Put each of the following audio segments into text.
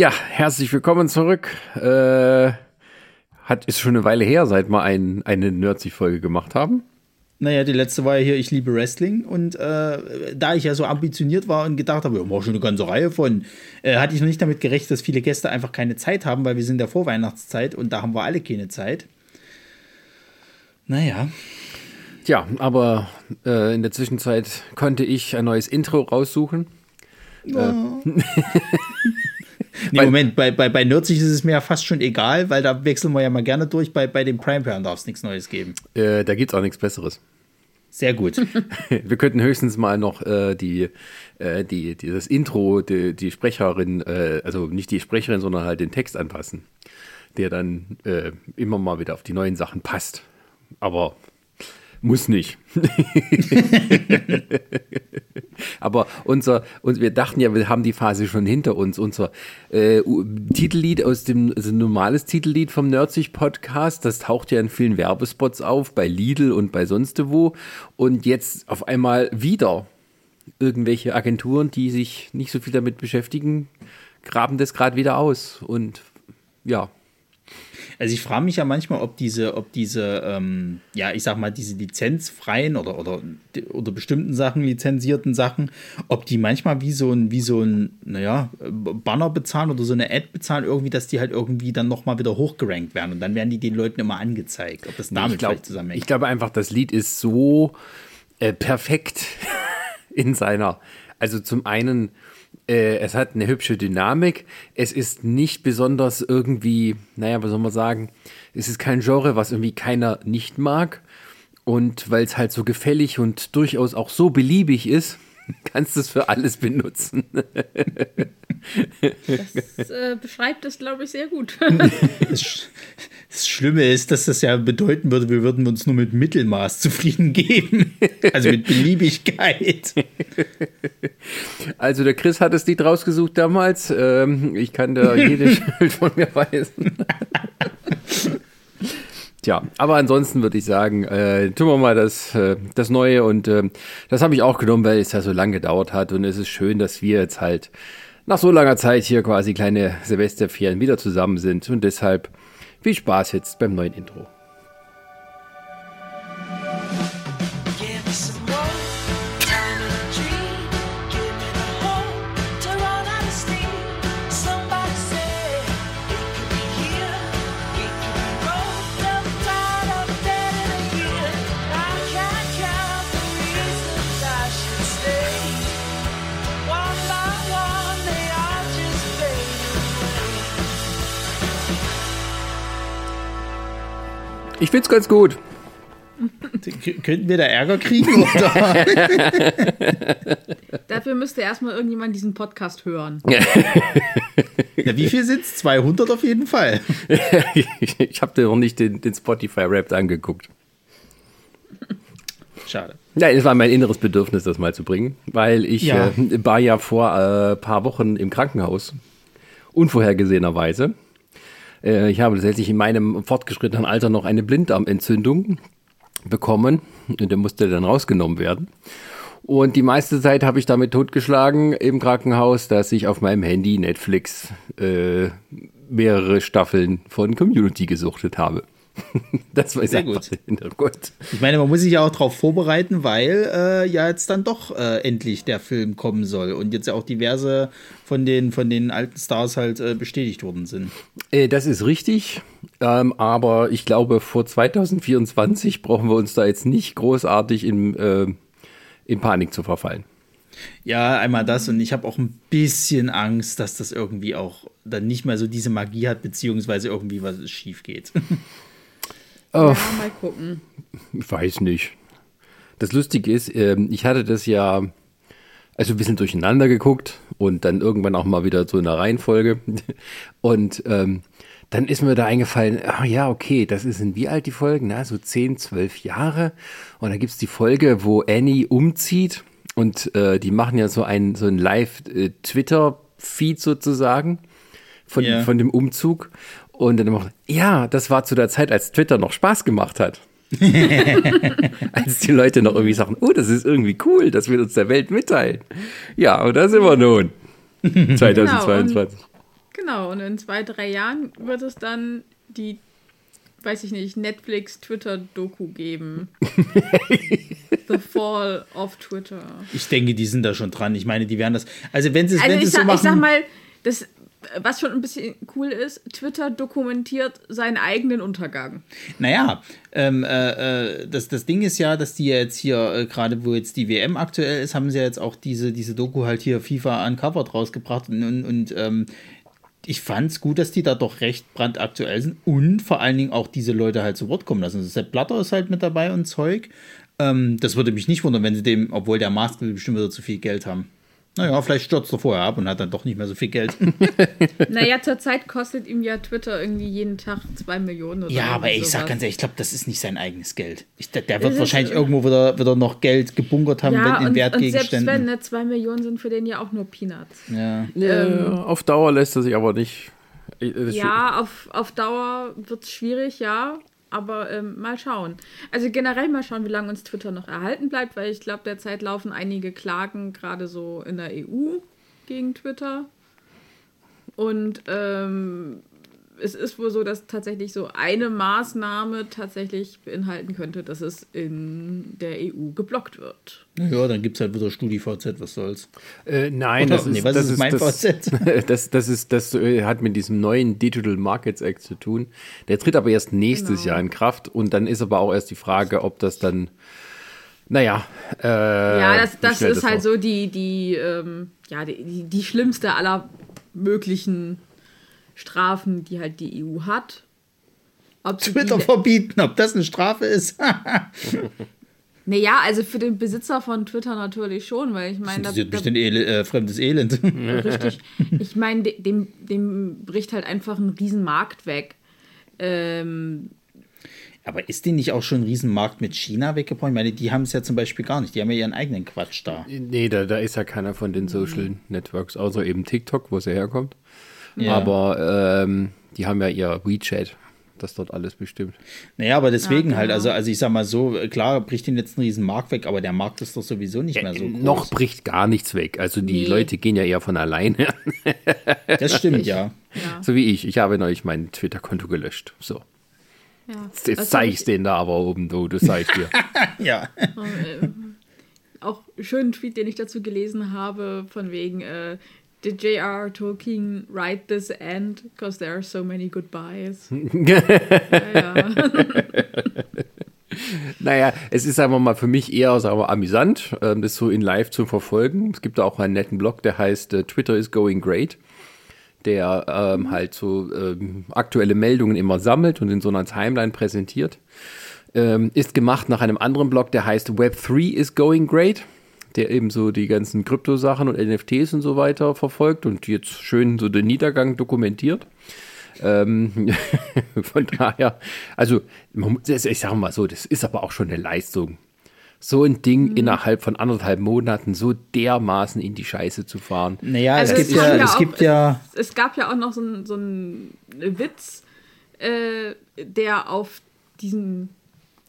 Ja, herzlich willkommen zurück. Äh, hat, ist schon eine Weile her, seit wir ein, eine Nerdsy-Folge gemacht haben. Naja, die letzte war ja hier, ich liebe Wrestling. Und äh, da ich ja so ambitioniert war und gedacht habe, wir haben schon eine ganze Reihe von, äh, hatte ich noch nicht damit gerechnet, dass viele Gäste einfach keine Zeit haben, weil wir sind in der Vorweihnachtszeit und da haben wir alle keine Zeit. Naja. Ja, aber äh, in der Zwischenzeit konnte ich ein neues Intro raussuchen. Oh. nee, Moment, bei, bei, bei Nerdsig ist es mir ja fast schon egal, weil da wechseln wir ja mal gerne durch. Bei, bei den Prime Pairen darf es nichts Neues geben. Äh, da gibt es auch nichts Besseres. Sehr gut. Wir könnten höchstens mal noch äh, die, äh, die, die, das Intro, die, die Sprecherin, äh, also nicht die Sprecherin, sondern halt den Text anpassen, der dann äh, immer mal wieder auf die neuen Sachen passt. Aber muss nicht. Aber unser, und wir dachten ja, wir haben die Phase schon hinter uns. Unser äh, Titellied aus dem, also normales Titellied vom Nerdsich Podcast, das taucht ja in vielen Werbespots auf, bei Lidl und bei sonst wo. Und jetzt auf einmal wieder irgendwelche Agenturen, die sich nicht so viel damit beschäftigen, graben das gerade wieder aus. Und ja, also ich frage mich ja manchmal, ob diese, ob diese, ähm, ja, ich sag mal, diese lizenzfreien oder, oder, oder bestimmten Sachen, lizenzierten Sachen, ob die manchmal wie so ein, wie so ein, naja, Banner bezahlen oder so eine Ad bezahlen, irgendwie, dass die halt irgendwie dann nochmal wieder hochgerankt werden und dann werden die den Leuten immer angezeigt. Ob das damit glaub, vielleicht zusammenhängt. Ich glaube einfach, das Lied ist so äh, perfekt in seiner, also zum einen äh, es hat eine hübsche Dynamik. Es ist nicht besonders irgendwie, naja, was soll man sagen, es ist kein Genre, was irgendwie keiner nicht mag. Und weil es halt so gefällig und durchaus auch so beliebig ist, kannst du es für alles benutzen. Das äh, beschreibt es, glaube ich, sehr gut. das, das, Schlimme ist, dass das ja bedeuten würde, wir würden uns nur mit Mittelmaß zufrieden geben. Also mit Beliebigkeit. Also der Chris hat es Lied rausgesucht damals. Ähm, ich kann da jede Schuld von mir weisen. Tja, aber ansonsten würde ich sagen, äh, tun wir mal das, äh, das Neue und äh, das habe ich auch genommen, weil es ja so lange gedauert hat und es ist schön, dass wir jetzt halt nach so langer Zeit hier quasi kleine Silvesterferien wieder zusammen sind und deshalb viel Spaß jetzt beim neuen Intro. Ich find's ganz gut. Könnten wir da Ärger kriegen? Oder? Dafür müsste erstmal irgendjemand diesen Podcast hören. Ja, wie viel sind's? 200 auf jeden Fall. ich habe dir noch nicht den, den Spotify-Rap angeguckt. Schade. Ja, es war mein inneres Bedürfnis, das mal zu bringen, weil ich ja. Äh, war ja vor ein äh, paar Wochen im Krankenhaus. Unvorhergesehenerweise. Äh, ich habe tatsächlich in meinem fortgeschrittenen Alter noch eine Blinddarmentzündung bekommen und der musste dann rausgenommen werden. Und die meiste Zeit habe ich damit totgeschlagen im Krankenhaus, dass ich auf meinem Handy Netflix äh, mehrere Staffeln von Community gesuchtet habe. das war sehr gut. Hintergrund. Ich meine, man muss sich ja auch darauf vorbereiten, weil äh, ja jetzt dann doch äh, endlich der Film kommen soll und jetzt ja auch diverse von den, von den alten Stars halt äh, bestätigt worden sind. Äh, das ist richtig, ähm, aber ich glaube, vor 2024 brauchen wir uns da jetzt nicht großartig in, äh, in Panik zu verfallen. Ja, einmal das und ich habe auch ein bisschen Angst, dass das irgendwie auch dann nicht mehr so diese Magie hat, beziehungsweise irgendwie was schief geht. Oh, ja, mal gucken. Ich weiß nicht. Das Lustige ist, ähm, ich hatte das ja also ein bisschen durcheinander geguckt und dann irgendwann auch mal wieder so in der Reihenfolge. Und ähm, dann ist mir da eingefallen, ach ja, okay, das ist in wie alt die Folgen? Na, so 10, 12 Jahre. Und da gibt es die Folge, wo Annie umzieht und äh, die machen ja so ein, so ein Live-Twitter-Feed äh, sozusagen von, yeah. von dem Umzug. Und dann immer, ja, das war zu der Zeit, als Twitter noch Spaß gemacht hat. als die Leute noch irgendwie sagen, oh, das ist irgendwie cool, das wird uns der Welt mitteilen. Ja, und da sind wir nun. 2022. Genau, und in zwei, drei Jahren wird es dann die, weiß ich nicht, Netflix-Twitter-Doku geben. The Fall of Twitter. Ich denke, die sind da schon dran. Ich meine, die werden das. Also, wenn sie es Also wenn es so sag, machen. ich sag mal, das, was schon ein bisschen cool ist, Twitter dokumentiert seinen eigenen Untergang. Naja, ähm, äh, äh, das, das Ding ist ja, dass die ja jetzt hier, äh, gerade wo jetzt die WM aktuell ist, haben sie ja jetzt auch diese, diese Doku halt hier FIFA Uncovered rausgebracht und, und, und ähm, ich fand's gut, dass die da doch recht brandaktuell sind und vor allen Dingen auch diese Leute halt zu Wort kommen lassen. Also Sepp Blatter ist halt mit dabei und Zeug. Ähm, das würde mich nicht wundern, wenn sie dem, obwohl der Mask will bestimmt wieder zu viel Geld haben. Naja, vielleicht stürzt er vorher ab und hat dann doch nicht mehr so viel Geld. Naja, zurzeit kostet ihm ja Twitter irgendwie jeden Tag zwei Millionen oder Ja, aber ey, ich sowas. sag ganz ehrlich, ich glaube, das ist nicht sein eigenes Geld. Ich, der, der wird ist- wahrscheinlich irgendwo wieder, wieder noch Geld gebunkert haben ja, wenn in und, und selbst Wertgegenständen. wenn, ne, zwei Millionen sind für den ja auch nur Peanuts. ja. Ja, auf Dauer lässt er sich aber nicht. äh, das- Ja, auf, auf Dauer wird es schwierig, ja. Aber ähm, mal schauen. Also generell mal schauen, wie lange uns Twitter noch erhalten bleibt, weil ich glaube, derzeit laufen einige Klagen gerade so in der EU gegen Twitter. Und ähm, es ist wohl so, dass tatsächlich so eine Maßnahme tatsächlich beinhalten könnte, dass es in der EU geblockt wird. ja, dann gibt es halt wieder StudiVZ, was soll's. Äh, nein, Oder- das ist, nee, was das ist mein das, VZ? das, das, ist, das äh, hat mit diesem neuen Digital Markets Act zu tun. Der tritt aber erst nächstes Genau. Jahr in Kraft und dann ist aber auch erst die Frage, ob das dann, naja, äh, ja, das, das ist halt auch- so die, die, ähm, ja, die, die, die schlimmste aller möglichen Strafen, die halt die EU hat. Ob Twitter die, verbieten, ob das eine Strafe ist. naja, also für den Besitzer von Twitter natürlich schon, weil ich meine, Das da, ist bestimmt Ele äh, fremdes Elend. richtig. Ich meine, de- dem, dem bricht halt einfach ein Riesenmarkt weg. Ähm, Aber ist die nicht auch schon ein Riesenmarkt mit China weggebrochen? Ich meine, die haben es ja zum Beispiel gar nicht. Die haben ja ihren eigenen Quatsch da. Nee, da, da ist ja keiner von den Social Networks, außer eben TikTok, wo es ja herkommt. Ja. Aber ähm, die haben ja ihr WeChat, das dort alles bestimmt. Naja, aber deswegen Ja, halt, genau. also, also ich sag mal so, äh, klar bricht den jetzt einen riesen Markt weg, aber der Markt ist doch sowieso nicht mehr so groß. Äh, Noch bricht gar nichts weg. Also die Nee. Leute gehen ja eher von alleine. Das stimmt, ja. ja. so wie ich. Ich habe neulich mein Twitter-Konto gelöscht. So. ja. Jetzt Also zeige ich denen da aber oben, du, das zeige ich dir. Ja. auch schönen Tweet, den ich dazu gelesen habe, von wegen, äh, did J.R. Tolkien write this end? Because there are so many goodbyes. ja, ja. Naja, es ist einfach mal für mich eher sagen wir, amüsant, ähm, das so in live zu verfolgen. Es gibt da auch einen netten Blog, der heißt äh, Twitter is going great, der ähm, halt so ähm, aktuelle Meldungen immer sammelt und in so einer Timeline präsentiert. Ähm, ist gemacht nach einem anderen Blog, der heißt Web3 is going great, der eben so die ganzen Kryptosachen und NFTs und so weiter verfolgt und jetzt schön so den Niedergang dokumentiert. Ähm, von daher, also ich sage mal so, das ist aber auch schon eine Leistung. So ein Ding innerhalb von anderthalb Monaten so dermaßen in die Scheiße zu fahren. Naja, Also es es gibt ja, ja es auch- gibt ja, Es gab ja auch noch so einen so einen Witz, äh, der auf diesen,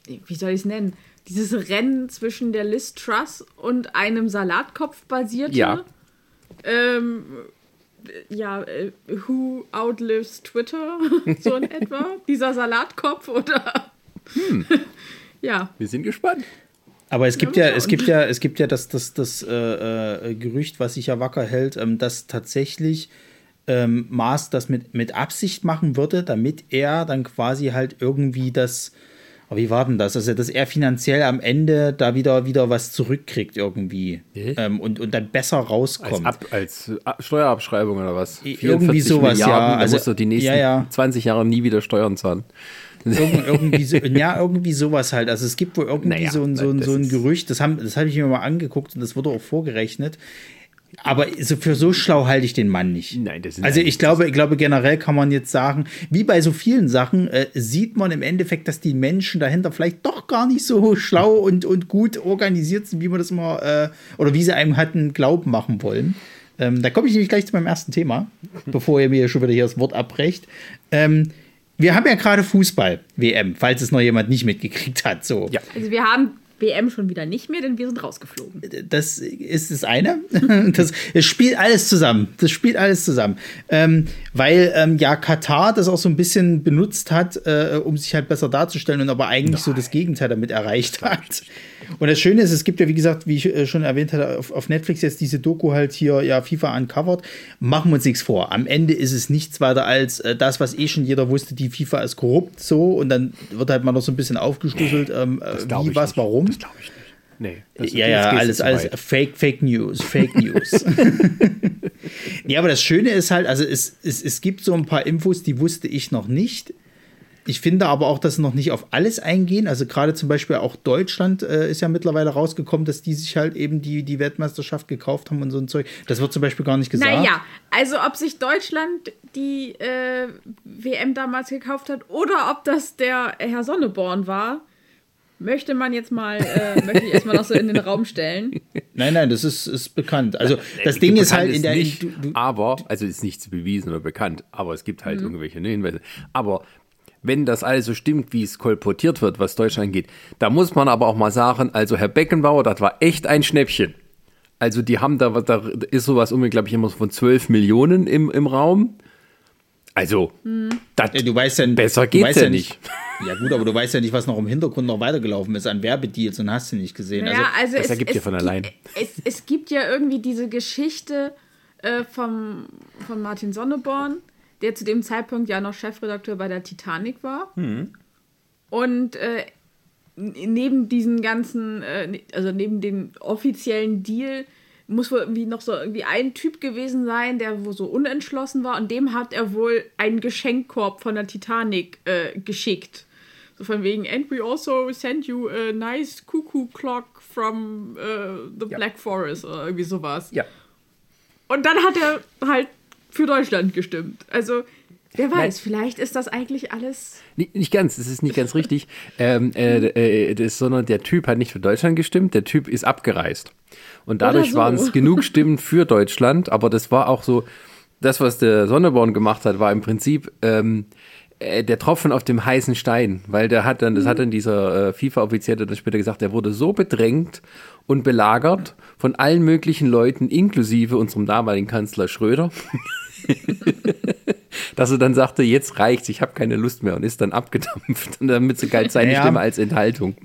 wie soll ich es nennen, dieses Rennen zwischen der Liz Truss und einem Salatkopf basierte. Ja. Ähm, ja, äh, who outlives Twitter? so in etwa. Dieser Salatkopf oder. ja. Wir sind gespannt. aber es gibt Ja, es gibt ja, es gibt ja das, das, das äh, äh, Gerücht, was sich ja wacker hält, ähm, dass tatsächlich ähm, Mars das mit, mit Absicht machen würde, damit er dann quasi halt irgendwie das, aber wie war denn das? Also, dass er finanziell am Ende da wieder, wieder was zurückkriegt irgendwie ähm, und, und dann besser Als, rauskommt. Ab, als äh, Steuerabschreibung oder was? I- 44 irgendwie sowas, ja. Milliarden, Also- da musst du die nächsten ja, ja. 20 Jahre nie wieder Steuern zahlen. Irgend, irgendwie so, ja, irgendwie sowas halt. Also es gibt wohl irgendwie Naja, so, ein, so, ein, so ein Gerücht, das, haben, das habe ich mir mal angeguckt und das wurde auch vorgerechnet. Aber so für so schlau halte ich den Mann nicht. Nein, das sind Also ich glaube, ich glaube, generell kann man jetzt sagen, wie bei so vielen Sachen, äh, sieht man im Endeffekt, dass die Menschen dahinter vielleicht doch gar nicht so schlau und, und gut organisiert sind, wie man das immer, äh, oder wie sie einem hatten glauben machen wollen. Ähm, da komme ich nämlich gleich zu meinem ersten Thema, bevor ihr mir schon wieder hier das Wort abbrecht. Ähm, wir haben ja gerade Fußball-WM, falls es noch jemand nicht mitgekriegt hat. So. Ja. Also wir haben WM schon wieder nicht mehr, denn wir sind rausgeflogen. Das ist das eine. Das, es spielt alles zusammen. Das spielt alles zusammen. Ähm, weil ähm, ja Katar das auch so ein bisschen benutzt hat, äh, um sich halt besser darzustellen und aber eigentlich Nein. so das Gegenteil damit erreicht hat. Und das Schöne ist, es gibt ja, wie gesagt, wie ich äh, schon erwähnt hatte, auf, auf, Netflix jetzt diese Doku halt hier, ja, FIFA uncovered. Machen wir uns nichts vor. Am Ende ist es nichts weiter als äh, das, was eh schon jeder wusste, die FIFA ist korrupt so und dann wird halt mal noch so ein bisschen aufgeschlüsselt, nee, ähm, äh, wie, was, nicht. warum. Das glaube ich nicht. Nee, das, ja, ja, alles, alles Fake, Fake News, Fake News. nee, aber das Schöne ist halt, also es, es, es gibt so ein paar Infos, die wusste ich noch nicht. Ich finde aber auch, dass sie noch nicht auf alles eingehen. Also gerade zum Beispiel auch Deutschland äh, ist ja mittlerweile rausgekommen, dass die sich halt eben die, die Weltmeisterschaft gekauft haben und so ein Zeug. Das wird zum Beispiel gar nicht gesagt. Naja, also ob sich Deutschland die äh, WM damals gekauft hat oder ob das der Herr Sonneborn war, möchte man jetzt mal, äh, möchte ich erstmal noch so in den Raum stellen. Nein, nein, das ist, ist bekannt. Also das Ding ist halt in der. Nicht, du, du, aber, also ist nichts bewiesen oder bekannt, aber es gibt halt mhm. irgendwelche Hinweise. Aber wenn das alles so stimmt, wie es kolportiert wird, was Deutschland geht, da muss man aber auch mal sagen, also Herr Beckenbauer, das war echt ein Schnäppchen. Also die haben da, da ist sowas um, glaube ich, immer von 12 Millionen im, im Raum. Also, hm. das, du weißt ja, besser geht's ja, ja nicht. Ja gut, aber du weißt ja nicht, was noch im Hintergrund noch weitergelaufen ist an Werbedeals und hast du nicht gesehen. Ja, also, also das es, ergibt ja von allein. Es, es, gibt ja irgendwie diese Geschichte äh, vom, von Martin Sonneborn, der zu dem Zeitpunkt ja noch Chefredakteur bei der Titanic war. Mhm. Und äh, neben diesen ganzen, äh, also neben dem offiziellen Deal, muss wohl irgendwie noch so irgendwie ein Typ gewesen sein, der wohl so unentschlossen war und dem hat er wohl einen Geschenkkorb von der Titanic äh, geschickt. So von wegen, and we also send you a nice cuckoo clock from uh, the ja. Black Forest oder irgendwie sowas. Ja. Und dann hat er halt für Deutschland gestimmt. Also, wer weiß, Nein. vielleicht ist das eigentlich alles. Nicht, nicht ganz, das ist nicht ganz richtig. Ähm, äh, äh, das, sondern der Typ hat nicht für Deutschland gestimmt, der Typ ist abgereist. Und dadurch so. waren es genug Stimmen für Deutschland, aber das war auch so, das, was der Sonneborn gemacht hat, war im Prinzip ähm, äh, der Tropfen auf dem heißen Stein, weil der hat dann, das hat dann dieser äh, FIFA-Offizielle dann später gesagt, der wurde so bedrängt und belagert von allen möglichen Leuten, inklusive unserem damaligen Kanzler Schröder. dass er dann sagte, jetzt reicht's, ich habe keine Lust mehr und ist dann abgedampft und damit so galt seine ja, Stimme als Enthaltung.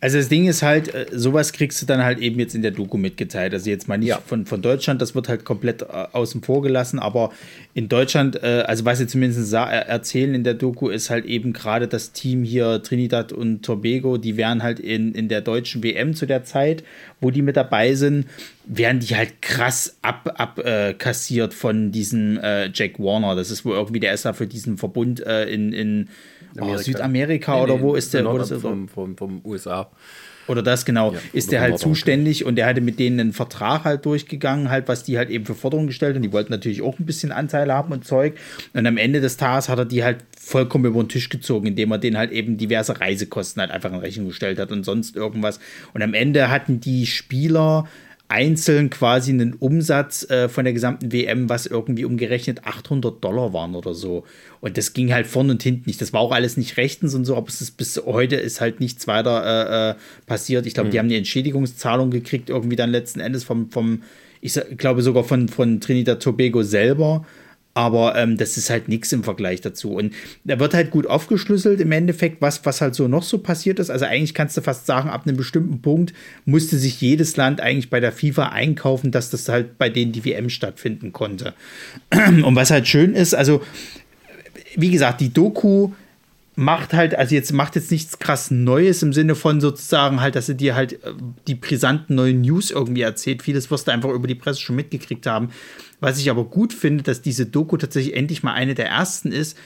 Also das Ding ist halt, äh, sowas kriegst du dann halt eben jetzt in der Doku mitgeteilt. Also jetzt mal nicht ja. von, von Deutschland, das wird halt komplett äh, außen vor gelassen, aber in Deutschland, äh, also was sie zumindest erzählen in der Doku, ist halt eben gerade das Team hier Trinidad und Tobago, die wären halt in, in der deutschen WM zu der Zeit, wo die mit dabei sind, werden die halt krass abkassiert ab, äh, von diesem äh, Jack Warner. Das ist wohl irgendwie der ist da für diesen Verbund äh, in, in oh, Südamerika nee, oder wo ist der? Wo ist vom, vom, vom USA. Oder das genau, ja, ist der halt zuständig und der hatte mit denen einen Vertrag halt durchgegangen, halt, was die halt eben für Forderungen gestellt haben. Die wollten natürlich auch ein bisschen Anteile haben und Zeug. Und am Ende des Tages hat er die halt vollkommen über den Tisch gezogen, indem er denen halt eben diverse Reisekosten halt einfach in Rechnung gestellt hat und sonst irgendwas. Und am Ende hatten die Spieler einzeln quasi einen Umsatz äh, von der gesamten WM, was irgendwie umgerechnet 800 Dollar waren oder so. Und das ging halt vorne und hinten nicht. Das war auch alles nicht rechtens und so, aber es ist bis heute ist halt nichts weiter äh, äh passiert. Ich glaube, mhm. die haben die Entschädigungszahlung gekriegt, irgendwie dann letzten Endes vom, vom ich glaube sogar von, von Trinidad Tobago selber. Aber ähm, das ist halt nichts im Vergleich dazu. Und da wird halt gut aufgeschlüsselt im Endeffekt, was, was halt so noch so passiert ist. Also eigentlich kannst du fast sagen, ab einem bestimmten Punkt musste sich jedes Land eigentlich bei der FIFA einkaufen, dass das halt bei denen die WM stattfinden konnte. Und was halt schön ist, also wie gesagt, die Doku macht halt, also jetzt macht jetzt nichts krass Neues im Sinne von sozusagen halt, dass sie dir halt äh, die brisanten neuen News irgendwie erzählt. Vieles wirst du einfach über die Presse schon mitgekriegt haben. Was ich aber gut finde, dass diese Doku tatsächlich endlich mal eine der ersten ist,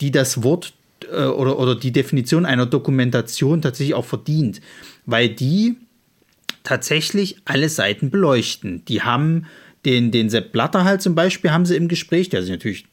die das Wort äh, oder, oder die Definition einer Dokumentation tatsächlich auch verdient. Weil die tatsächlich alle Seiten beleuchten. Die haben den, den Sepp Blatter halt zum Beispiel, haben sie im Gespräch, der sich natürlich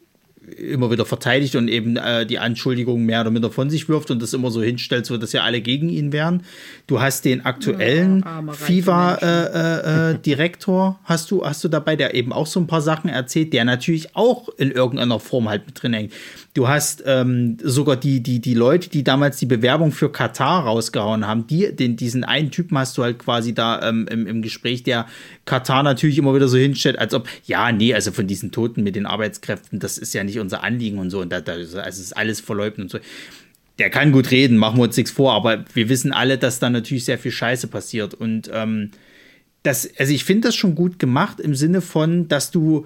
immer wieder verteidigt und eben äh, die Anschuldigungen mehr oder minder von sich wirft und das immer so hinstellt, so dass ja alle gegen ihn wären. Du hast den aktuellen Ja, FIFA-Direktor, äh, äh, hast du, hast du dabei, der eben auch so ein paar Sachen erzählt, der natürlich auch in irgendeiner Form halt mit drin hängt. Du hast ähm, sogar die, die, die Leute, die damals die Bewerbung für Katar rausgehauen haben, die, den, diesen einen Typen hast du halt quasi da ähm, im, im Gespräch, der Katar natürlich immer wieder so hinstellt, als ob, ja, nee, also von diesen Toten mit den Arbeitskräften, das ist ja nicht unser Anliegen und so. Und da, da also ist alles verleugnet und so. Der kann gut reden, machen wir uns nichts vor, aber wir wissen alle, dass da natürlich sehr viel Scheiße passiert. Und ähm, das, also ich finde das schon gut gemacht im Sinne von, dass du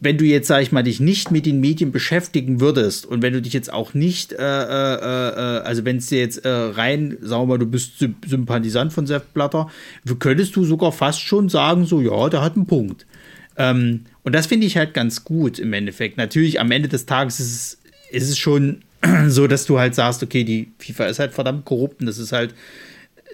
wenn du jetzt, sag ich mal, dich nicht mit den Medien beschäftigen würdest und wenn du dich jetzt auch nicht, äh, äh, äh, also wenn es dir jetzt äh, rein, sagen wir mal, du bist Sy Sympathisant von Sepp Blatter, könntest du sogar fast schon sagen, so, ja, der hat einen Punkt. Ähm, und das finde ich halt ganz gut im Endeffekt. Natürlich, am Ende des Tages ist es, ist es schon so, dass du halt sagst, okay, die FIFA ist halt verdammt korrupt und das ist halt,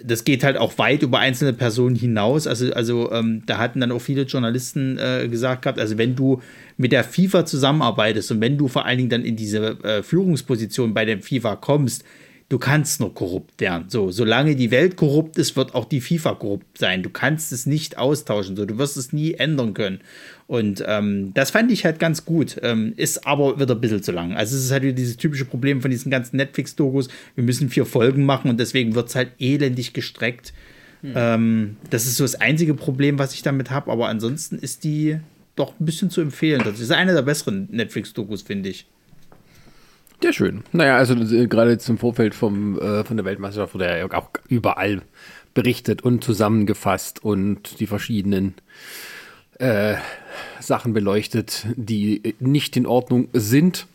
das geht halt auch weit über einzelne Personen hinaus. Also, also ähm, da hatten dann auch viele Journalisten äh, gesagt gehabt, also wenn du mit der FIFA zusammenarbeitest und wenn du vor allen Dingen dann in diese äh, Führungsposition bei der FIFA kommst, du kannst nur korrupt werden. So, solange die Welt korrupt ist, wird auch die FIFA korrupt sein. Du kannst es nicht austauschen. So, du wirst es nie ändern können. Und ähm, das fand ich halt ganz gut. Ähm, ist aber wieder ein bisschen zu lang. Also es ist halt wieder dieses typische Problem von diesen ganzen Netflix-Dokus. Wir müssen vier Folgen machen und deswegen wird es halt elendig gestreckt. Hm. Ähm, das ist so das einzige Problem, was ich damit habe. Aber ansonsten ist die doch ein bisschen zu empfehlen. Das ist eine der besseren Netflix-Dokus, finde ich. Ja, schön. Naja, also äh, gerade zum Vorfeld vom, äh, von der Weltmeisterschaft wurde ja auch überall berichtet und zusammengefasst und die verschiedenen äh, Sachen beleuchtet, die nicht in Ordnung sind.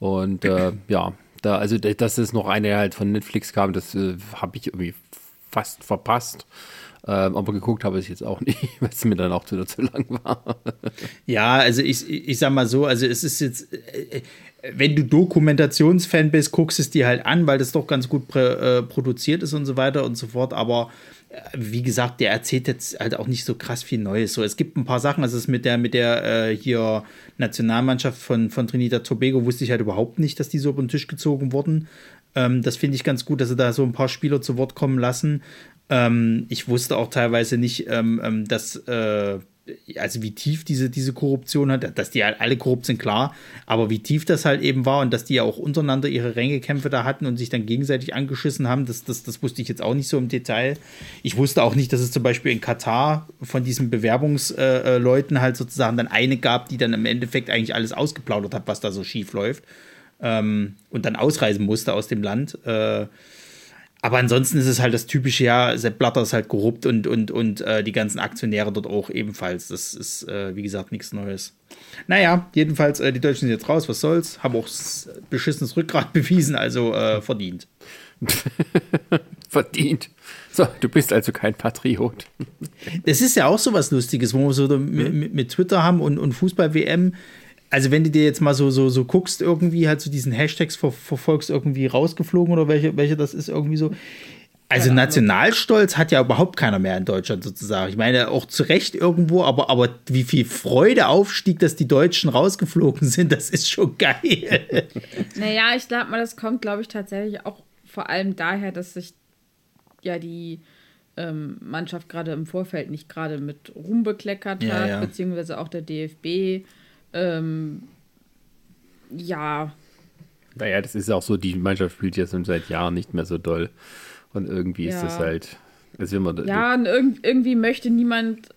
Und äh, ja, da, also dass es noch eine halt von Netflix kam, das äh, habe ich irgendwie fast verpasst. Ähm, aber geguckt habe ich jetzt auch nicht, weil es mir dann auch zu, zu lang war. ja, also ich, ich sag mal so, also es ist jetzt, äh, wenn du Dokumentationsfan bist, guckst es dir halt an, weil das doch ganz gut äh, produziert ist und so weiter und so fort. Aber äh, wie gesagt, der erzählt jetzt halt auch nicht so krass viel Neues. So, es gibt ein paar Sachen, also es mit der, mit der äh, hier Nationalmannschaft von, von Trinidad Tobago wusste ich halt überhaupt nicht, dass die so über den Tisch gezogen wurden. Ähm, das finde ich ganz gut, dass sie da so ein paar Spieler zu Wort kommen lassen. Ähm, ich wusste auch teilweise nicht, ähm, ähm dass äh, also wie tief diese, diese Korruption hat, dass die halt alle korrupt sind, klar, aber wie tief das halt eben war und dass die ja auch untereinander ihre Rängekämpfe da hatten und sich dann gegenseitig angeschissen haben, das, das, das wusste ich jetzt auch nicht so im Detail. Ich wusste auch nicht, dass es zum Beispiel in Katar von diesen Bewerbungsleuten äh, halt sozusagen dann eine gab, die dann im Endeffekt eigentlich alles ausgeplaudert hat, was da so schief läuft ähm, und dann ausreisen musste aus dem Land. Äh, aber ansonsten ist es halt das typische, ja, Sepp Blatter ist halt korrupt und, und, und äh, die ganzen Aktionäre dort auch ebenfalls. Das ist, äh, wie gesagt, nichts Neues. Naja, jedenfalls, äh, die Deutschen sind jetzt raus, was soll's. Haben auch beschissenes Rückgrat bewiesen, also äh, verdient. verdient. So, du bist also kein Patriot. Das ist ja auch so was Lustiges, wo wir so mit, mit Twitter haben und, und Fußball-WM also wenn du dir jetzt mal so, so, so guckst, irgendwie halt so diesen Hashtags ver verfolgst, irgendwie rausgeflogen oder welche, welche das ist, irgendwie so. Also Nationalstolz hat ja überhaupt keiner mehr in Deutschland sozusagen. Ich meine, auch zu Recht irgendwo, aber, aber wie viel Freude aufstieg, dass die Deutschen rausgeflogen sind, das ist schon geil. Naja, ich glaube mal, das kommt, glaube ich, tatsächlich auch vor allem daher, dass sich ja die ähm, Mannschaft gerade im Vorfeld nicht gerade mit Ruhm bekleckert hat, ja, ja. beziehungsweise auch der DFB ähm, ja. Naja, das ist auch so, die Mannschaft spielt ja schon seit Jahren nicht mehr so doll. Und irgendwie ja. ist das halt. Also immer, ja, und irg irgendwie möchte niemand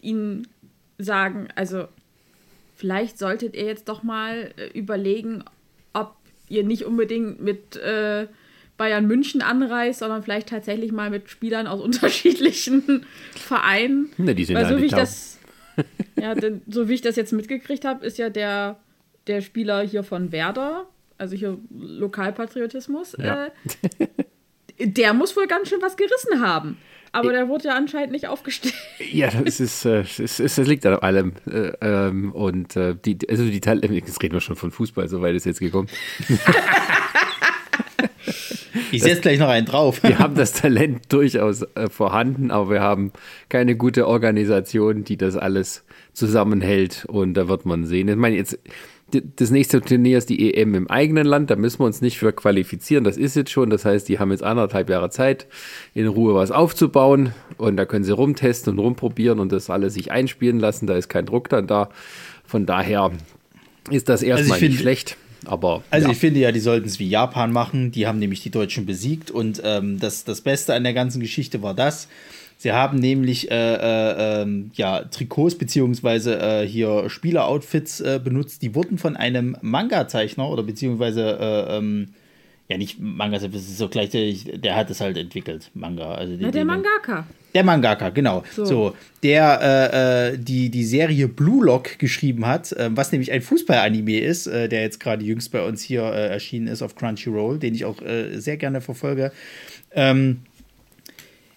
ihnen sagen, also vielleicht solltet ihr jetzt doch mal äh, überlegen, ob ihr nicht unbedingt mit äh, Bayern München anreist, sondern vielleicht tatsächlich mal mit Spielern aus unterschiedlichen Vereinen. Ne, die sind Weil ja so wie ich das ja, denn so wie ich das jetzt mitgekriegt habe, ist ja der, der Spieler hier von Werder, also hier Lokalpatriotismus, ja. äh, der muss wohl ganz schön was gerissen haben. Aber der wurde ja anscheinend nicht aufgestellt. Ja, das ist, äh, es, es, es liegt an allem. Äh, ähm, und äh, die, also die Teil, jetzt reden wir schon von Fußball, so weit ist jetzt gekommen. Ich setze gleich noch einen drauf. Wir haben das Talent durchaus äh, vorhanden, aber wir haben keine gute Organisation, die das alles zusammenhält. Und da wird man sehen. Ich meine, jetzt das nächste Turnier ist die EM im eigenen Land, da müssen wir uns nicht für qualifizieren, das ist jetzt schon, das heißt, die haben jetzt anderthalb Jahre Zeit, in Ruhe was aufzubauen und da können sie rumtesten und rumprobieren und das alles sich einspielen lassen, da ist kein Druck dann da, von daher ist das erstmal also nicht schlecht. Aber, also ja. ich finde ja, die sollten es wie Japan machen. Die haben nämlich die Deutschen besiegt. Und ähm, das, das Beste an der ganzen Geschichte war das. Sie haben nämlich äh, äh, ähm, ja, Trikots beziehungsweise äh, hier Spieleroutfits äh, benutzt. Die wurden von einem Manga-Zeichner oder beziehungsweise äh, ähm, ja nicht Manga, das ist so gleichzeitig, der hat es halt entwickelt, Manga. Also ja, der Mangaka. Der Mangaka, genau. So, so der äh, die, die Serie Blue Lock geschrieben hat, äh, was nämlich ein Fußball-Anime ist, äh, der jetzt gerade jüngst bei uns hier äh, erschienen ist auf Crunchyroll, den ich auch sehr gerne verfolge. Ähm,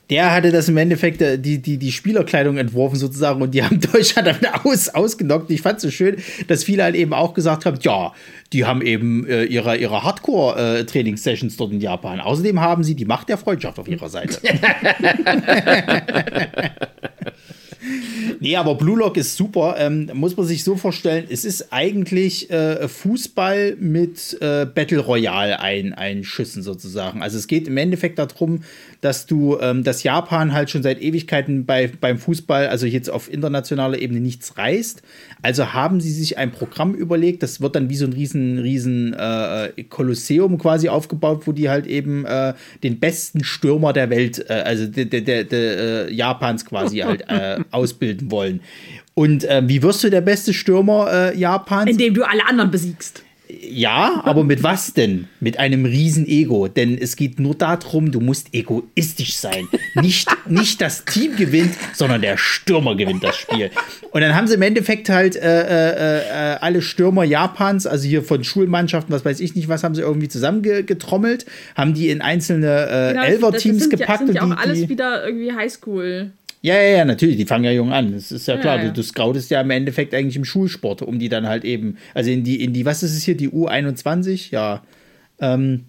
der hatte das im Endeffekt äh, die, die, die Spielerkleidung entworfen sozusagen und die haben Deutschland damit aus, ausgenockt. Ich fand es so schön, dass viele halt eben auch gesagt haben, ja, die haben eben äh, ihre, ihre Hardcore-Trainingssessions äh, dort in Japan. Außerdem haben sie die Macht der Freundschaft auf ihrer Seite. nee, aber Blue Lock ist super. Ähm, muss man sich so vorstellen, es ist eigentlich äh, Fußball mit äh, Battle Royale ein, einschüssen sozusagen. Also es geht im Endeffekt darum, dass du, ähm, dass Japan halt schon seit Ewigkeiten bei, beim Fußball, also jetzt auf internationaler Ebene nichts reißt. Also haben sie sich ein Programm überlegt, das wird dann wie so ein riesen, riesen äh, Kolosseum quasi aufgebaut, wo die halt eben äh, den besten Stürmer der Welt, äh, also der, der, der, der äh, Japans quasi halt äh, ausbilden wollen. Und äh, wie wirst du der beste Stürmer äh, Japans? Indem du alle anderen besiegst. Ja, aber mit was denn? Mit einem riesen Ego. Denn es geht nur darum, du musst egoistisch sein. Nicht, nicht das Team gewinnt, sondern der Stürmer gewinnt das Spiel. Und dann haben sie im Endeffekt halt äh, äh, äh, alle Stürmer Japans, also hier von Schulmannschaften, was weiß ich nicht, was haben sie irgendwie zusammengetrommelt, haben die in einzelne äh, genau, Elver-Teams gepackt. Das sind ja auch die, alles wieder irgendwie Highschool. Ja, ja, ja, natürlich, die fangen ja jung an. Das ist ja klar. Ja, ja. Du, du scoutest ja im Endeffekt eigentlich im Schulsport, um die dann halt eben, also in die, in die, was ist es hier, die U21, ja, ähm,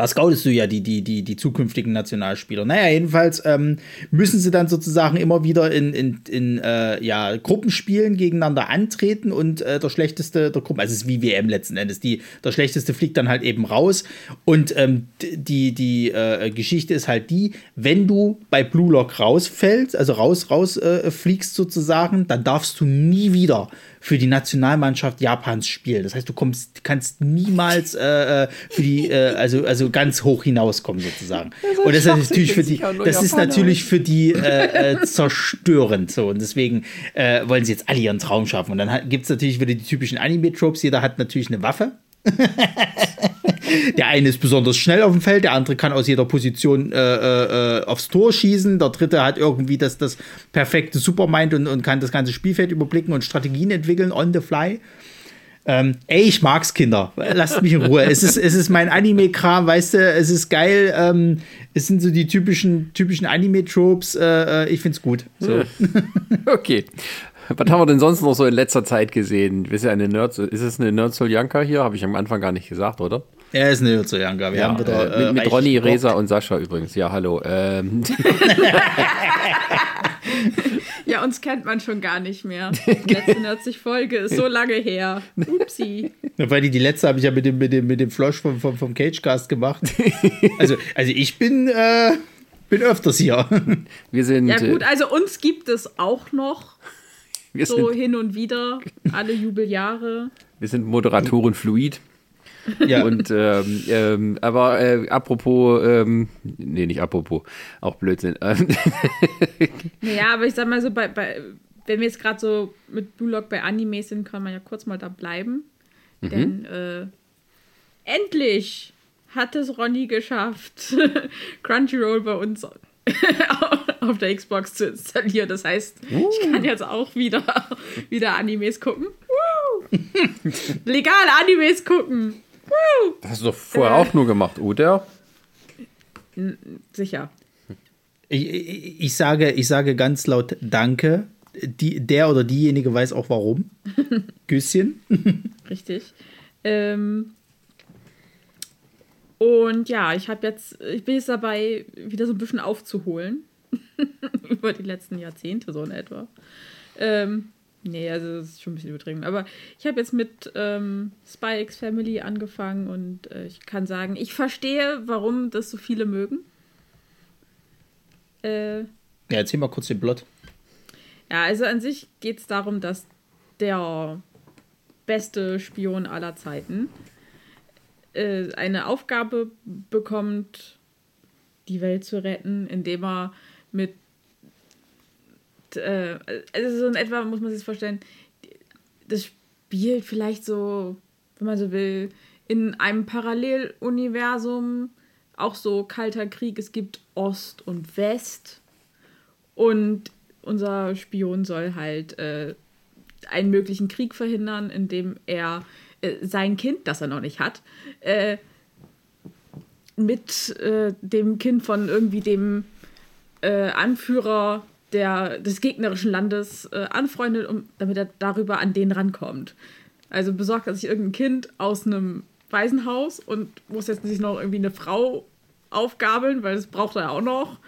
da scoutest du ja die, die, die, die zukünftigen Nationalspieler. Naja, jedenfalls ähm, müssen sie dann sozusagen immer wieder in, in, in äh, ja, Gruppenspielen gegeneinander antreten und äh, der schlechteste der Gruppen, also es ist wie WM letzten Endes, die, der schlechteste fliegt dann halt eben raus. Und ähm, die, die äh, Geschichte ist halt die, wenn du bei Blue Lock rausfällst, also raus, raus äh, fliegst sozusagen, dann darfst du nie wieder für die Nationalmannschaft Japans spielen. Das heißt, du kommst, kannst niemals äh, äh für die, äh, also, also ganz hoch hinauskommen sozusagen. Das und das ist natürlich für die, das ist natürlich für die äh, äh, zerstörend so. Und deswegen äh, wollen sie jetzt alle ihren Traum schaffen. Und dann gibt es natürlich wieder die typischen Anime-Tropes. Jeder hat natürlich eine Waffe. der eine ist besonders schnell auf dem Feld, der andere kann aus jeder Position äh, äh, aufs Tor schießen, der dritte hat irgendwie das, das perfekte Supermind und, und kann das ganze Spielfeld überblicken und Strategien entwickeln on the fly. Ähm, ey, ich mag's, Kinder. Lasst mich in Ruhe. es, ist, es ist mein Anime-Kram, weißt du, es ist geil. Ähm, es sind so die typischen, typischen Anime-Tropes. Äh, äh ich find's gut. So. okay. Was haben wir denn sonst noch so in letzter Zeit gesehen? Ist, ja eine Nerd, ist es eine Nerd Janka hier? Habe ich am Anfang gar nicht gesagt, oder? Er ist eine Nerd Janka. Wir ja, haben wieder, äh, mit, mit Ronny, Resa und Sascha übrigens. Ja, hallo. Ähm. ja, uns kennt man schon gar nicht mehr. Die letzte 90 Folge ist so lange her. Upsi. Weil die, die letzte habe ich ja mit dem, mit dem, mit dem Flosch vom, vom, vom Cagecast gemacht. Also, also ich bin. Äh, bin öfters hier. Wir sind. Ja, gut, also uns gibt es auch noch. Wir so hin und wieder, alle Jubeljahre. Wir sind Moderatoren fluid. Ja. Und ähm, ähm, aber äh, apropos, ähm, nee, nicht apropos, auch Blödsinn. naja, aber ich sag mal so, bei, bei wenn wir jetzt gerade so mit Blue Lock bei Animes sind, kann man ja kurz mal da bleiben. Mhm. Denn äh, endlich hat es Ronny geschafft, Crunchyroll bei uns auf der Xbox zu installieren. Das heißt, uh. ich kann jetzt auch wieder, wieder Animes gucken. Legal Animes gucken. Das hast du doch vorher äh, auch nur gemacht, oder? Sicher. Ich, ich, ich, sage, ich sage ganz laut Danke. Die, der oder diejenige weiß auch warum. Küsschen. Richtig. Ähm, und ja, ich habe jetzt, ich bin jetzt dabei, wieder so ein bisschen aufzuholen. Über die letzten Jahrzehnte so in etwa. Ähm, Nee, also das ist schon ein bisschen übertrieben. Aber ich habe jetzt mit ähm, Spy X Family angefangen und äh, ich kann sagen, ich verstehe, warum das so viele mögen. Äh, Ja, erzähl mal kurz den Plot. ja, also an sich geht es darum, dass der beste Spion aller Zeiten äh, eine Aufgabe bekommt, die Welt zu retten, indem er mit äh, also so in etwa muss man sich vorstellen, das spielt vielleicht so, wenn man so will, in einem Paralleluniversum, auch so kalter Krieg, es gibt Ost und West und unser Spion soll halt äh, einen möglichen Krieg verhindern, indem er äh, sein Kind, das er noch nicht hat, äh, mit äh, dem Kind von irgendwie dem äh, Anführer der, des gegnerischen Landes äh, anfreundet, um, damit er darüber an den rankommt. Also besorgt er sich irgendein Kind aus einem Waisenhaus und muss jetzt sich noch irgendwie eine Frau aufgabeln, weil das braucht er auch noch.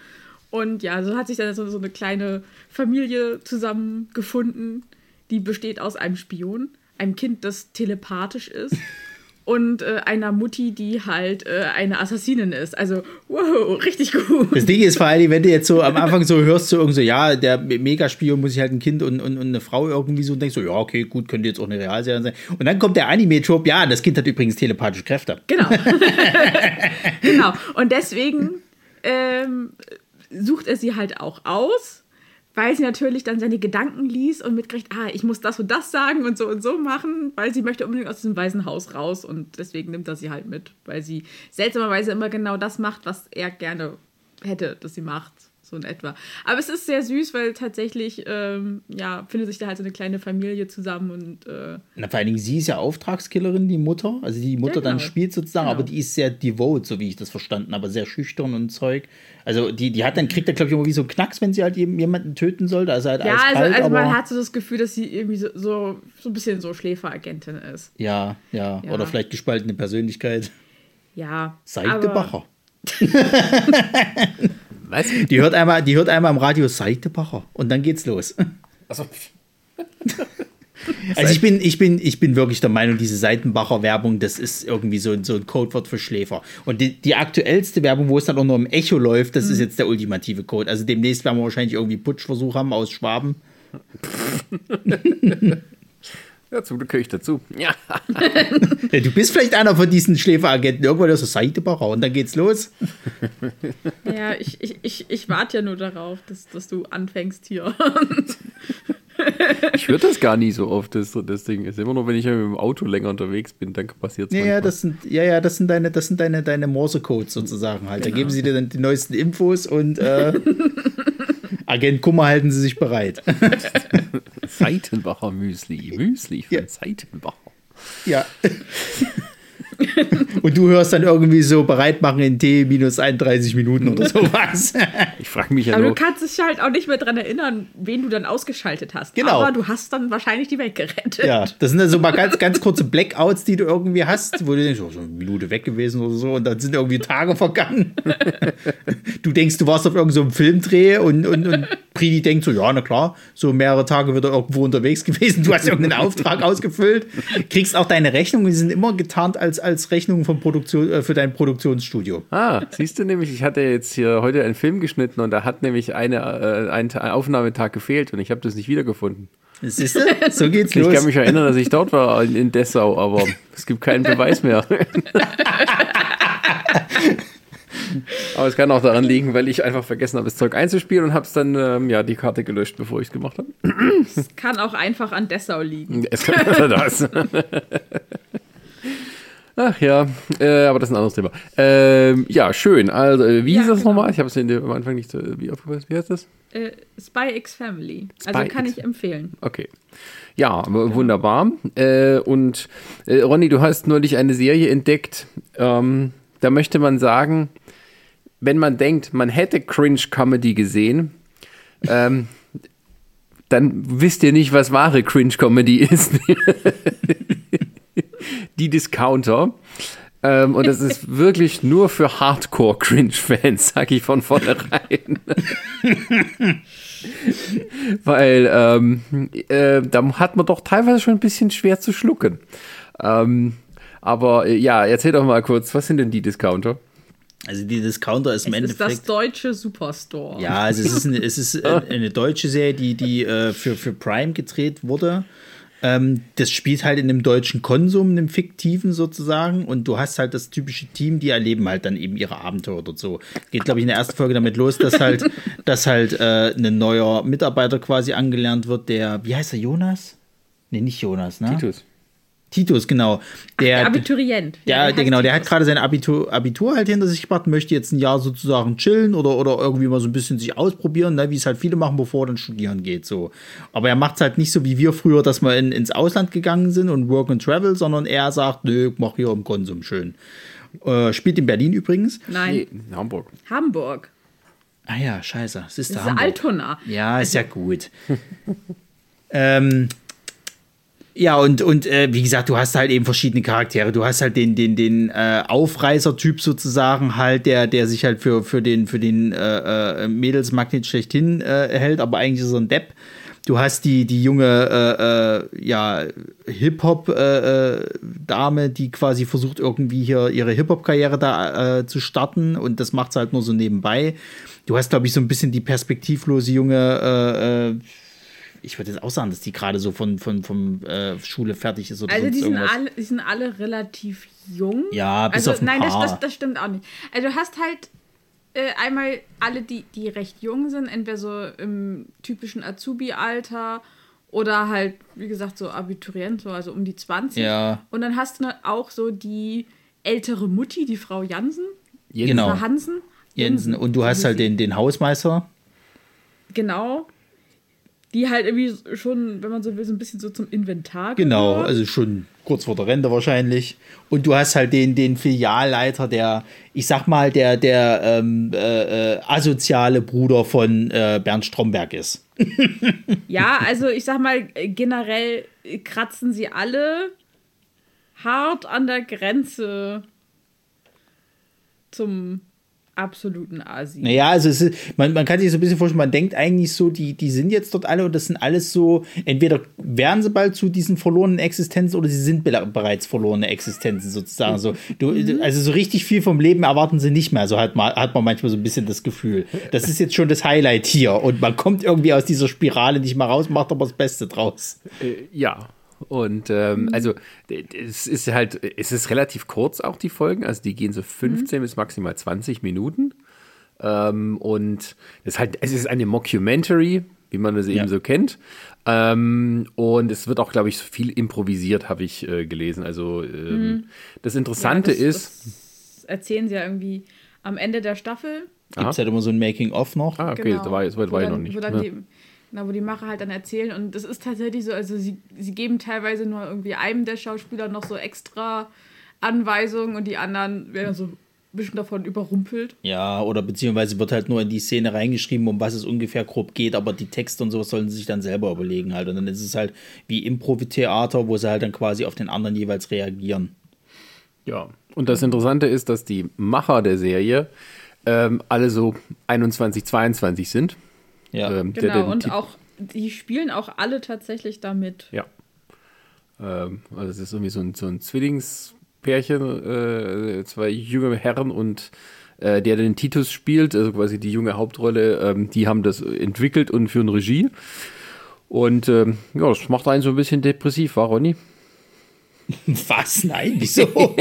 Und ja, so hat sich dann so, so eine kleine Familie zusammengefunden, die besteht aus einem Spion, einem Kind, das telepathisch ist und äh, einer Mutti, die halt äh, eine Assassinin ist. Also, wow, richtig gut. Das Ding ist vor allem, wenn du jetzt so am Anfang so hörst, so irgendwie so, ja, der Megaspion muss sich halt ein Kind und, und, und eine Frau irgendwie so und denkst so, ja, okay, gut, könnte jetzt auch eine Realserie sein. Und dann kommt der Anime-Trope, ja, das Kind hat übrigens telepathische Kräfte. Genau. genau. Und deswegen ähm, sucht er sie halt auch aus, weil sie natürlich dann seine Gedanken liest und mitkriegt, ah, ich muss das und das sagen und so und so machen, weil sie möchte unbedingt aus diesem Waisenhaus raus und deswegen nimmt er sie halt mit, weil sie seltsamerweise immer genau das macht, was er gerne hätte, dass sie macht. So in etwa. Aber es ist sehr süß, weil tatsächlich, ähm, ja, findet sich da halt so eine kleine Familie zusammen und äh, Na, vor allen Dingen, sie ist ja Auftragskillerin, die Mutter. Also die Mutter Ja, dann genau. spielt sozusagen, Genau. aber die ist sehr devote, so wie ich das verstanden habe, sehr schüchtern und Zeug. Also die, die hat dann, kriegt dann, glaube ich, irgendwie so einen Knacks, wenn sie halt jem- jemanden töten sollte. Also halt Ja, eiskalt, also, also man hat so das Gefühl, dass sie irgendwie so, so, so ein bisschen so Schläferagentin ist. ja, ja, Ja. Oder vielleicht gespaltene Persönlichkeit. Ja. Seidebacher. Was? Die hört einmal, die hört einmal im Radio Seidebacher und dann geht's los. Also, Also ich bin, ich bin, ich bin wirklich der Meinung, diese Seitenbacher Werbung, das ist irgendwie so, ein- so ein Codewort für Schläfer. Und die, die aktuellste Werbung, wo es dann auch nur im Echo läuft, das ist jetzt der ultimative Code. Also demnächst werden wir wahrscheinlich irgendwie Putschversuch haben aus Schwaben. ja, zum Glück gehöre ich dazu. Ja. Ja, du bist vielleicht einer von diesen Schläferagenten. Irgendwann ist es Seitenbacher und dann geht's los. Ja, ich, ich, ich, ich warte ja nur darauf, dass, dass du anfängst hier. Ich höre das gar nie so oft, das, das Ding ist. Immer nur, wenn ich mit dem Auto länger unterwegs bin, dann passiert es Ja, ja, das sind, ja, ja, das sind deine, das sind deine, deine Morse-Codes sozusagen halt. Da geben sie dir dann die neuesten Infos und äh, Agent Kummer halten sie sich bereit. Seitenbacher Müsli. Müsli von Ja. Seitenbacher. Ja. Und du hörst dann irgendwie so bereit machen in T minus 31 Minuten oder sowas. Ich frage mich ja Aber du nur, kannst dich halt auch nicht mehr dran erinnern, wen du dann ausgeschaltet hast. Genau. Aber du hast dann wahrscheinlich die Welt gerettet. Ja, das sind dann so mal ganz, ganz kurze Blackouts, die du irgendwie hast, wo du denkst, oh, so eine Minute weg gewesen oder so und dann sind irgendwie Tage vergangen. Du denkst, du warst auf irgendeinem so Filmdreh und, und, und Pridi denkt so, ja, na klar, so mehrere Tage wird er irgendwo unterwegs gewesen, du hast irgendeinen Auftrag ausgefüllt, kriegst auch deine Rechnungen, die sind immer getarnt als, als Rechnungen von Produktion, äh, für dein Produktionsstudio. Ah, siehst du nämlich, ich hatte jetzt hier heute einen Film geschnitten und da hat nämlich eine, äh, ein, ein Aufnahmetag gefehlt und ich habe das nicht wiedergefunden. Siehst du? So geht's Ich los. kann mich erinnern, dass ich dort war in, in Dessau, aber es gibt keinen Beweis mehr. aber es kann auch daran liegen, weil ich einfach vergessen habe, das Zeug einzuspielen und habe es dann ähm, ja die Karte gelöscht, bevor ich es gemacht habe. Kann auch einfach an Dessau liegen. Es kann das. Ach ja, äh, aber das ist ein anderes Thema. Ähm, ja, schön. Also, äh, wie Ja, hieß das genau. nochmal? Ich habe es am Anfang nicht so, wie aufgepasst. Wie heißt das? Äh, Spy X Family. Also Spy kann X. ich empfehlen. Okay. Ja, aber wunderbar. Äh, und äh, Ronny, du hast neulich eine Serie entdeckt. Ähm, da möchte man sagen, wenn man denkt, man hätte Cringe-Comedy gesehen, ähm, dann wisst ihr nicht, was wahre Cringe-Comedy ist. Die Discounter. Ähm, und das ist wirklich nur für Hardcore-Cringe-Fans, sag ich von vornherein. Weil ähm, äh, da hat man doch teilweise schon ein bisschen schwer zu schlucken. Ähm, aber äh, ja, erzähl doch mal kurz, was sind denn die Discounter? Also die Discounter ist im Es ist Endeffekt. das deutsche Superstore. Ja, also es ist, eine, es ist eine deutsche Serie, die, die äh, für, für Prime gedreht wurde. Ähm, das spielt halt in einem deutschen Konsum, einem fiktiven sozusagen. Und du hast halt das typische Team, die erleben halt dann eben ihre Abenteuer oder so. Geht, glaube ich, in der ersten Folge damit los, dass halt, dass halt äh, ein neuer Mitarbeiter quasi angelernt wird, der, wie heißt er, Jonas? Nee, nicht Jonas, ne? Titus. Titus, genau. Der, Der Abiturient. ja, der der, genau, der hat gerade sein Abitur, Abitur halt hinter sich gebracht, möchte jetzt ein Jahr sozusagen chillen oder, oder irgendwie mal so ein bisschen sich ausprobieren, ne, wie es halt viele machen, bevor er dann studieren geht. So. Aber er macht es halt nicht so wie wir früher, dass wir in, ins Ausland gegangen sind und Work and Travel, sondern er sagt, nö, mach hier im Konsum schön. Äh, spielt in Berlin übrigens. Nein, Nee, in Hamburg. Hamburg. Ah ja, scheiße. Es ist, Das ist Hamburg. Altona. Ja, ist ja gut. ähm, ja, und, und äh, wie gesagt, du hast halt eben verschiedene Charaktere. Du hast halt den, den, den äh, Aufreißer-Typ sozusagen halt, der, der sich halt für, für den, für den äh, äh, Mädelsmagnet schlechthin äh, hält, aber eigentlich ist er ein Depp. Du hast die, die junge äh, äh, ja, Hip-Hop-Dame, die quasi versucht, irgendwie hier ihre Hip-Hop-Karriere da äh, zu starten und das macht sie halt nur so nebenbei. Du hast, glaube ich, so ein bisschen die perspektivlose junge, äh, äh, ich würde jetzt auch sagen, dass die gerade so von, von, von äh, Schule fertig ist oder Also die sind, irgendwas. alle, die sind alle relativ jung. Ja, bis also, auf ein nein, das, paar. das, das stimmt auch nicht. Also du hast halt äh, einmal alle, die, die recht jung sind, entweder so im typischen Azubi-Alter oder halt, wie gesagt, so Abiturient, so also um die 20. Ja. Und dann hast du auch so die ältere Mutti, die Frau Jansen. Genau. Hansen. Jensen. Und du hast halt den, den Hausmeister. Genau. Die halt irgendwie schon, wenn man so will, so ein bisschen so zum Inventar Genau, gehört. also schon kurz vor der Rente wahrscheinlich. Und du hast halt den, den Filialleiter, der, ich sag mal, der, der ähm, äh, äh, asoziale Bruder von äh, Bernd Stromberg ist. Ja, also ich sag mal, generell kratzen sie alle hart an der Grenze zum absoluten Asi. Naja, also es ist, man, man kann sich so ein bisschen vorstellen, man denkt eigentlich so, die, die sind jetzt dort alle und das sind alles so, entweder werden sie bald zu diesen verlorenen Existenzen oder sie sind be bereits verlorene Existenzen sozusagen. So, du, also so richtig viel vom Leben erwarten sie nicht mehr, so hat man, hat man manchmal so ein bisschen das Gefühl. Das ist jetzt schon das Highlight hier und man kommt irgendwie aus dieser Spirale nicht mal raus, macht aber das Beste draus. Äh, ja. Und ähm, also d- d- es ist halt, es ist relativ kurz auch die Folgen, also die gehen so 15 bis maximal 20 Minuten. Ähm, und es ist halt, es ist eine Mockumentary, wie man das eben Ja. so kennt. Ähm, und es wird auch, glaube ich, viel improvisiert, habe ich äh, gelesen. Also ähm, das Interessante Ja, das- ist, Das erzählen sie ja irgendwie am Ende der Staffel. Gibt es halt immer so ein Making-of noch. ah, okay, Genau. da war, so weit war ich noch nicht. Wo, dann ne? die, genau, wo die Macher halt dann erzählen. Und das ist tatsächlich so, also sie, sie geben teilweise nur irgendwie einem der Schauspieler noch so extra Anweisungen und die anderen werden so ein bisschen davon überrumpelt. Ja, oder beziehungsweise wird halt nur in die Szene reingeschrieben, um was es ungefähr grob geht, aber die Texte und sowas sollen sie sich dann selber überlegen halt. Und dann ist es halt wie Impro-Theater, wo sie halt dann quasi auf den anderen jeweils reagieren. Ja, und das Interessante ist, dass die Macher der Serie ähm, alle so 21, 22 sind. Ja. Ähm, der Genau, den und Tit- auch, die spielen auch alle tatsächlich damit. Ja. Ähm, also es ist irgendwie so ein, so ein Zwillingspärchen, äh, zwei junge Herren und äh, der den Titus spielt, also quasi die junge Hauptrolle, ähm, die haben das entwickelt und führen Regie. Und ähm, ja, das macht einen so ein bisschen depressiv, war Ronny? Was? Nein, wieso?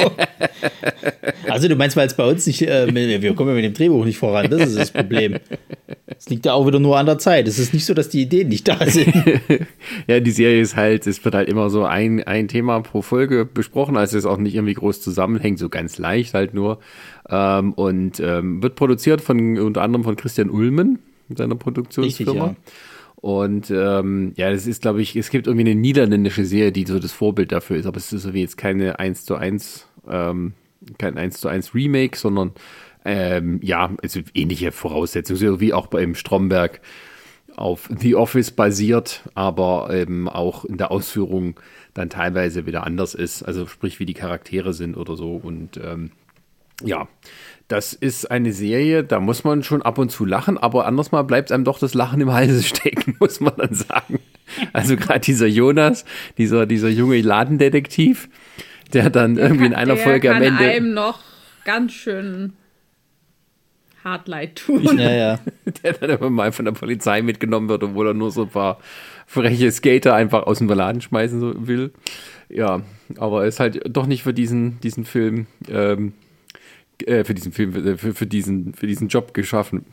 also du meinst, weil es bei uns nicht, äh, wir kommen ja mit dem Drehbuch nicht voran, das ist das Problem. Es liegt ja auch wieder nur an der Zeit. Es ist nicht so, dass die Ideen nicht da sind. Ja, die Serie ist halt, es wird halt immer so ein, ein Thema pro Folge besprochen, also es ist auch nicht irgendwie groß zusammenhängt, so ganz leicht halt nur. Ähm, und ähm, wird produziert von unter anderem von Christian Ulmen, seiner Produktionsfirma. Richtig, ja. Und ähm, ja, das ist, glaube ich, es gibt irgendwie eine niederländische Serie, die so das Vorbild dafür ist, aber es ist so wie jetzt keine 1 zu 1, ähm, kein 1 zu 1 Remake, sondern ähm, ja, also ähnliche Voraussetzungen, so wie auch beim Stromberg auf The Office basiert, aber eben auch in der Ausführung dann teilweise wieder anders ist. Also sprich, wie die Charaktere sind oder so. Und ähm, ja, das ist eine Serie, da muss man schon ab und zu lachen, aber anders mal bleibt einem doch das Lachen im Halse stecken, muss man dann sagen. Also gerade dieser Jonas, dieser, dieser junge Ladendetektiv, der dann der irgendwie kann, in einer Folge am Ende. einem noch ganz schön hart leid tun. Ja, ja. Der dann immer mal von der Polizei mitgenommen wird, obwohl er nur so ein paar freche Skater einfach aus dem Laden schmeißen will. Ja, aber er ist halt doch nicht für diesen, diesen Film, ähm, äh, für diesen Film, äh, für, für, diesen, für diesen Job geschaffen.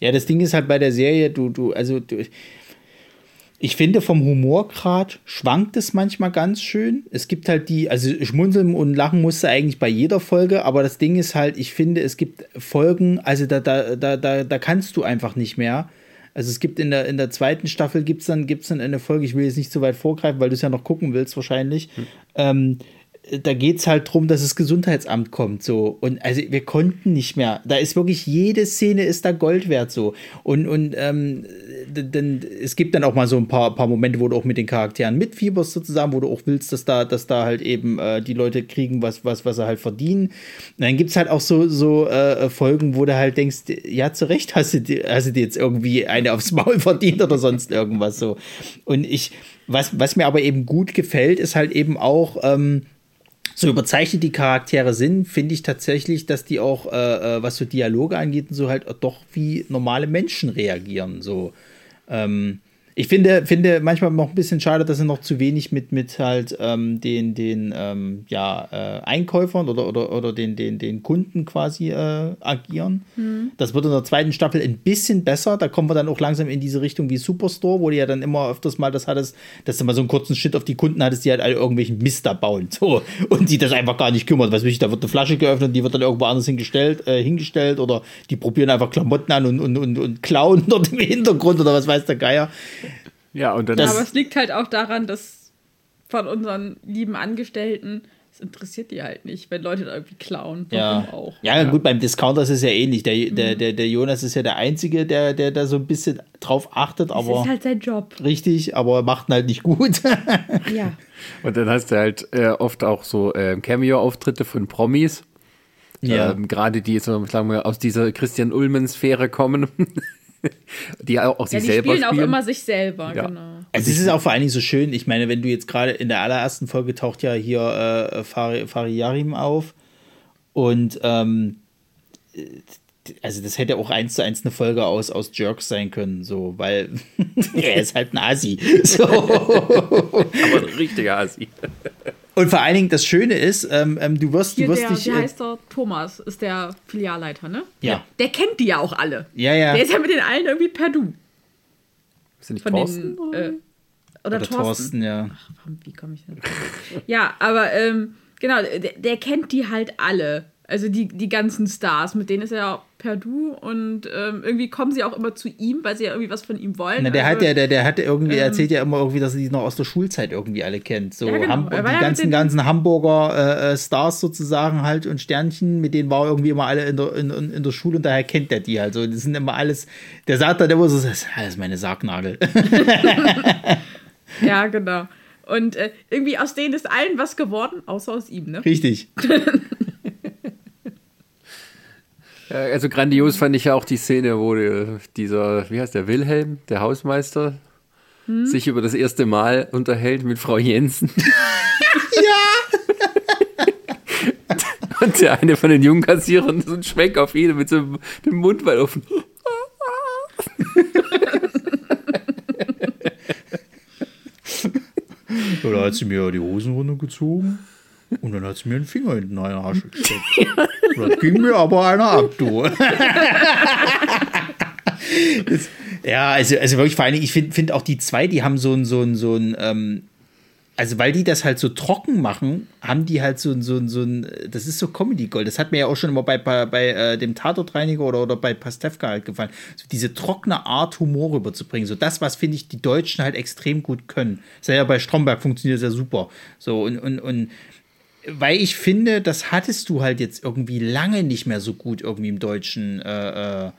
Ja, das Ding ist halt bei der Serie, du, du, also du, ich finde, vom Humorgrad schwankt es manchmal ganz schön. Es gibt halt die, also schmunzeln und lachen musste eigentlich bei jeder Folge, aber das Ding ist halt, ich finde, es gibt Folgen, also da, da, da, da, da kannst du einfach nicht mehr. Also es gibt in der, in der zweiten Staffel gibt es dann, gibt's dann eine Folge, ich will jetzt nicht so weit vorgreifen, weil du es ja noch gucken willst wahrscheinlich. Hm. Ähm, da geht es halt darum, dass das Gesundheitsamt kommt. So. Und also wir konnten nicht mehr. Da ist wirklich jede Szene ist da Gold wert so. Und, und ähm, denn es gibt dann auch mal so ein paar, paar Momente, wo du auch mit den Charakteren mitfieberst, sozusagen, wo du auch willst, dass da, dass da halt eben äh, die Leute kriegen, was, was, was sie halt verdienen. Und dann gibt es halt auch so, so äh, Folgen, wo du halt denkst, ja, zu Recht hast du, hast du dir jetzt irgendwie eine aufs Maul verdient oder sonst irgendwas so. Und ich, was, was mir aber eben gut gefällt, ist halt eben auch, ähm, so überzeichnet die Charaktere sind, finde ich tatsächlich, dass die auch, äh, äh was so Dialoge angeht, so halt doch wie normale Menschen reagieren. So. Ähm, ich finde, finde manchmal noch ein bisschen schade, dass sie noch zu wenig mit, mit halt ähm, den, den ähm, ja, äh, Einkäufern oder, oder, oder den, den, den Kunden quasi äh, agieren. Mhm. Das wird in der zweiten Staffel ein bisschen besser. Da kommen wir dann auch langsam in diese Richtung wie Superstore, wo du ja dann immer öfters mal das hattest, dass du mal so einen kurzen Schritt auf die Kunden hattest, die halt alle irgendwelchen Mist da bauen. So. Und die das einfach gar nicht kümmert. Was ich, da wird eine Flasche geöffnet, und die wird dann irgendwo anders hingestellt, äh, hingestellt oder die probieren einfach Klamotten an und, und, und, und klauen dort im Hintergrund oder was weiß der Geier. Ja, und dann. Das, aber es liegt halt auch daran, dass von unseren lieben Angestellten es interessiert die halt nicht, wenn Leute da irgendwie klauen. Ja. auch? Ja, ja, gut, beim Discounter ist es ja ähnlich. Der, mhm. der, der, der Jonas ist ja der Einzige, der, der da so ein bisschen drauf achtet. Das aber, ist halt sein Job. Richtig, aber er macht ihn halt nicht gut. ja. Und dann hast du halt äh, oft auch so äh, Cameo-Auftritte von Promis. Ja. Ähm, Gerade die so, sagen wir, aus dieser Christian Ulmen-Sphäre kommen. die auch, auch sich ja, die selber spielen. auch immer sich selber, ja. genau. Also es ist auch vor allen Dingen so schön, ich meine, wenn du jetzt gerade in der allerersten Folge taucht ja hier äh, Fari, Fari Yarim auf und ähm, also das hätte auch eins zu eins eine Folge aus, aus Jerks sein können, so, weil er ist halt ein Asi. So. Aber ein richtiger Asi. Und vor allen Dingen das Schöne ist, ähm, ähm, du wirst, du wirst der, dich. Wie heißt der? Thomas ist der Filialleiter, ne? Ja. Der, der, kennt die ja auch alle. Ja, ja. Der ist ja mit den allen irgendwie per Du. Ist der nicht Von Thorsten? Den, äh, oder, oder Thorsten. Thorsten. ja. Ach, wie komme ich denn? ja, aber ähm, genau, der, der kennt die halt alle. Also die, die ganzen Stars, mit denen ist er ja per Du und ähm, irgendwie kommen sie auch immer zu ihm, weil sie ja irgendwie was von ihm wollen. Na, der also, hat ja, der, der hat irgendwie, ähm, erzählt ja immer irgendwie, dass er die noch aus der Schulzeit irgendwie alle kennt. So ja, genau. Ham die ganzen, ganzen Hamburger äh, äh, Stars sozusagen halt und Sternchen, mit denen war er irgendwie immer alle in der, in, in der Schule und daher kennt er die halt. So, das sind immer alles, der sagt dann immer so, das ist alles meine Sargnagel. ja, genau. Und äh, irgendwie aus denen ist allen was geworden, außer aus ihm, ne? Richtig. Also grandios fand ich ja auch die Szene, wo dieser, wie heißt der, Wilhelm, der Hausmeister, hm? sich über das erste Mal unterhält mit Frau Jensen. ja! Und der eine von den Jungkassierern so ein Schmeck auf ihn mit so dem Mund weit offen. da hat sie mir die Hosen runtergezogen. Und dann hat sie mir einen Finger in den Arsch gesteckt. das ging mir aber einer ab, du. das, ja, also, also wirklich vor allen Dingen, ich finde find auch die zwei, die haben so ein, so ein, so ein, ähm, also weil die das halt so trocken machen, haben die halt so ein, so ein, so ein das ist so Comedy-Gold. Das hat mir ja auch schon immer bei, bei, bei äh, dem Tatortreiniger oder, oder bei Pastewka halt gefallen. So diese trockene Art, Humor rüberzubringen. So das, was, finde ich, die Deutschen halt extrem gut können. Das ist ja bei Stromberg funktioniert das ja super. So und, und, und weil ich finde, das hattest du halt jetzt irgendwie lange nicht mehr so gut irgendwie im Deutschen, äh, äh,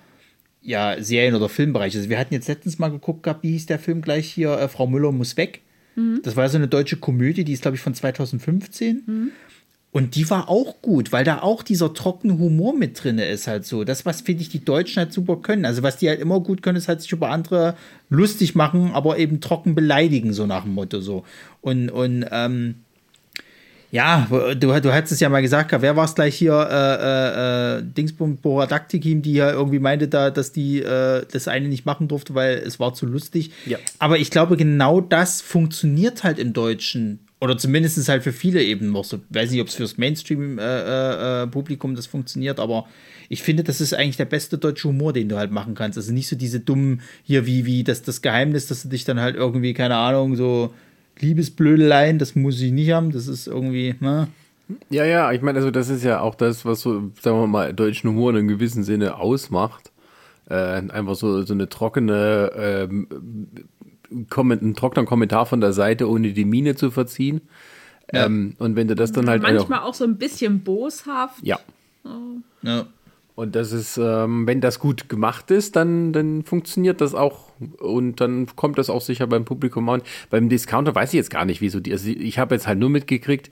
ja, Serien- oder Filmbereich. Also wir hatten jetzt letztens mal geguckt gehabt, wie hieß der Film gleich hier, äh, Frau Müller muss weg. Mhm. Das war so eine deutsche Komödie, die ist, glaube ich, von 2015. Mhm. Und die war auch gut, weil da auch dieser trockene Humor mit drin ist, halt so. Das, was finde ich, die Deutschen halt super können. Also, was die halt immer gut können, ist halt sich über andere lustig machen, aber eben trocken beleidigen, so nach dem Motto so. Und, und ähm, ja, du, du hattest es ja mal gesagt, wer war es gleich hier, äh, äh, äh Dingsbum Boradaktikim, die ja irgendwie meinte da, dass die äh, das eine nicht machen durfte, weil es war zu lustig. Ja. Aber ich glaube, genau das funktioniert halt im Deutschen oder zumindest halt für viele eben noch so. Weiß nicht, ob es fürs Mainstream-Publikum äh, äh, das funktioniert, aber ich finde, das ist eigentlich der beste deutsche Humor, den du halt machen kannst. Also nicht so diese dummen hier wie, wie das, das Geheimnis, dass du dich dann halt irgendwie, keine Ahnung, so Liebesblödeleien, das muss ich nicht haben. Das ist irgendwie, ne? Ja, ja, ich meine, also das ist ja auch das, was so, sagen wir mal, deutschen Humor in einem gewissen Sinne ausmacht. Äh, einfach so, so eine trockene, ähm, einen trockenen Kommentar von der Seite, ohne die Miene zu verziehen. Ja. Ähm, und wenn du das dann halt. Manchmal auch, auch so ein bisschen boshaft. Ja. Oh. Ja. Und das ist, ähm, wenn das gut gemacht ist, dann, dann funktioniert das auch und dann kommt das auch sicher beim Publikum an. Beim Discounter weiß ich jetzt gar nicht, wieso die. Also ich habe jetzt halt nur mitgekriegt,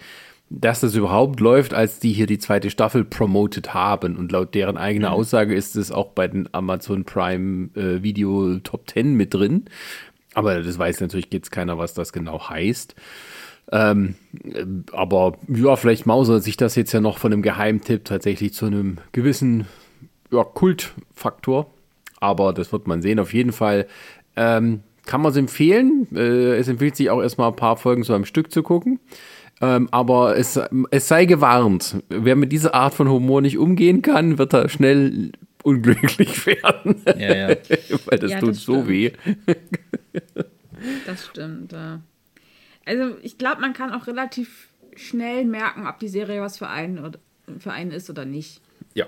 dass das überhaupt läuft, als die hier die zweite Staffel promoted haben. Und laut deren eigener mhm. Aussage ist es auch bei den Amazon Prime äh, Video Top 10 mit drin. Aber das weiß natürlich jetzt keiner, was das genau heißt. Ähm, aber ja, vielleicht mausert sich das jetzt ja noch von einem Geheimtipp tatsächlich zu einem gewissen ja, Kultfaktor. Aber das wird man sehen. Auf jeden Fall ähm, kann man es empfehlen. Äh, es empfiehlt sich auch erstmal ein paar Folgen so am Stück zu gucken. Ähm, aber es, es sei gewarnt, wer mit dieser Art von Humor nicht umgehen kann, wird da schnell unglücklich werden. Ja, ja. Weil das ja, tut das so weh. das stimmt. Ja. Also ich glaube, man kann auch relativ schnell merken, ob die Serie was für einen, oder, für einen ist oder nicht. Ja.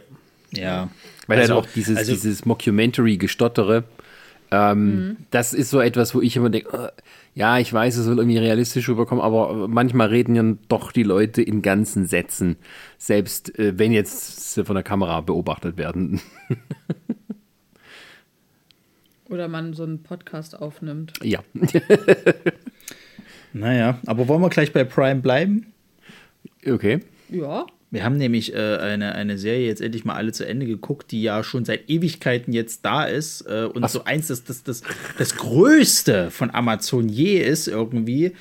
Ja. Weil also, halt auch dieses, also, dieses Mockumentary-Gestottere, ähm, mhm. das ist so etwas, wo ich immer denke, oh, ja, ich weiß, es soll irgendwie realistisch rüberkommen, aber manchmal reden ja doch die Leute in ganzen Sätzen, selbst äh, wenn jetzt sie von der Kamera beobachtet werden. Oder man so einen Podcast aufnimmt. Ja. Naja, aber wollen wir gleich bei Prime bleiben? Okay. Ja. Wir haben nämlich äh, eine, eine Serie jetzt endlich mal alle zu Ende geguckt, die ja schon seit Ewigkeiten jetzt da ist äh, und so eins, das, das, das, das Größte von Amazon je ist irgendwie.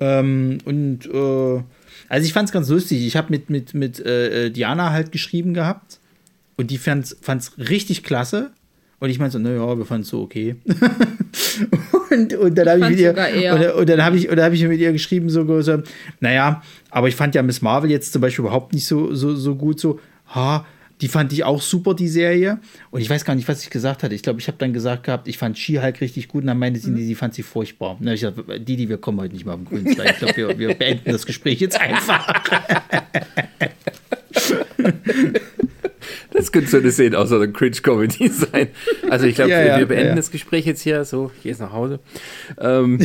Ähm, und äh, also ich fand es ganz lustig. Ich habe mit, mit, mit äh, Diana halt geschrieben gehabt und die fand es richtig klasse. Und ich meinte so, naja, wir fanden es so okay. und, und dann habe ich mit ihr, und, und, dann habe ich, und dann hab ich mit ihr geschrieben, so, so, naja, aber ich fand ja Miss Marvel jetzt zum Beispiel überhaupt nicht so, so, so gut, so, ha, die fand ich auch super, die Serie. Und ich weiß gar nicht, was ich gesagt hatte. Ich glaube, ich habe dann gesagt gehabt, ich fand She-Hulk richtig gut und dann meinte sie, mhm. die fand sie furchtbar. Na, ich dachte, die, die, wir kommen heute nicht mal auf den grünen Zweig. Ich glaube, wir, wir beenden das Gespräch jetzt einfach. Das könnte so eine Szene aus einer Cringe-Comedy sein. Also ich glaube, ja, ja, wir beenden ja, das Gespräch jetzt hier so. Ich gehe jetzt nach Hause. Ähm.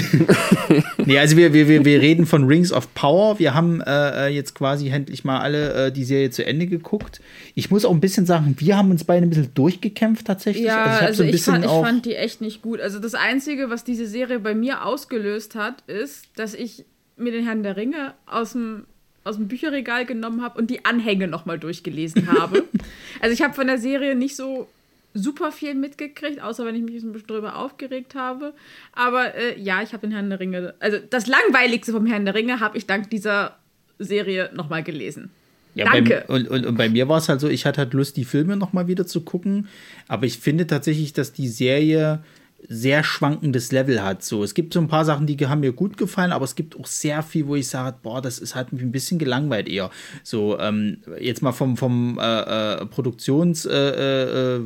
nee, also wir, wir, wir reden von Rings of Power. Wir haben äh, jetzt quasi endlich mal alle äh, die Serie zu Ende geguckt. Ich muss auch ein bisschen sagen, wir haben uns beide ein bisschen durchgekämpft tatsächlich. Ja, also ich, also so ich, fand, ich fand die echt nicht gut. Also das Einzige, was diese Serie bei mir ausgelöst hat, ist, dass ich mir den Herrn der Ringe aus dem aus dem Bücherregal genommen habe und die Anhänge nochmal durchgelesen habe. also ich habe von der Serie nicht so super viel mitgekriegt, außer wenn ich mich ein bisschen drüber aufgeregt habe. Aber äh, ja, ich habe den Herrn der Ringe, also das Langweiligste vom Herrn der Ringe habe ich dank dieser Serie nochmal gelesen. Ja, Danke. Bei, und, und, und, bei mir war es halt so, ich hatte halt Lust, die Filme nochmal wieder zu gucken. Aber ich finde tatsächlich, dass die Serie sehr schwankendes Level hat. So, es gibt so ein paar Sachen, die haben mir gut gefallen, aber es gibt auch sehr viel, wo ich sage, boah, das ist halt mich ein bisschen gelangweilt eher. So, ähm, jetzt mal vom, vom äh, äh, Produktions, äh, äh, äh,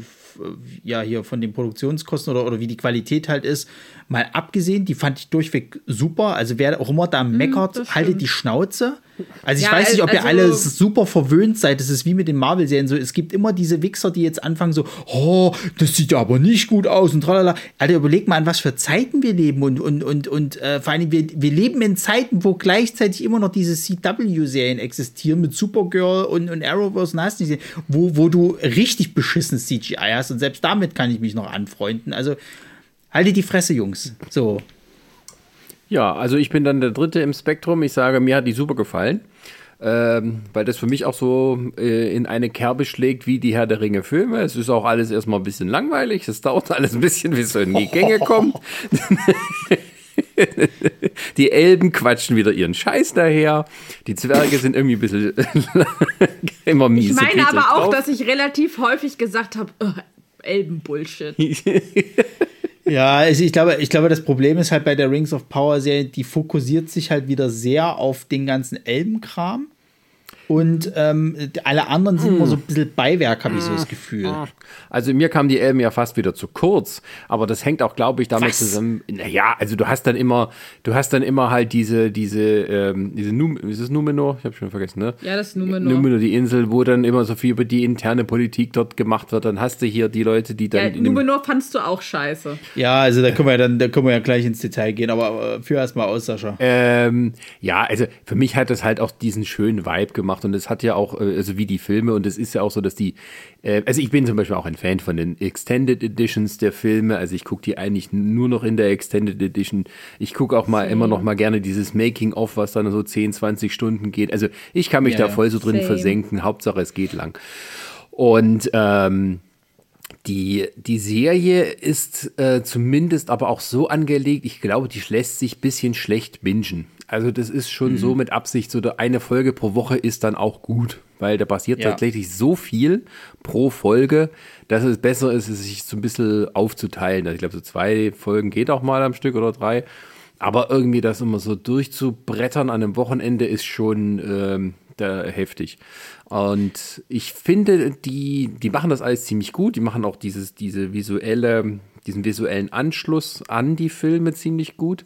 ja, hier von den Produktionskosten oder, oder wie die Qualität halt ist, mal abgesehen, die fand ich durchweg super. Also wer auch immer da mhm, meckert, mm, haltet die Schnauze. Also ich Ja, weiß nicht, ob ihr also- alle super verwöhnt seid. Das ist wie mit den Marvel-Serien so. Es gibt immer diese Wichser, die jetzt anfangen so, oh, das sieht ja aber nicht gut aus und tralala. Alter, überleg mal, an was für Zeiten wir leben und, und, und, und äh, vor allem, wir, wir leben in Zeiten, wo gleichzeitig immer noch diese CW-Serien existieren mit Supergirl und, und Arrowverse und hast nicht wo, wo du richtig beschissenes CGI hast und selbst damit kann ich mich noch anfreunden. Also haltet die Fresse, Jungs. So. Ja, also ich bin dann der Dritte im Spektrum. Ich sage, mir hat die super gefallen. Ähm, weil das für mich auch so äh, in eine Kerbe schlägt wie die Herr der Ringe Filme. Es ist auch alles erstmal ein bisschen langweilig. Es dauert alles ein bisschen, bis es in die Gänge kommt. die Elben quatschen wieder ihren Scheiß daher. Die Zwerge sind irgendwie ein bisschen immer miese. Ich meine aber auch, drauf. dass ich relativ häufig gesagt habe, oh, Elbenbullshit. Ja, also ich glaube, ich glaube, das Problem ist halt bei der Rings of Power Serie, die fokussiert sich halt wieder sehr auf den ganzen Elbenkram. Und ähm, alle anderen sind immer so ein bisschen Beiwerk, habe ich so das Gefühl. Also mir kamen die Elben ja fast wieder zu kurz, aber das hängt auch, glaube ich, damit Was? zusammen. Naja, also du hast dann immer, du hast dann immer halt diese, diese, ähm, diese Num ist es Numenor? Ich habe schon vergessen, ne? Ja, das ist Numenor. Numenor, die Insel, wo dann immer so viel über die interne Politik dort gemacht wird. Dann hast du hier die Leute, die dann Ja, Numenor fandst du auch scheiße. Ja, also da können wir ja dann, da können wir ja gleich ins Detail gehen, aber äh, führ erst mal aus, Sascha. Ähm, ja, also für mich hat das halt auch diesen schönen Vibe gemacht und es hat ja auch, äh, also wie die Filme und es ist ja auch so, dass die, äh, also ich bin zum Beispiel auch ein Fan von den Extended Editions der Filme, also ich gucke die eigentlich nur noch in der Extended Edition. Ich gucke auch mal immer noch mal gerne dieses Making-of, was dann so 10, 20 Stunden geht. Also ich kann mich Ja, da voll so drin Same. versenken, Hauptsache es geht lang. Und ähm, die, die Serie ist äh, zumindest aber auch so angelegt, ich glaube, die lässt sich ein bisschen schlecht bingen. Also das ist schon Mhm. so mit Absicht, so eine Folge pro Woche ist dann auch gut, weil da passiert Ja. tatsächlich so viel pro Folge, dass es besser ist, es sich so ein bisschen aufzuteilen. Also ich glaube, so zwei Folgen geht auch mal am Stück oder drei. Aber irgendwie das immer so durchzubrettern an einem Wochenende ist schon ähm, da heftig. Und ich finde, die, die machen das alles ziemlich gut. Die machen auch dieses, diese visuelle, diesen visuellen Anschluss an die Filme ziemlich gut,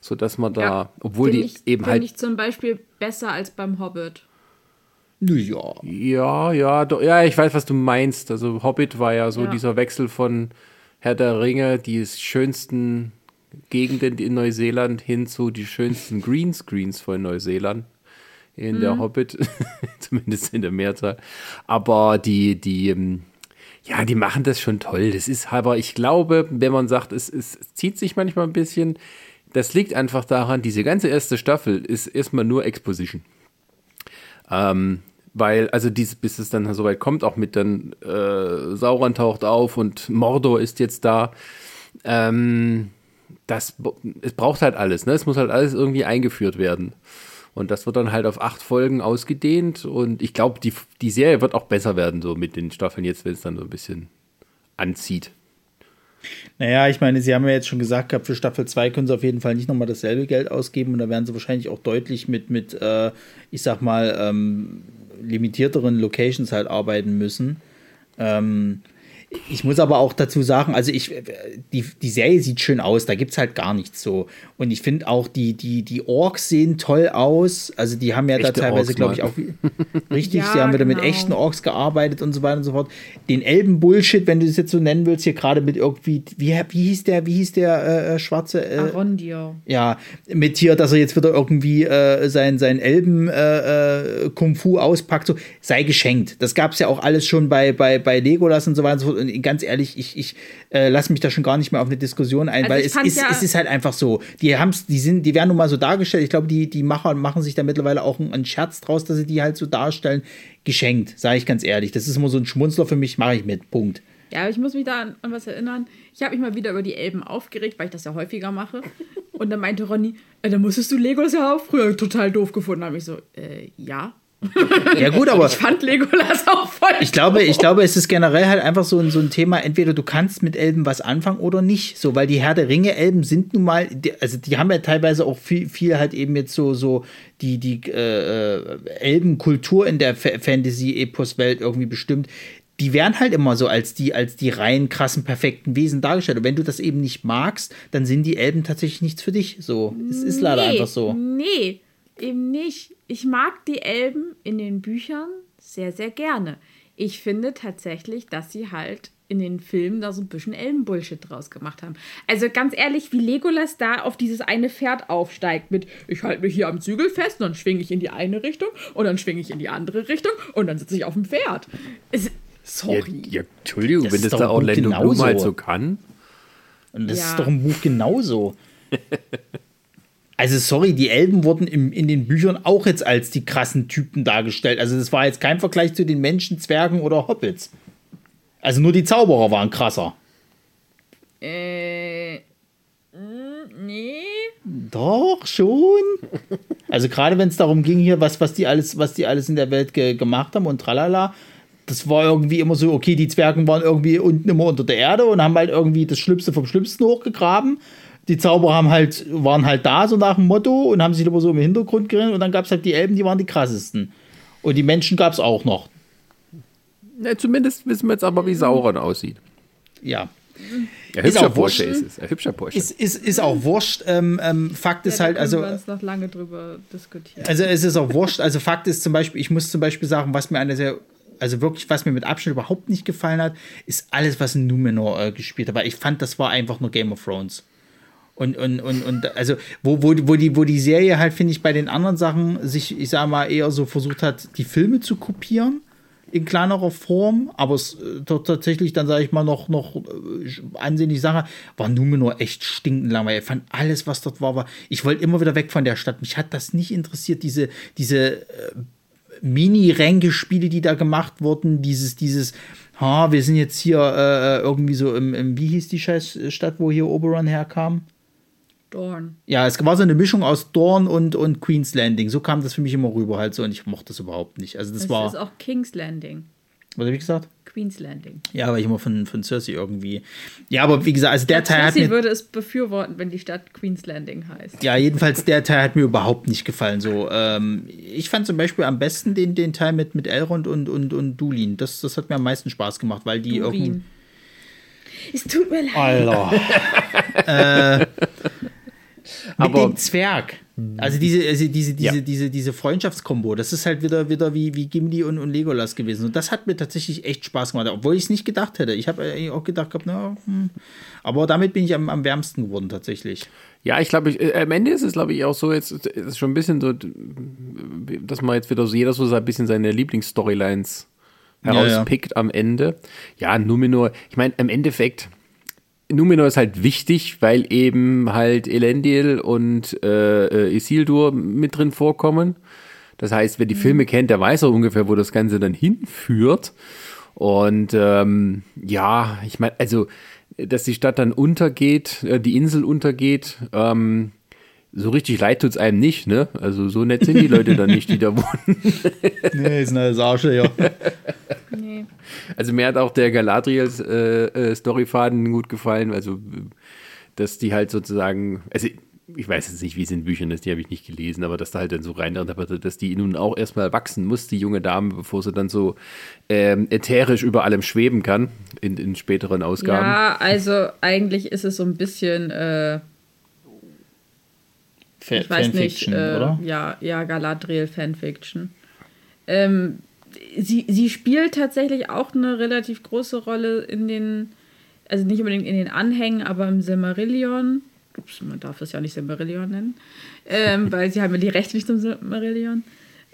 sodass man da, obwohl Find die ich, eben halt ich zum Beispiel besser als beim Hobbit. Ja. Ja, ja, doch, ja, ich weiß, was du meinst. Also Hobbit war ja so Ja. dieser Wechsel von Herr der Ringe, die schönsten Gegenden in Neuseeland hin zu die schönsten Greenscreens von Neuseeland in der Hobbit, zumindest in der Mehrzahl. Aber die, die, ähm, ja, die machen das schon toll. Das ist aber, ich glaube, wenn man sagt, es, es, es zieht sich manchmal ein bisschen, das liegt einfach daran, diese ganze erste Staffel ist erstmal nur Exposition. Ähm, weil, also dies, bis es dann soweit kommt, auch mit dann äh, Sauron taucht auf und Mordor ist jetzt da. Ähm, das, es braucht halt alles, ne? Es muss halt alles irgendwie eingeführt werden. Und das wird dann halt auf acht Folgen ausgedehnt. Und ich glaube, die, die Serie wird auch besser werden, so mit den Staffeln jetzt, wenn es dann so ein bisschen anzieht. Naja, ich meine, sie haben ja jetzt schon gesagt gehabt, für Staffel 2 können sie auf jeden Fall nicht nochmal dasselbe Geld ausgeben und da werden sie wahrscheinlich auch deutlich mit, mit äh, ich sag mal, ähm, limitierteren Locations halt arbeiten müssen. Ähm, ich muss aber auch dazu sagen, also ich, die, die Serie sieht schön aus, da gibt es halt gar nichts so. Und ich finde auch, die, die, die Orks sehen toll aus. Also die haben ja da Echte teilweise, Orks, glaube ich, auch richtig, Ja, die haben wieder mit genau. echten Orks gearbeitet und so weiter und so fort. Den Elben-Bullshit, wenn du das jetzt so nennen willst, hier gerade mit irgendwie, wie, wie hieß der, wie hieß der äh, äh, schwarze äh, Arondir. ja, mit hier, dass er jetzt wieder irgendwie äh, sein, sein Elben äh, äh, Kung Fu auspackt, so, sei geschenkt. Das gab es ja auch alles schon bei, bei, bei Legolas und so weiter und so fort. Und ganz ehrlich, ich, ich äh, lasse mich da schon gar nicht mehr auf eine Diskussion ein, Also weil es ist, ja- es ist halt einfach so. Die haben's, die sind, die werden nun mal so dargestellt. Ich glaube, die, die Macher machen sich da mittlerweile auch einen, Scherz draus, dass sie die halt so darstellen. Geschenkt, sage ich ganz ehrlich. Das ist immer so ein Schmunzler für mich, mache ich mit. Punkt. Ja, aber ich muss mich da an, an was erinnern. Ich habe mich mal wieder über die Elben aufgeregt, weil ich das ja häufiger mache. Und dann meinte Ronny, äh, da musstest du Legolas ja auch früher total doof gefunden haben. Ich so, äh, ja. Ja, gut, aber. Ich fand Legolas auch voll Ich glaube, ich glaube, es ist generell halt einfach so ein, so ein Thema, entweder du kannst mit Elben was anfangen oder nicht. So, weil die Herr der Ringe-Elben sind nun mal, die, also die haben ja teilweise auch viel, viel halt eben jetzt so, so die, die äh, Elbenkultur in der Fa- Fantasy-Epos-Welt irgendwie bestimmt. Die werden halt immer so als die, als die rein krassen, perfekten Wesen dargestellt. Und wenn du das eben nicht magst, dann sind die Elben tatsächlich nichts für dich. So, es ist leider nee, einfach so. Nee. Eben nicht. Ich mag die Elben in den Büchern sehr, sehr gerne. Ich finde tatsächlich, dass sie halt in den Filmen da so ein bisschen Elbenbullshit draus gemacht haben. Also ganz ehrlich, wie Legolas da auf dieses eine Pferd aufsteigt mit, ich halte mich hier am Zügel fest und dann schwinge ich in die eine Richtung und dann schwinge ich in die andere Richtung und dann sitze ich auf dem Pferd. Es, sorry. Ja, ja Entschuldigung, Das wenn ist das Buch Orlando Bloom genauso. halt so kann. Und das Ja. ist doch im Buch genauso. Also, sorry, die Elben wurden im, in den Büchern auch jetzt als die krassen Typen dargestellt. Also, das war jetzt kein Vergleich zu den Menschen, Zwergen oder Hobbits. Also, nur die Zauberer waren krasser. Äh, nee. Doch, schon. Also, gerade wenn es darum ging, hier, was, was, die alles, was die alles in der Welt ge gemacht haben und tralala. Das war irgendwie immer so, okay, die Zwergen waren irgendwie unten immer unter der Erde und haben halt irgendwie das Schlimmste vom Schlimmsten hochgegraben. Die Zauberer haben halt, waren halt da, so nach dem Motto, und haben sich immer so im Hintergrund gerannt. Und dann gab es halt die Elben, die waren die krassesten. Und die Menschen gab es auch noch. Ja, zumindest wissen wir jetzt aber, wie Sauron aussieht. Ja. Ja, Ist hübscher Bursche ist es. Ein hübscher Bursche. Ist, ist, ist auch wurscht. Ähm, ähm, Fakt ist ja, halt, da also. wir uns noch lange drüber diskutieren. Also es ist auch wurscht. Also Fakt ist zum Beispiel, ich muss zum Beispiel sagen, was mir eine sehr, also wirklich, was mir mit Abstand überhaupt nicht gefallen hat, ist alles, was in Numenor äh, gespielt hat. Weil ich fand, das war einfach nur Game of Thrones. Und, und, und, und also, wo, wo, wo, die, wo die Serie halt, finde ich, bei den anderen Sachen sich, ich sag mal, eher so versucht hat, die Filme zu kopieren in kleinerer Form, aber es äh, tatsächlich dann, sage ich mal, noch, noch äh, ansehnliche Sache, war Numenor echt stinkend langweilig. Ich fand alles, was dort war, war, ich wollte immer wieder weg von der Stadt. Mich hat das nicht interessiert, diese, diese äh, Mini-Ränkespiele, die da gemacht wurden, dieses, dieses, ha, wir sind jetzt hier äh, irgendwie so im, im, wie hieß die scheiß Stadt, wo hier Oberon herkam? Dorn. Ja, es war so eine Mischung aus Dorn und, und Queen's Landing. So kam das für mich immer rüber halt so und ich mochte das überhaupt nicht. Also das Es war, ist auch King's Landing. was habe ich gesagt? Queen's Landing. Ja, weil ich immer von, von Cersei irgendwie. Ja, aber wie gesagt, also der Teil hat Cersei mir. würde es befürworten, wenn die Stadt Queen's Landing heißt. Ja, jedenfalls der Teil hat mir überhaupt nicht gefallen. So, ähm, ich fand zum Beispiel am besten den, den Teil mit, mit Elrond und, und, und Dulin. Das, das hat mir am meisten Spaß gemacht, weil die irgendwie. Durin. Es tut mir leid. Alter. äh, mit Aber- dem Zwerg. Also diese, also diese, diese, Ja. diese, diese Freundschaftskombo, das ist halt wieder, wieder wie, wie Gimli und, und Legolas gewesen. Und das hat mir tatsächlich echt Spaß gemacht, obwohl ich es nicht gedacht hätte. Ich habe eigentlich auch gedacht, gehabt, na, hm. aber damit bin ich am, am wärmsten geworden tatsächlich. Ja, ich glaube, äh, am Ende ist es, glaube ich, auch so, jetzt ist es schon ein bisschen so, dass man jetzt wieder so, jeder so ein bisschen seine Lieblingsstorylines Ja, ja. herauspickt am Ende. Ja, Numenor, ich meine, im Endeffekt, Numenor ist halt wichtig, weil eben halt Elendil und äh, äh, Isildur mit drin vorkommen. Das heißt, wer die Filme kennt, der weiß auch ungefähr, wo das Ganze dann hinführt. Und ähm, ja, ich meine, also, dass die Stadt dann untergeht, äh, die Insel untergeht, ähm, so richtig leid tut's einem nicht, ne? Also so nett sind die Leute dann nicht, die da wohnen. Nee, ist eine Sarsche, ja. Nee. Also mir hat auch der Galadriels äh, äh, Storyfaden gut gefallen, also dass die halt sozusagen, also ich weiß jetzt nicht, wie es in Büchern ist, die habe ich nicht gelesen, aber dass da halt dann so rein dass die nun auch erstmal wachsen muss, die junge Dame, bevor sie dann so ähm, ätherisch über allem schweben kann in, in späteren Ausgaben. Ja, also eigentlich ist es so ein bisschen, äh, ich weiß nicht, Fanfiction, äh, oder? ja, ja, Galadriel Fanfiction. Ähm, sie, sie spielt tatsächlich auch eine relativ große Rolle in den, also nicht unbedingt in den Anhängen, aber im Silmarillion. Ups, man darf es ja nicht Silmarillion nennen, ähm, weil sie haben ja die Rechte nicht zum Silmarillion.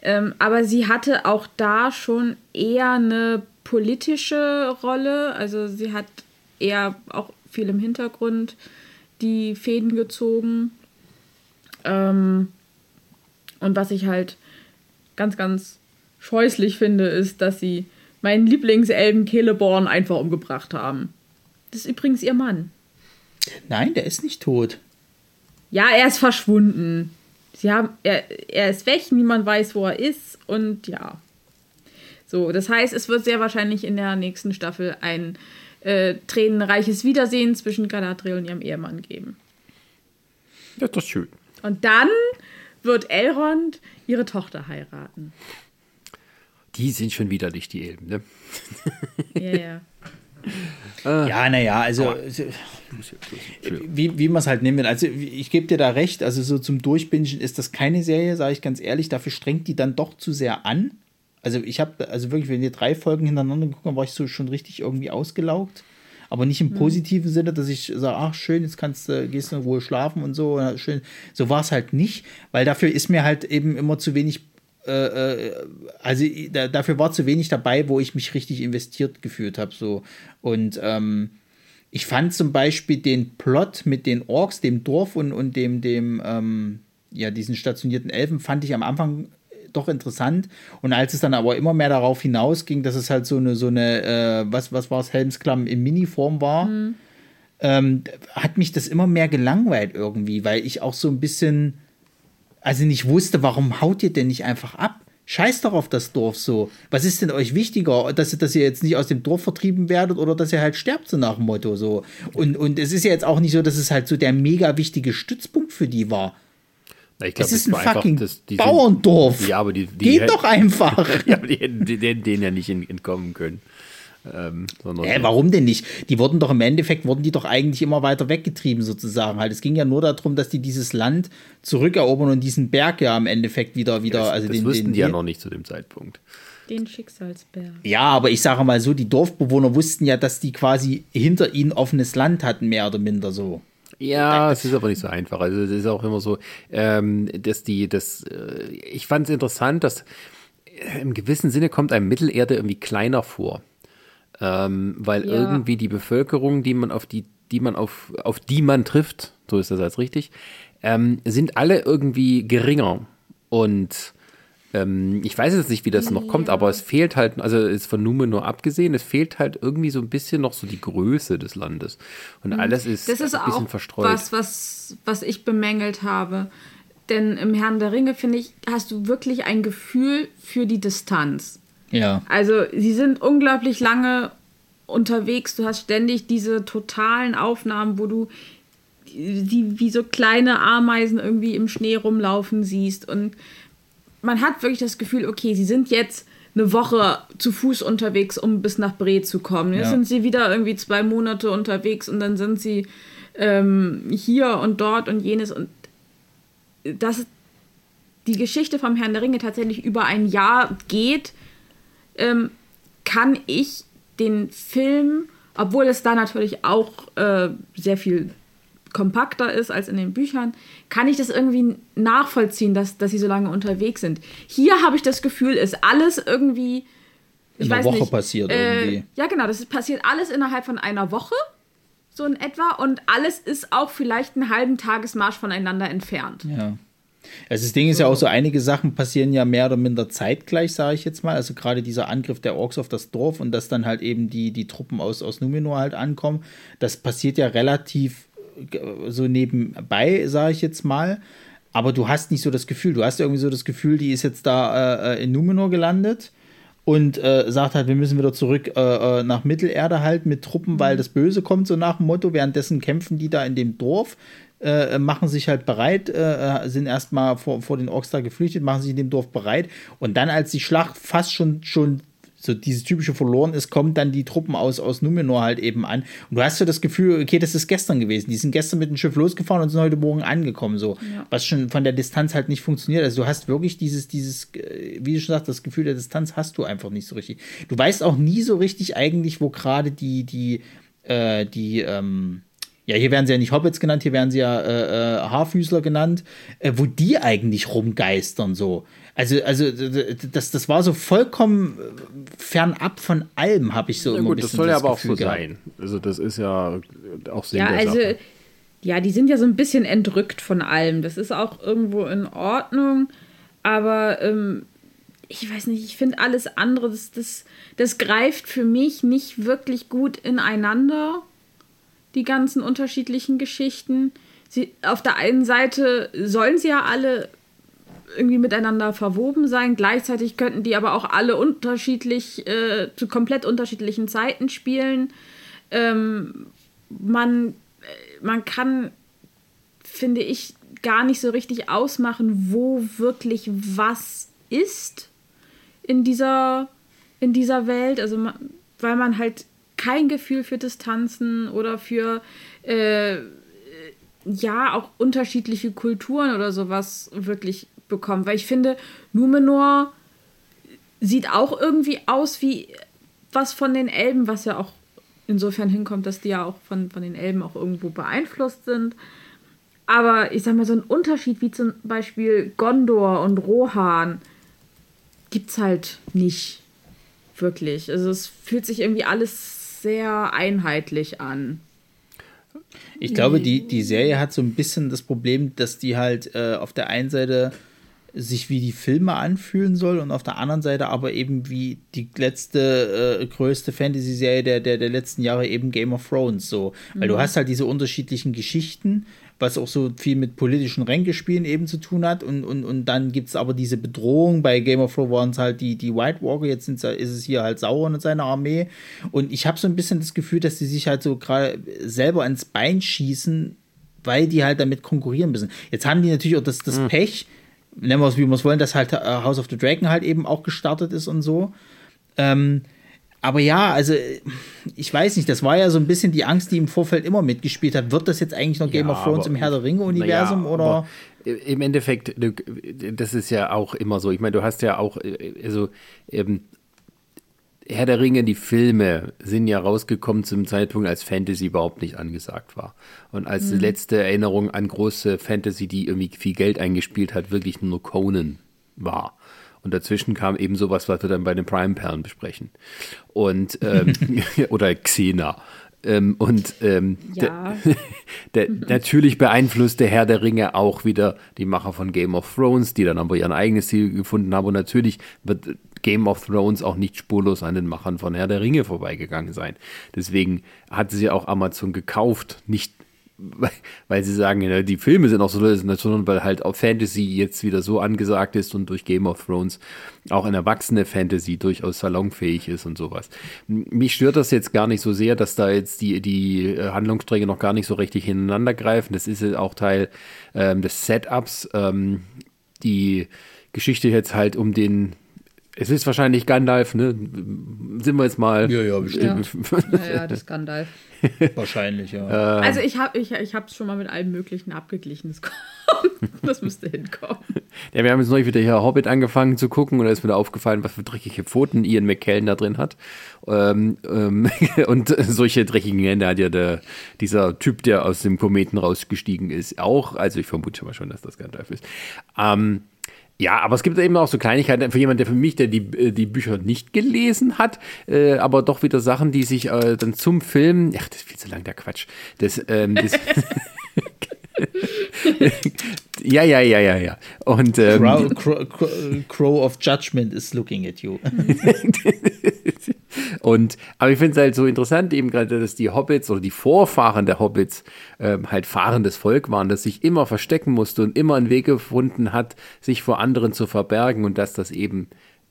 Ähm, aber sie hatte auch da schon eher eine politische Rolle. Also sie hat eher auch viel im Hintergrund die Fäden gezogen. Ähm, und was ich halt ganz, ganz scheußlich finde, ist, dass sie meinen Lieblingselben Celeborn einfach umgebracht haben. Das ist übrigens ihr Mann. Nein, der ist nicht tot. Ja, er ist verschwunden. Sie haben, er, er ist weg, niemand weiß, wo er ist und ja. So, das heißt, es wird sehr wahrscheinlich in der nächsten Staffel ein äh, tränenreiches Wiedersehen zwischen Galadriel und ihrem Ehemann geben. Ja, das ist schön. Und dann wird Elrond ihre Tochter heiraten. Die sind schon widerlich, die Elben, ne? Ja, ja. Äh. Ja, naja, also. Aber, wie, wie man es halt nehmen will. Also ich gebe dir da recht, also so zum Durchbingen ist das keine Serie, sage ich ganz ehrlich. Dafür strengt die dann doch zu sehr an. Also ich habe, also wirklich, wenn wir drei Folgen hintereinander gucken, war ich so schon richtig irgendwie ausgelaugt. Aber nicht im mhm. positiven Sinne, dass ich sage, ach schön, jetzt kannst du, gehst du in Ruhe schlafen und so. Schön. So war es halt nicht, weil dafür ist mir halt eben immer zu wenig äh, äh, also da, dafür war zu wenig dabei, wo ich mich richtig investiert gefühlt habe. So. Und ähm, ich fand zum Beispiel den Plot mit den Orks, dem Dorf und, und dem, dem ähm, ja, diesen stationierten Elfen, fand ich am Anfang doch interessant. Und als es dann aber immer mehr darauf hinausging, dass es halt so eine, so eine, äh, was, was war es, Helmsklamm in Miniform war, mhm. ähm, hat mich das immer mehr gelangweilt irgendwie, weil ich auch so ein bisschen, also nicht wusste, warum haut ihr denn nicht einfach ab? Scheiß doch auf das Dorf so. Was ist denn euch wichtiger, dass, dass ihr jetzt nicht aus dem Dorf vertrieben werdet oder dass ihr halt sterbt, so nach dem Motto so. Und, und es ist ja jetzt auch nicht so, dass es halt so der mega wichtige Stützpunkt für die war. Ich glaub, es ist ein fucking das, Bauerndorf. Sind, ja, aber die, die Geht hätten, doch einfach. ja, aber die hätten denen ja nicht entkommen können. Ähm, äh, warum denn nicht? Die wurden doch im Endeffekt, wurden die doch eigentlich immer weiter weggetrieben sozusagen. Halt. Es ging ja nur darum, dass die dieses Land zurückerobern und diesen Berg ja im Endeffekt wieder, wieder das, also das den, wussten den, die ja noch nicht zu dem Zeitpunkt. Den Schicksalsberg. Ja, aber ich sage mal so, die Dorfbewohner wussten ja, dass die quasi hinter ihnen offenes Land hatten, mehr oder minder so. Ja, es ist aber nicht so einfach. Also es ist auch immer so, ähm, dass die, das, äh, ich fand es interessant, dass äh, im gewissen Sinne kommt einem Mittelerde irgendwie kleiner vor ähm, weil ja. irgendwie die Bevölkerung, die man auf die, die man auf, auf die man trifft, so ist das als richtig, ähm, sind alle irgendwie geringer und ähm, ich weiß jetzt nicht, wie das noch kommt, aber es fehlt halt, also ist von Numenor abgesehen, es fehlt halt irgendwie so ein bisschen noch so die Größe des Landes. Und mhm. alles ist, das ist ein bisschen auch verstreut. Was, was, was ich bemängelt habe. Denn im Herrn der Ringe, finde ich, hast du wirklich ein Gefühl für die Distanz. Ja. Also sie sind unglaublich lange unterwegs. Du hast ständig diese totalen Aufnahmen, wo du die wie so kleine Ameisen irgendwie im Schnee rumlaufen siehst. Und man hat wirklich das Gefühl, okay, sie sind jetzt eine Woche zu Fuß unterwegs, um bis nach Bre zu kommen. Jetzt ja. sind sie wieder irgendwie zwei Monate unterwegs und dann sind sie ähm, hier und dort und jenes. Und dass die Geschichte vom Herrn der Ringe tatsächlich über ein Jahr geht, ähm, kann ich den Film, obwohl es da natürlich auch äh, sehr viel kompakter ist als in den Büchern, kann ich das irgendwie nachvollziehen, dass, dass sie so lange unterwegs sind. Hier habe ich das Gefühl, ist alles irgendwie. Ich in einer Woche nicht, passiert äh, irgendwie. Ja, genau, das ist passiert alles innerhalb von einer Woche, so in etwa, und alles ist auch vielleicht einen halben Tagesmarsch voneinander entfernt. Ja. Also das Ding ist ja auch so, einige Sachen passieren ja mehr oder minder zeitgleich, sage ich jetzt mal. Also gerade dieser Angriff der Orks auf das Dorf und dass dann halt eben die, die Truppen aus, aus Numenor halt ankommen, das passiert ja relativ so nebenbei, sage ich jetzt mal. Aber du hast nicht so das Gefühl, du hast irgendwie so das Gefühl, die ist jetzt da äh, äh in Numenor gelandet und äh, sagt halt, wir müssen wieder zurück äh, äh nach Mittelerde halt mit Truppen, weil mhm. das Böse kommt, so nach dem Motto. Währenddessen kämpfen die da in dem Dorf äh, machen sich halt bereit, äh, sind erstmal vor, vor den Orks da geflüchtet, machen sich in dem Dorf bereit und dann, als die Schlacht fast schon, schon so dieses typische verloren ist, kommen dann die Truppen aus, aus Numenor halt eben an. Und du hast so das Gefühl, okay, das ist gestern gewesen. Die sind gestern mit dem Schiff losgefahren und sind heute Morgen angekommen, so. Ja. Was schon von der Distanz halt nicht funktioniert. Also du hast wirklich dieses, dieses, äh, wie du schon sagst, das Gefühl der Distanz hast du einfach nicht so richtig. Du weißt auch nie so richtig eigentlich, wo gerade die, die, äh, die, ähm, ja, hier werden sie ja nicht Hobbits genannt, hier werden sie ja äh, äh, Haarfüßler genannt, äh, wo die eigentlich rumgeistern so. Also, also das, das war so vollkommen fernab von allem, habe ich so ja, immer gut, ein bisschen das soll ja aber Gefühl auch so gehabt. sein. Also das ist ja auch Sinn ja, also, Sache. Ja, die sind ja so ein bisschen entrückt von allem. Das ist auch irgendwo in Ordnung, aber ähm, ich weiß nicht, ich finde alles andere, das, das, das greift für mich nicht wirklich gut ineinander die ganzen unterschiedlichen Geschichten. Sie, auf der einen Seite sollen sie ja alle irgendwie miteinander verwoben sein. Gleichzeitig könnten die aber auch alle unterschiedlich, äh, zu komplett unterschiedlichen Zeiten spielen. Ähm, man, äh, man kann, finde ich, gar nicht so richtig ausmachen, wo wirklich was ist in dieser, in dieser Welt. Also, man, weil man halt kein Gefühl für Distanzen oder für äh, ja auch unterschiedliche Kulturen oder sowas wirklich bekommen. Weil ich finde, Numenor sieht auch irgendwie aus wie was von den Elben, was ja auch insofern hinkommt, dass die ja auch von, von den Elben auch irgendwo beeinflusst sind. Aber ich sag mal, so ein Unterschied wie zum Beispiel Gondor und Rohan gibt es halt nicht wirklich. Also es fühlt sich irgendwie alles sehr einheitlich an. Ich glaube, die, die Serie hat so ein bisschen das Problem, dass die halt äh, auf der einen Seite sich wie die Filme anfühlen soll und auf der anderen Seite aber eben wie die letzte äh, größte Fantasy-Serie der, der, der letzten Jahre eben Game of Thrones so. Weil mhm. du hast halt diese unterschiedlichen Geschichten, was auch so viel mit politischen Ränkespielen eben zu tun hat und, und, und dann gibt es aber diese Bedrohung, bei Game of Thrones waren es halt die, die White Walker, jetzt ist es hier halt Sauron und seine Armee und ich habe so ein bisschen das Gefühl, dass die sich halt so gerade selber ins Bein schießen, weil die halt damit konkurrieren müssen. Jetzt haben die natürlich auch das, das mhm. Pech, nennen wir es wie wir es wollen, dass halt äh, House of the Dragon halt eben auch gestartet ist und so. Ähm, aber ja, also ich weiß nicht, das war ja so ein bisschen die Angst, die im Vorfeld immer mitgespielt hat. Wird das jetzt eigentlich noch Game ja, of Thrones im Herr der Ringe-Universum ja, oder? Im Endeffekt, das ist ja auch immer so. Ich meine, du hast ja auch, also ähm, Herr der Ringe, die Filme sind ja rausgekommen zum Zeitpunkt, als Fantasy überhaupt nicht angesagt war. Und als mhm. letzte Erinnerung an große Fantasy, die irgendwie viel Geld eingespielt hat, wirklich nur Conan war. Und dazwischen kam eben sowas, was wir dann bei den Prime-Perlen besprechen. Und, ähm, oder Xena. Ähm, und ähm, ja. der, der, natürlich beeinflusste Herr der Ringe auch wieder die Macher von Game of Thrones, die dann aber ihren eigenes Ziel gefunden haben. Und natürlich wird Game of Thrones auch nicht spurlos an den Machern von Herr der Ringe vorbeigegangen sein. Deswegen hat sie auch Amazon gekauft, nicht weil sie sagen, die Filme sind auch so, sondern weil halt auch Fantasy jetzt wieder so angesagt ist und durch Game of Thrones auch eine erwachsene Fantasy durchaus salonfähig ist und sowas. Mich stört das jetzt gar nicht so sehr, dass da jetzt die, die äh, Handlungsträger noch gar nicht so richtig ineinander greifen. Das ist ja auch Teil ähm, des Setups. Ähm, die Geschichte jetzt halt um den es ist wahrscheinlich Gandalf, ne? Sind wir jetzt mal. Ja, ja, bestimmt. Ja, ja, ja das ist Gandalf. wahrscheinlich, ja. Ähm, also ich habe ich, ich es schon mal mit allem Möglichen abgeglichen. Das, kommt, das müsste hinkommen. Ja, wir haben jetzt neulich wieder hier Hobbit angefangen zu gucken und da ist mir da aufgefallen, was für dreckige Pfoten Ian McKellen da drin hat. Ähm, ähm, und solche dreckigen Hände hat ja der, dieser Typ, der aus dem Kometen rausgestiegen ist, auch. Also ich vermute mal schon, dass das Gandalf ist. Ähm, ja, aber es gibt eben auch so Kleinigkeiten für jemanden, der für mich, der die, äh, die Bücher nicht gelesen hat, äh, aber doch wieder Sachen, die sich äh, dann zum Film, ach, das ist viel zu lang der Quatsch. Das, ähm, das ja, ja, ja, ja, ja. Und ähm, Crow, Crow, Crow, of Judgment is looking at you. Und, aber ich finde es halt so interessant, eben gerade, dass die Hobbits oder die Vorfahren der Hobbits ähm, halt fahrendes Volk waren, das sich immer verstecken musste und immer einen Weg gefunden hat, sich vor anderen zu verbergen und dass das eben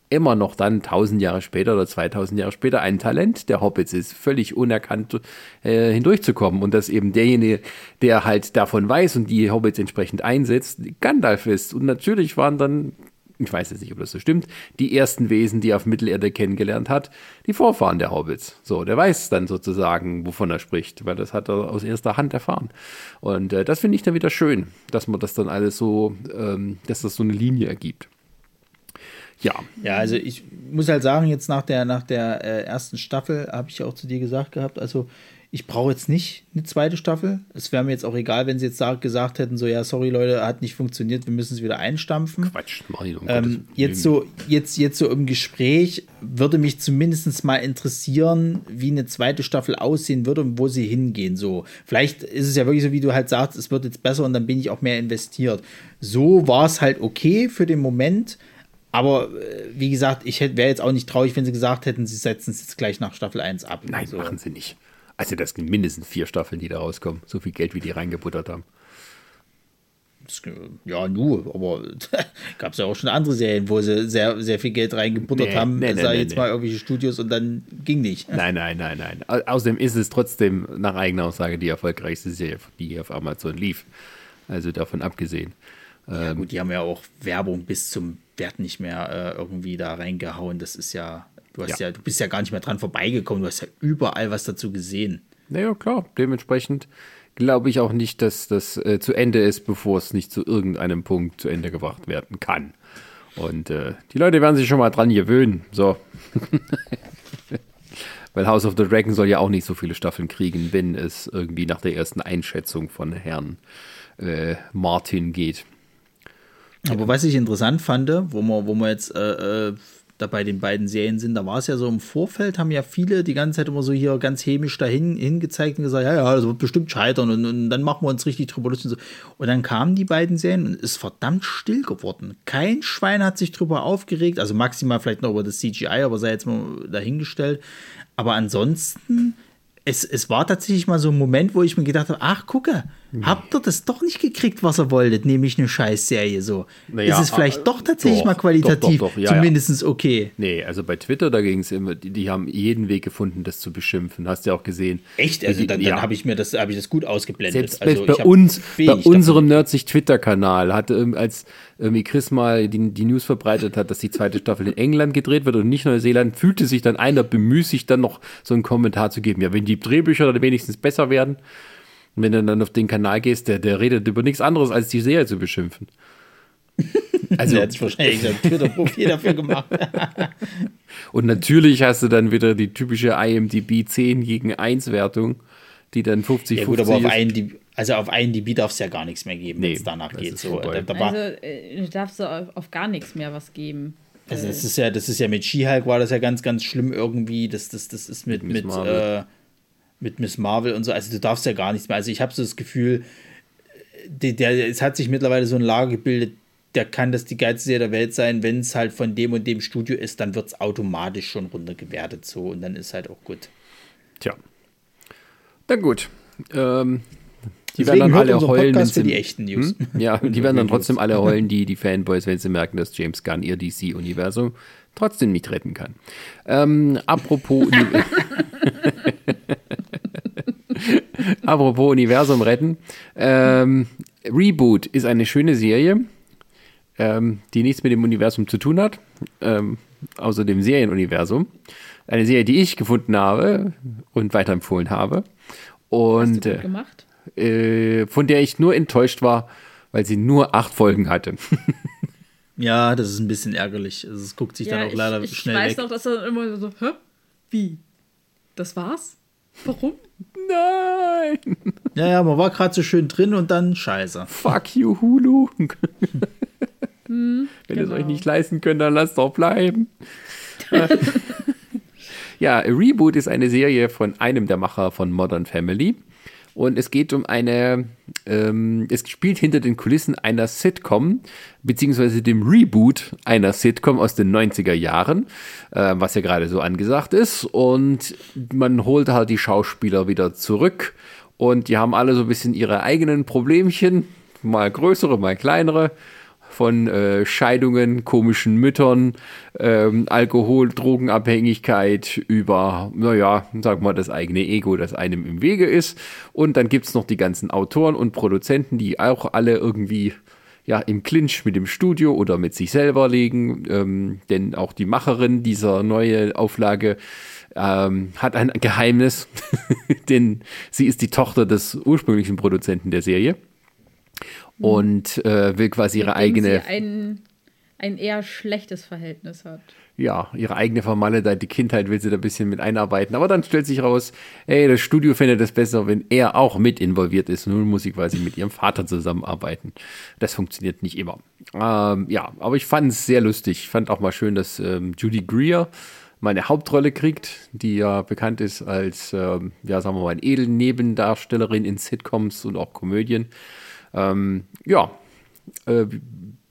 immer noch dann tausend Jahre später oder 2000 Jahre später ein Talent der Hobbits ist, völlig unerkannt äh, hindurchzukommen und dass eben derjenige, der halt davon weiß und die Hobbits entsprechend einsetzt, Gandalf ist. Und natürlich waren dann ich weiß jetzt nicht, ob das so stimmt, die ersten Wesen, die er auf Mittelerde kennengelernt hat, die Vorfahren der Hobbits. So, der weiß dann sozusagen, wovon er spricht, weil das hat er aus erster Hand erfahren. Und äh, das finde ich dann wieder schön, dass man das dann alles so, ähm, dass das so eine Linie ergibt. Ja. Ja, also ich muss halt sagen, jetzt nach der, nach der äh, ersten Staffel habe ich auch zu dir gesagt gehabt, also ich brauche jetzt nicht eine zweite Staffel. Es wäre mir jetzt auch egal, wenn sie jetzt gesagt hätten, so, ja, sorry Leute, hat nicht funktioniert, wir müssen es wieder einstampfen. Quatsch, mach ich um ähm, jetzt so, jetzt, jetzt so im Gespräch würde mich zumindest mal interessieren, wie eine zweite Staffel aussehen würde und wo sie hingehen. So, vielleicht ist es ja wirklich so, wie du halt sagst, es wird jetzt besser und dann bin ich auch mehr investiert. So war es halt okay für den Moment. Aber äh, wie gesagt, ich wäre jetzt auch nicht traurig, wenn sie gesagt hätten, sie setzen es jetzt gleich nach Staffel 1 ab. Nein, so. machen sie nicht. Also das sind mindestens vier Staffeln, die da rauskommen. So viel Geld, wie die reingebuttert haben. Ja, nur, aber gab es ja auch schon andere Serien, wo sie sehr, sehr viel Geld reingebuttert nee, haben, nee, nee, nee jetzt mal irgendwelche Studios und dann ging nicht. Nein, nein, nein, nein. Außerdem ist es trotzdem nach eigener Aussage die erfolgreichste Serie, die auf Amazon lief. Also davon abgesehen. Ja, ähm, gut, die haben ja auch Werbung bis zum Wert nicht mehr äh, irgendwie da reingehauen. Das ist ja Du, hast Ja. ja. du bist ja gar nicht mehr dran vorbeigekommen. Du hast ja überall was dazu gesehen. Naja, klar, dementsprechend glaube ich auch nicht, dass das äh, zu Ende ist, bevor es nicht zu irgendeinem Punkt zu Ende gebracht werden kann. Und äh, die Leute werden sich schon mal dran gewöhnen. So. Weil House of the Dragon soll ja auch nicht so viele Staffeln kriegen, wenn es irgendwie nach der ersten Einschätzung von Herrn äh, Martin geht. Aber was ich interessant fand, wo wir, wo wir jetzt äh, äh, da bei den beiden Serien sind, da war es ja so im Vorfeld, haben ja viele die ganze Zeit immer so hier ganz hämisch dahin hingezeigt und gesagt, ja, ja, das wird bestimmt scheitern und, und dann machen wir uns richtig drüber lustig. Und, so. und dann kamen die beiden Serien und es ist verdammt still geworden. Kein Schwein hat sich drüber aufgeregt, also maximal vielleicht noch über das CGI, aber sei jetzt mal dahingestellt. Aber ansonsten, es, es war tatsächlich mal so ein Moment, wo ich mir gedacht habe, ach, gucke, habt ihr das doch nicht gekriegt, was ihr wolltet, nämlich eine Scheißserie so. Naja, ist es vielleicht äh, doch tatsächlich doch, mal qualitativ doch, doch, ja, ja. zumindest okay. Nee, also bei Twitter, da ging es immer, die, die haben jeden Weg gefunden, das zu beschimpfen. Hast du ja auch gesehen. Echt? Also Die- dann, ja. dann habe ich mir das, habe ich das gut ausgeblendet. Selbst also, bei, hab uns, bei unserem davon- Nerdsich Twitter-Kanal hatte, ähm, als irgendwie Chris mal die, die News verbreitet hat, dass die zweite Staffel in England gedreht wird und nicht Neuseeland, fühlte sich dann einer bemüßigt, dann noch so einen Kommentar zu geben. Ja, wenn die Drehbücher dann wenigstens besser werden, und wenn du dann auf den Kanal gehst, der, der redet über nichts anderes, als die Serie zu beschimpfen. Also, Der hat wahrscheinlich sein Twitter-Profil dafür gemacht. und natürlich hast du dann wieder die typische IMDb 10 gegen 1 Wertung, die dann 50, Ja gut, 50 aber auf ist. einen, also auf einen DB darf es ja gar nichts mehr geben, wenn Nee, es danach geht. ist So, da, da Also äh, darfst du auf, auf gar nichts mehr was geben. also das ist ja, das ist ja mit She-Hulk war das ja ganz, ganz schlimm irgendwie. Das, das, das ist mit, mit, Marvel. äh, mit Miss Marvel und so. Also du darfst ja gar nichts mehr. Also ich habe so das Gefühl, der, der, es hat sich mittlerweile so ein Lager gebildet, der kann das die geilste Serie der Welt sein, wenn es halt von dem und dem Studio ist, dann wird es automatisch schon runtergewertet so und dann ist halt auch gut. Tja. Na gut. Ähm, die Deswegen werden dann alle heulen. Podcast wenn sie- die echten News. Hm? Ja, die werden dann trotzdem alle heulen, die, die Fanboys, wenn sie merken, dass James Gunn ihr DC-Universum trotzdem nicht retten kann. Ähm, apropos, apropos Universum retten. Ähm, Reboot ist eine schöne Serie, ähm, die nichts mit dem Universum zu tun hat, ähm, außer dem Serienuniversum. Eine Serie, die ich gefunden habe und weiterempfohlen habe. Und Hast du gut äh, gemacht? äh, von der ich nur enttäuscht war, weil sie nur acht Folgen hatte. Ja, das ist ein bisschen ärgerlich. Also Es guckt sich dann auch leider ich, ich schnell weiß weg. noch, dass er immer so, hä? Wie? Das war's? Warum? Nein! Ja, ja, man war gerade so schön drin und dann scheiße. Fuck you, Hulu. Wenn ihr es genau. euch nicht leisten könnt, dann lasst doch bleiben. ja, Reboot ist eine Serie von einem der Macher von Modern Family. Und es geht um eine, ähm, es spielt hinter den Kulissen einer Sitcom, beziehungsweise dem Reboot einer Sitcom aus den 90er Jahren, äh, was ja gerade so angesagt ist. Und man holt halt die Schauspieler wieder zurück. Und die haben alle so ein bisschen ihre eigenen Problemchen, mal größere, mal kleinere von äh, Scheidungen, komischen Müttern, ähm, Alkohol, Drogenabhängigkeit über, naja, sag mal, das eigene Ego, das einem im Wege ist. Und dann gibt's noch die ganzen Autoren und Produzenten, die auch alle irgendwie ja, im Clinch mit dem Studio oder mit sich selber liegen. Ähm, denn auch die Macherin dieser neue Auflage ähm, hat ein Geheimnis, denn sie ist die Tochter des ursprünglichen Produzenten der Serie und äh, will quasi ihre Mit eigene, Sie ein, ein eher schlechtes Verhältnis hat. ja, ihre eigene vermaledeite Kindheit will sie da ein bisschen mit einarbeiten. Aber dann stellt sich raus, ey, das Studio findet es besser, wenn er auch mit involviert ist. Nun muss sie quasi mit ihrem Vater zusammenarbeiten. Das funktioniert nicht immer. Ähm, ja, aber ich fand es sehr lustig. Ich fand auch mal schön, dass ähm, Judy Greer mal eine Hauptrolle kriegt, die ja bekannt ist als, ähm, ja, sagen wir mal, eine Edelnebendarstellerin in Sitcoms und auch Komödien. Ähm, ja, äh,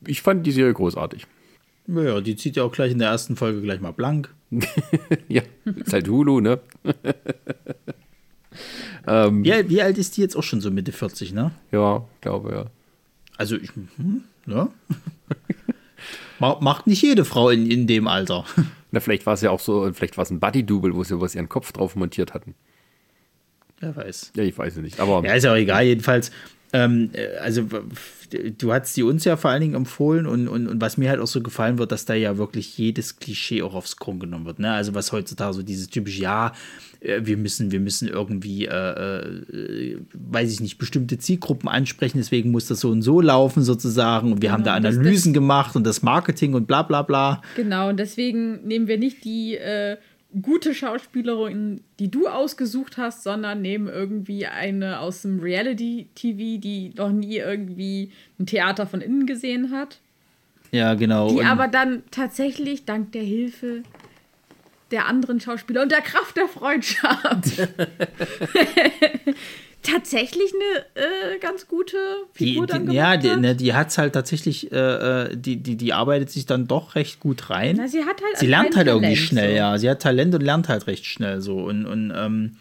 ich fand die Serie großartig. Ja, die zieht ja auch gleich in der ersten Folge gleich mal blank. ja, ist halt Hulu, ne? ähm, Wie, wie alt ist die jetzt auch schon so Mitte 40, ne? ja, glaube ja. Also, ich, hm. Ma- Macht nicht jede Frau in, in dem Alter. Na, vielleicht war es ja auch so, vielleicht war es ein Buddy-Double, wo sie was ihren Kopf drauf montiert hatten. Wer weiß. Ja, ich weiß es nicht. Aber Ja, ist ja auch egal. Jedenfalls, Ähm, äh, also du hast sie uns ja vor allen Dingen empfohlen und, und, und was mir halt auch so gefallen wird, dass da ja wirklich jedes Klischee auch aufs Korn genommen wird. Ne? Also was heutzutage so dieses typische, ja, äh, wir müssen, wir müssen irgendwie, äh, äh, weiß ich nicht, bestimmte Zielgruppen ansprechen, deswegen muss das so und so laufen sozusagen. Und wir genau, haben da Analysen das, gemacht und das Marketing und bla bla bla. Genau, und deswegen nehmen wir nicht die äh, gute Schauspielerin, die du ausgesucht hast, sondern nehmen irgendwie eine aus dem Reality-TV, die noch nie irgendwie ein Theater von innen gesehen hat. Ja, genau. Die aber dann tatsächlich dank der Hilfe der anderen Schauspieler und der Kraft der Freundschaft tatsächlich eine äh, ganz gute Figur die, die, dann Ja, die, ne, die hat es halt tatsächlich, äh, äh, die, die, die arbeitet sich dann doch recht gut rein. Na, sie hat halt sie lernt halt Talent, irgendwie schnell, so. ja. Sie hat Talent und lernt halt recht schnell so. Und, und ähm,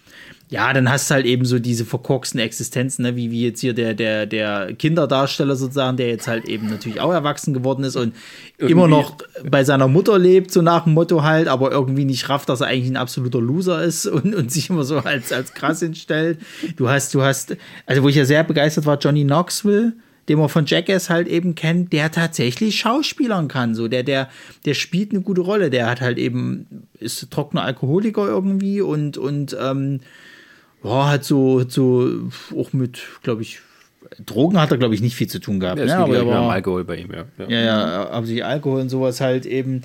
ja, dann hast du halt eben so diese verkorksten Existenzen, ne? wie, wie jetzt hier der, der, der Kinderdarsteller sozusagen, der jetzt halt eben natürlich auch erwachsen geworden ist und irgendwie. immer noch bei seiner Mutter lebt, so nach dem Motto halt, aber irgendwie nicht rafft, dass er eigentlich ein absoluter Loser ist und, und sich immer so als, als krass hinstellt. Du hast, du hast, also wo ich ja sehr begeistert war, Johnny Knoxville den man von Jackass halt eben kennt, der tatsächlich Schauspielern kann. So, der, der, der spielt eine gute Rolle. Der hat halt eben, ist trockener Alkoholiker irgendwie und, und ähm, ja, hat so, so auch mit, glaube ich, Drogen hat er, glaube ich, nicht viel zu tun gehabt. Ja, ne? aber er war Alkohol bei ihm, ja. Ja, ja, ja aber sich Alkohol und sowas halt eben.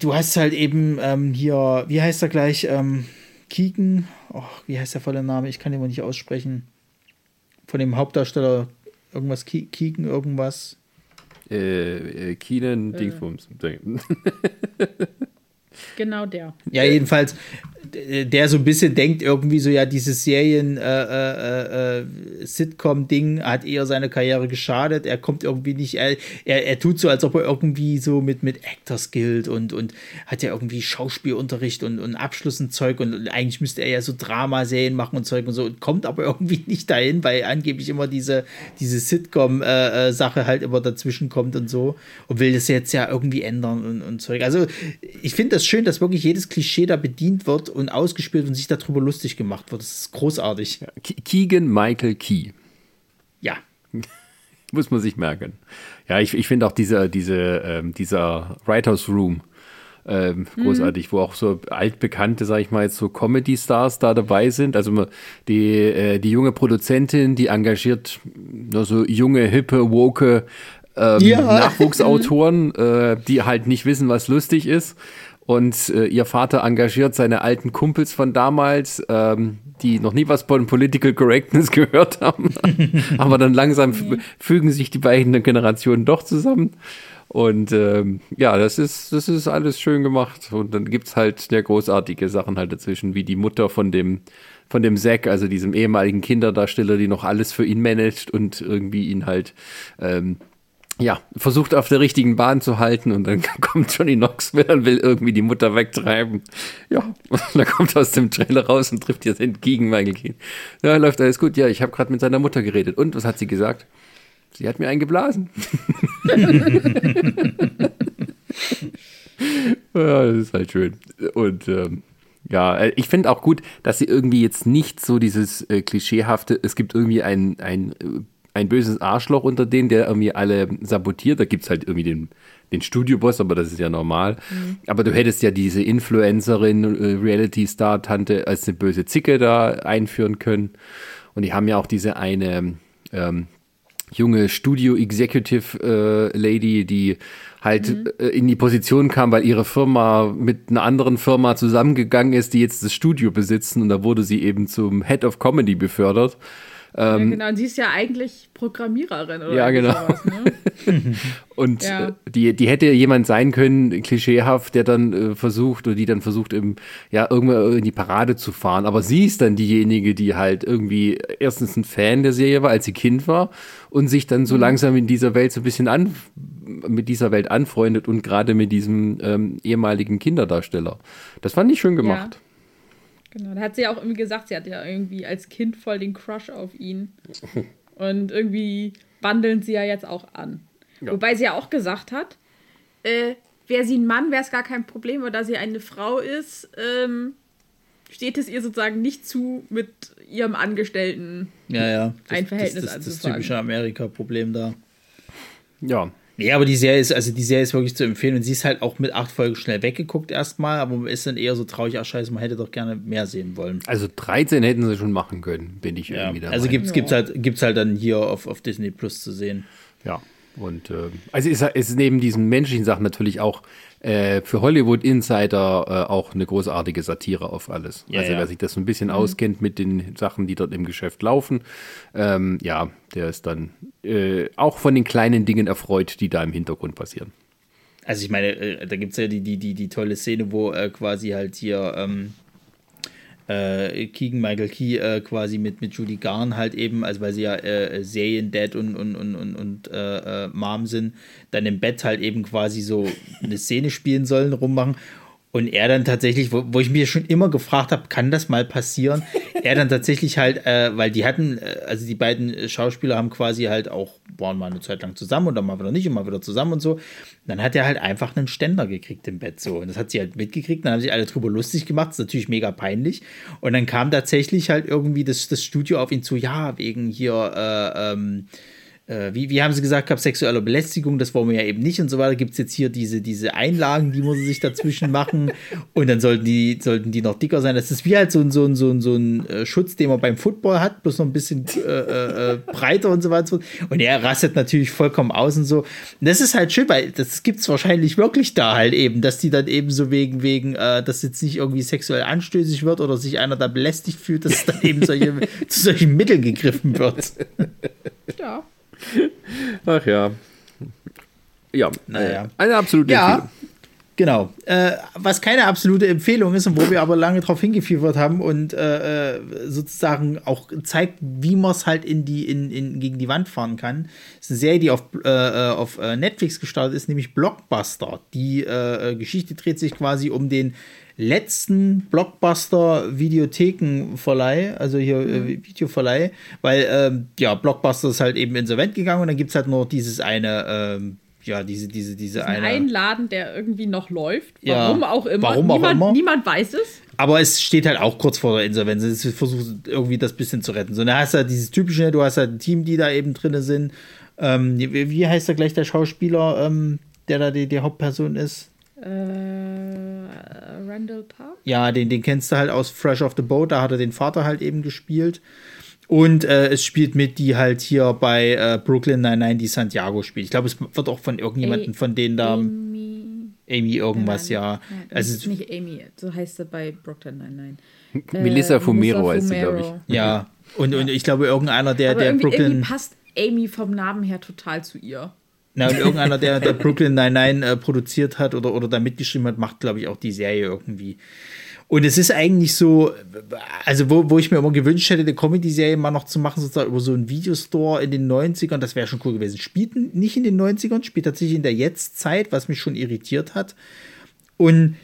Du hast halt eben ähm, hier, wie heißt er gleich? Ähm, Kieken. Oh, wie heißt der volle Name? Ich kann den mal nicht aussprechen. Von dem Hauptdarsteller irgendwas Kieken, irgendwas. Äh, äh Keenan äh. Dingsbums. Genau der. Ja, jedenfalls, der so ein bisschen denkt irgendwie so, ja, dieses Serien äh, äh, äh, Sitcom-Ding hat eher seine Karriere geschadet. Er kommt irgendwie nicht, er, er, er tut so, als ob er irgendwie so mit, mit Actors gilt und, und hat ja irgendwie Schauspielunterricht und, und Abschluss und Zeug und eigentlich müsste er ja so Dramaserien machen und Zeug und so und kommt aber irgendwie nicht dahin, weil angeblich immer diese, diese Sitcom-Sache äh, halt immer dazwischen kommt und so und will das jetzt ja irgendwie ändern und, und Zeug. Also ich finde das schön, dass wirklich jedes Klischee da bedient wird und ausgespielt und sich darüber lustig gemacht wird. Das ist großartig. Keegan Michael Key. Ja. Muss man sich merken. Ja, ich, ich finde auch diese, diese, ähm, dieser Writers Room ähm, großartig, mhm. wo auch so altbekannte, sag ich mal, jetzt so Comedy-Stars da dabei sind. Also die, äh, die junge Produzentin, die engagiert nur so junge, hippe, woke ähm, ja. Nachwuchsautoren, äh, die halt nicht wissen, was lustig ist. Und äh, ihr Vater engagiert seine alten Kumpels von damals, ähm, die noch nie was von Political Correctness gehört haben. Aber dann langsam fügen sich die beiden Generationen doch zusammen. Und ähm, ja, das ist, das ist alles schön gemacht. Und dann gibt's halt der großartige Sachen halt dazwischen, wie die Mutter von dem, von dem Zack, also diesem ehemaligen Kinderdarsteller, die noch alles für ihn managt und irgendwie ihn halt ähm, ja, versucht auf der richtigen Bahn zu halten und dann kommt Johnny Knoxville und will irgendwie die Mutter wegtreiben. Ja, und dann kommt aus dem Trailer raus und trifft jetzt entgegen Michael Keane. Ja, läuft alles gut. Ja, ich habe gerade mit seiner Mutter geredet. Und was hat sie gesagt? Sie hat mir eingeblasen. ja, das ist halt schön. Und ähm, ja, äh, ich finde auch gut, dass sie irgendwie jetzt nicht so dieses äh, klischeehafte, es gibt irgendwie ein, ein äh, ein böses Arschloch unter denen, der irgendwie alle sabotiert. Da gibt es halt irgendwie den, den Studioboss, aber das ist ja normal. Mhm. Aber du hättest ja diese Influencerin, äh, Reality-Star-Tante als eine böse Zicke da einführen können. Und die haben ja auch diese eine ähm, junge Studio-Executive-Lady, äh, die halt mhm. äh, in die Position kam, weil ihre Firma mit einer anderen Firma zusammengegangen ist, die jetzt das Studio besitzen. Und da wurde sie eben zum Head of Comedy befördert. Ähm, ja, genau. Und sie ist ja eigentlich Programmiererin oder Ja, genau. Sowas, ne? und ja. Äh, die, die hätte jemand sein können, klischeehaft, der dann äh, versucht oder die dann versucht, im, ja, irgendwann in die Parade zu fahren. Aber sie ist dann diejenige, die halt irgendwie erstens ein Fan der Serie war, als sie Kind war und sich dann so mhm. langsam in dieser Welt so ein bisschen an, mit dieser Welt anfreundet und gerade mit diesem ähm, ehemaligen Kinderdarsteller. Das fand ich schön gemacht. Ja. Genau, da hat sie ja auch irgendwie gesagt, sie hat ja irgendwie als Kind voll den Crush auf ihn. Und irgendwie wandeln sie ja jetzt auch an. Ja. Wobei sie ja auch gesagt hat, äh, wäre sie ein Mann, wäre es gar kein Problem, aber da sie eine Frau ist, ähm, steht es ihr sozusagen nicht zu, mit ihrem Angestellten ja, ja. Das, ein Verhältnis das, das, das, das typische Amerika-Problem da. Ja. Nee, aber die Serie ist, also die Serie ist wirklich zu empfehlen und sie ist halt auch mit acht Folgen schnell weggeguckt erstmal, aber man ist dann eher so traurig, ach scheiße, man hätte doch gerne mehr sehen wollen. Also 13 hätten sie schon machen können, bin ich ja. irgendwie dabei. Also gibt's, gibt's halt, gibt's halt dann hier auf, auf Disney Plus zu sehen. Ja. Und äh, also ist, ist neben diesen menschlichen Sachen natürlich auch äh, für Hollywood Insider äh, auch eine großartige Satire auf alles. Ja, also ja. wer sich das so ein bisschen auskennt mit den Sachen, die dort im Geschäft laufen, ähm, ja, der ist dann äh, auch von den kleinen Dingen erfreut, die da im Hintergrund passieren. Also ich meine, äh, da gibt es ja die, die, die, die tolle Szene, wo quasi halt hier ähm, äh, Keegan Michael Key äh, quasi mit, mit Judy Garn halt eben, also weil sie ja äh, Serien-Dad und, und, und, und, und äh, äh, Mom sind, dann im Bett halt eben quasi so eine Szene spielen sollen, rummachen. Und er dann tatsächlich, wo, wo ich mir schon immer gefragt habe, kann das mal passieren? er dann tatsächlich halt, äh, weil die hatten, äh, also die beiden Schauspieler haben quasi halt auch, waren mal eine Zeit lang zusammen und dann mal wieder nicht und mal wieder zusammen und so. dann hat er halt einfach einen Ständer gekriegt im Bett so. Und das hat sie halt mitgekriegt, dann haben sich alle drüber lustig gemacht, das ist natürlich mega peinlich. Und dann kam tatsächlich halt irgendwie das, das Studio auf ihn zu, ja, wegen hier, äh, ähm, äh, wie, wie haben sie gesagt, gab sexuelle Belästigung, das wollen wir ja eben nicht und so weiter. Gibt es jetzt hier diese, diese Einlagen, die muss sich dazwischen machen und dann sollten die, sollten die noch dicker sein. Das ist wie halt so ein, so ein, so ein, so ein äh, Schutz, den man beim Football hat, bloß noch ein bisschen äh, äh, breiter und so weiter. Und er rastet natürlich vollkommen aus und so. Und das ist halt schön, weil das gibt es wahrscheinlich wirklich da halt eben, dass die dann eben so wegen, wegen, äh, dass jetzt nicht irgendwie sexuell anstößig wird oder sich einer da belästigt fühlt, dass dann eben solche, zu solchen Mitteln gegriffen wird. Ja. Ach ja. Ja, Naja. äh, eine absolute Ja, Empfehlung. genau. Äh, was keine absolute Empfehlung ist und wo wir aber lange drauf hingefiebert haben und äh, äh, sozusagen auch zeigt, wie man es halt in die, in, in, gegen die Wand fahren kann, ist eine Serie, die auf, äh, äh, auf Netflix gestartet ist, nämlich Blockbuster. Die Geschichte dreht sich quasi um den letzten Blockbuster-Videothekenverleih, also hier äh, Videoverleih, weil ähm, ja, Blockbuster ist halt eben insolvent gegangen und dann gibt es halt nur dieses eine, ähm, ja, diese, diese, diese eine. Ein Laden, der irgendwie noch läuft. Ja. Warum auch immer. Warum auch niemand, immer. niemand weiß es. Aber es steht halt auch kurz vor der Insolvenz. Es versucht irgendwie das bisschen zu retten. So, dann hast du halt dieses typische, du hast halt ein Team, die da eben drin sind. Ähm, wie, wie heißt da gleich der Schauspieler, ähm, der da die, die Hauptperson ist? Äh, Randall Park? Ja, den, den kennst du halt aus Fresh off the Boat, da hat er den Vater halt eben gespielt. Und äh, es spielt mit, die halt hier bei äh, Brooklyn Nine-Nine die Santiago spielt. Ich glaube, es wird auch von irgendjemandem von denen da, Amy. Amy irgendwas, ja. Nein, das Also, ist nicht Amy, so heißt sie bei Brooklyn Nine-Nine. Äh, Melissa Fumero heißt sie, glaube ich. Ja. Und, und ich glaube, irgendeiner, der, Aber der irgendwie, Brooklyn. irgendwie passt Amy vom Namen her total zu ihr. Na, und irgendeiner, der, der Brooklyn Nine-Nine äh, produziert hat oder, oder da mitgeschrieben hat, macht, glaube ich, auch die Serie irgendwie. Und es ist eigentlich so, also wo, wo ich mir immer gewünscht hätte, eine Comedy-Serie mal noch zu machen, sozusagen über so einen Videostore in den 90ern, das wäre schon cool gewesen. Spielt nicht in den 90ern, spielt tatsächlich in der Jetztzeit, was mich schon irritiert hat. Und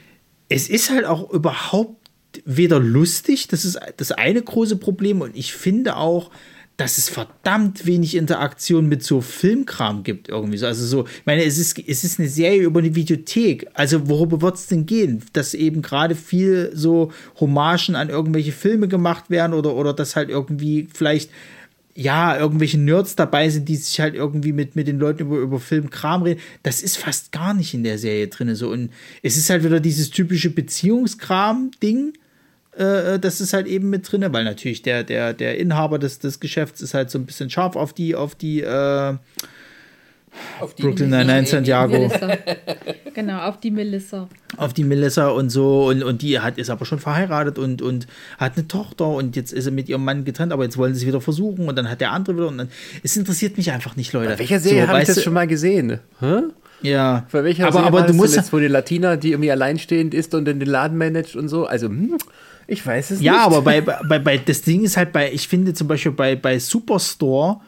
es ist halt auch überhaupt weder lustig, das ist das eine große Problem. Und ich finde auch, dass es verdammt wenig Interaktion mit so Filmkram gibt irgendwie so. Also so, ich meine, es ist, es ist eine Serie über eine Videothek. Also worüber wird es denn gehen? Dass eben gerade viel so Hommagen an irgendwelche Filme gemacht werden oder, oder dass halt irgendwie vielleicht ja, irgendwelche Nerds dabei sind, die sich halt irgendwie mit, mit den Leuten über, über Filmkram reden. Das ist fast gar nicht in der Serie drin. So. Und es ist halt wieder dieses typische Beziehungskram-Ding. Äh, das ist halt eben mit drin, weil natürlich der, der, der Inhaber des, des Geschäfts ist halt so ein bisschen scharf auf die, auf die, äh, Auf die Brooklyn Nine-Nine Santiago, Melissa. genau, auf die Melissa. auf die Melissa und so. Und, und die hat, ist aber schon verheiratet und, und hat eine Tochter und jetzt ist sie mit ihrem Mann getrennt, aber jetzt wollen sie es wieder versuchen und dann hat der andere wieder. Und dann, es interessiert mich einfach nicht, Leute. Bei welcher Serie So, habe ich das schon mal gesehen? Hä? Ja. Bei welcher aber, Serie aber du das musst zuletzt, wo die Latina, die irgendwie alleinstehend ist und dann den Laden managt und so? Also, hm, ich weiß es Ja, nicht. aber bei, bei, bei, das Ding ist halt bei, ich finde zum Beispiel bei, bei Superstore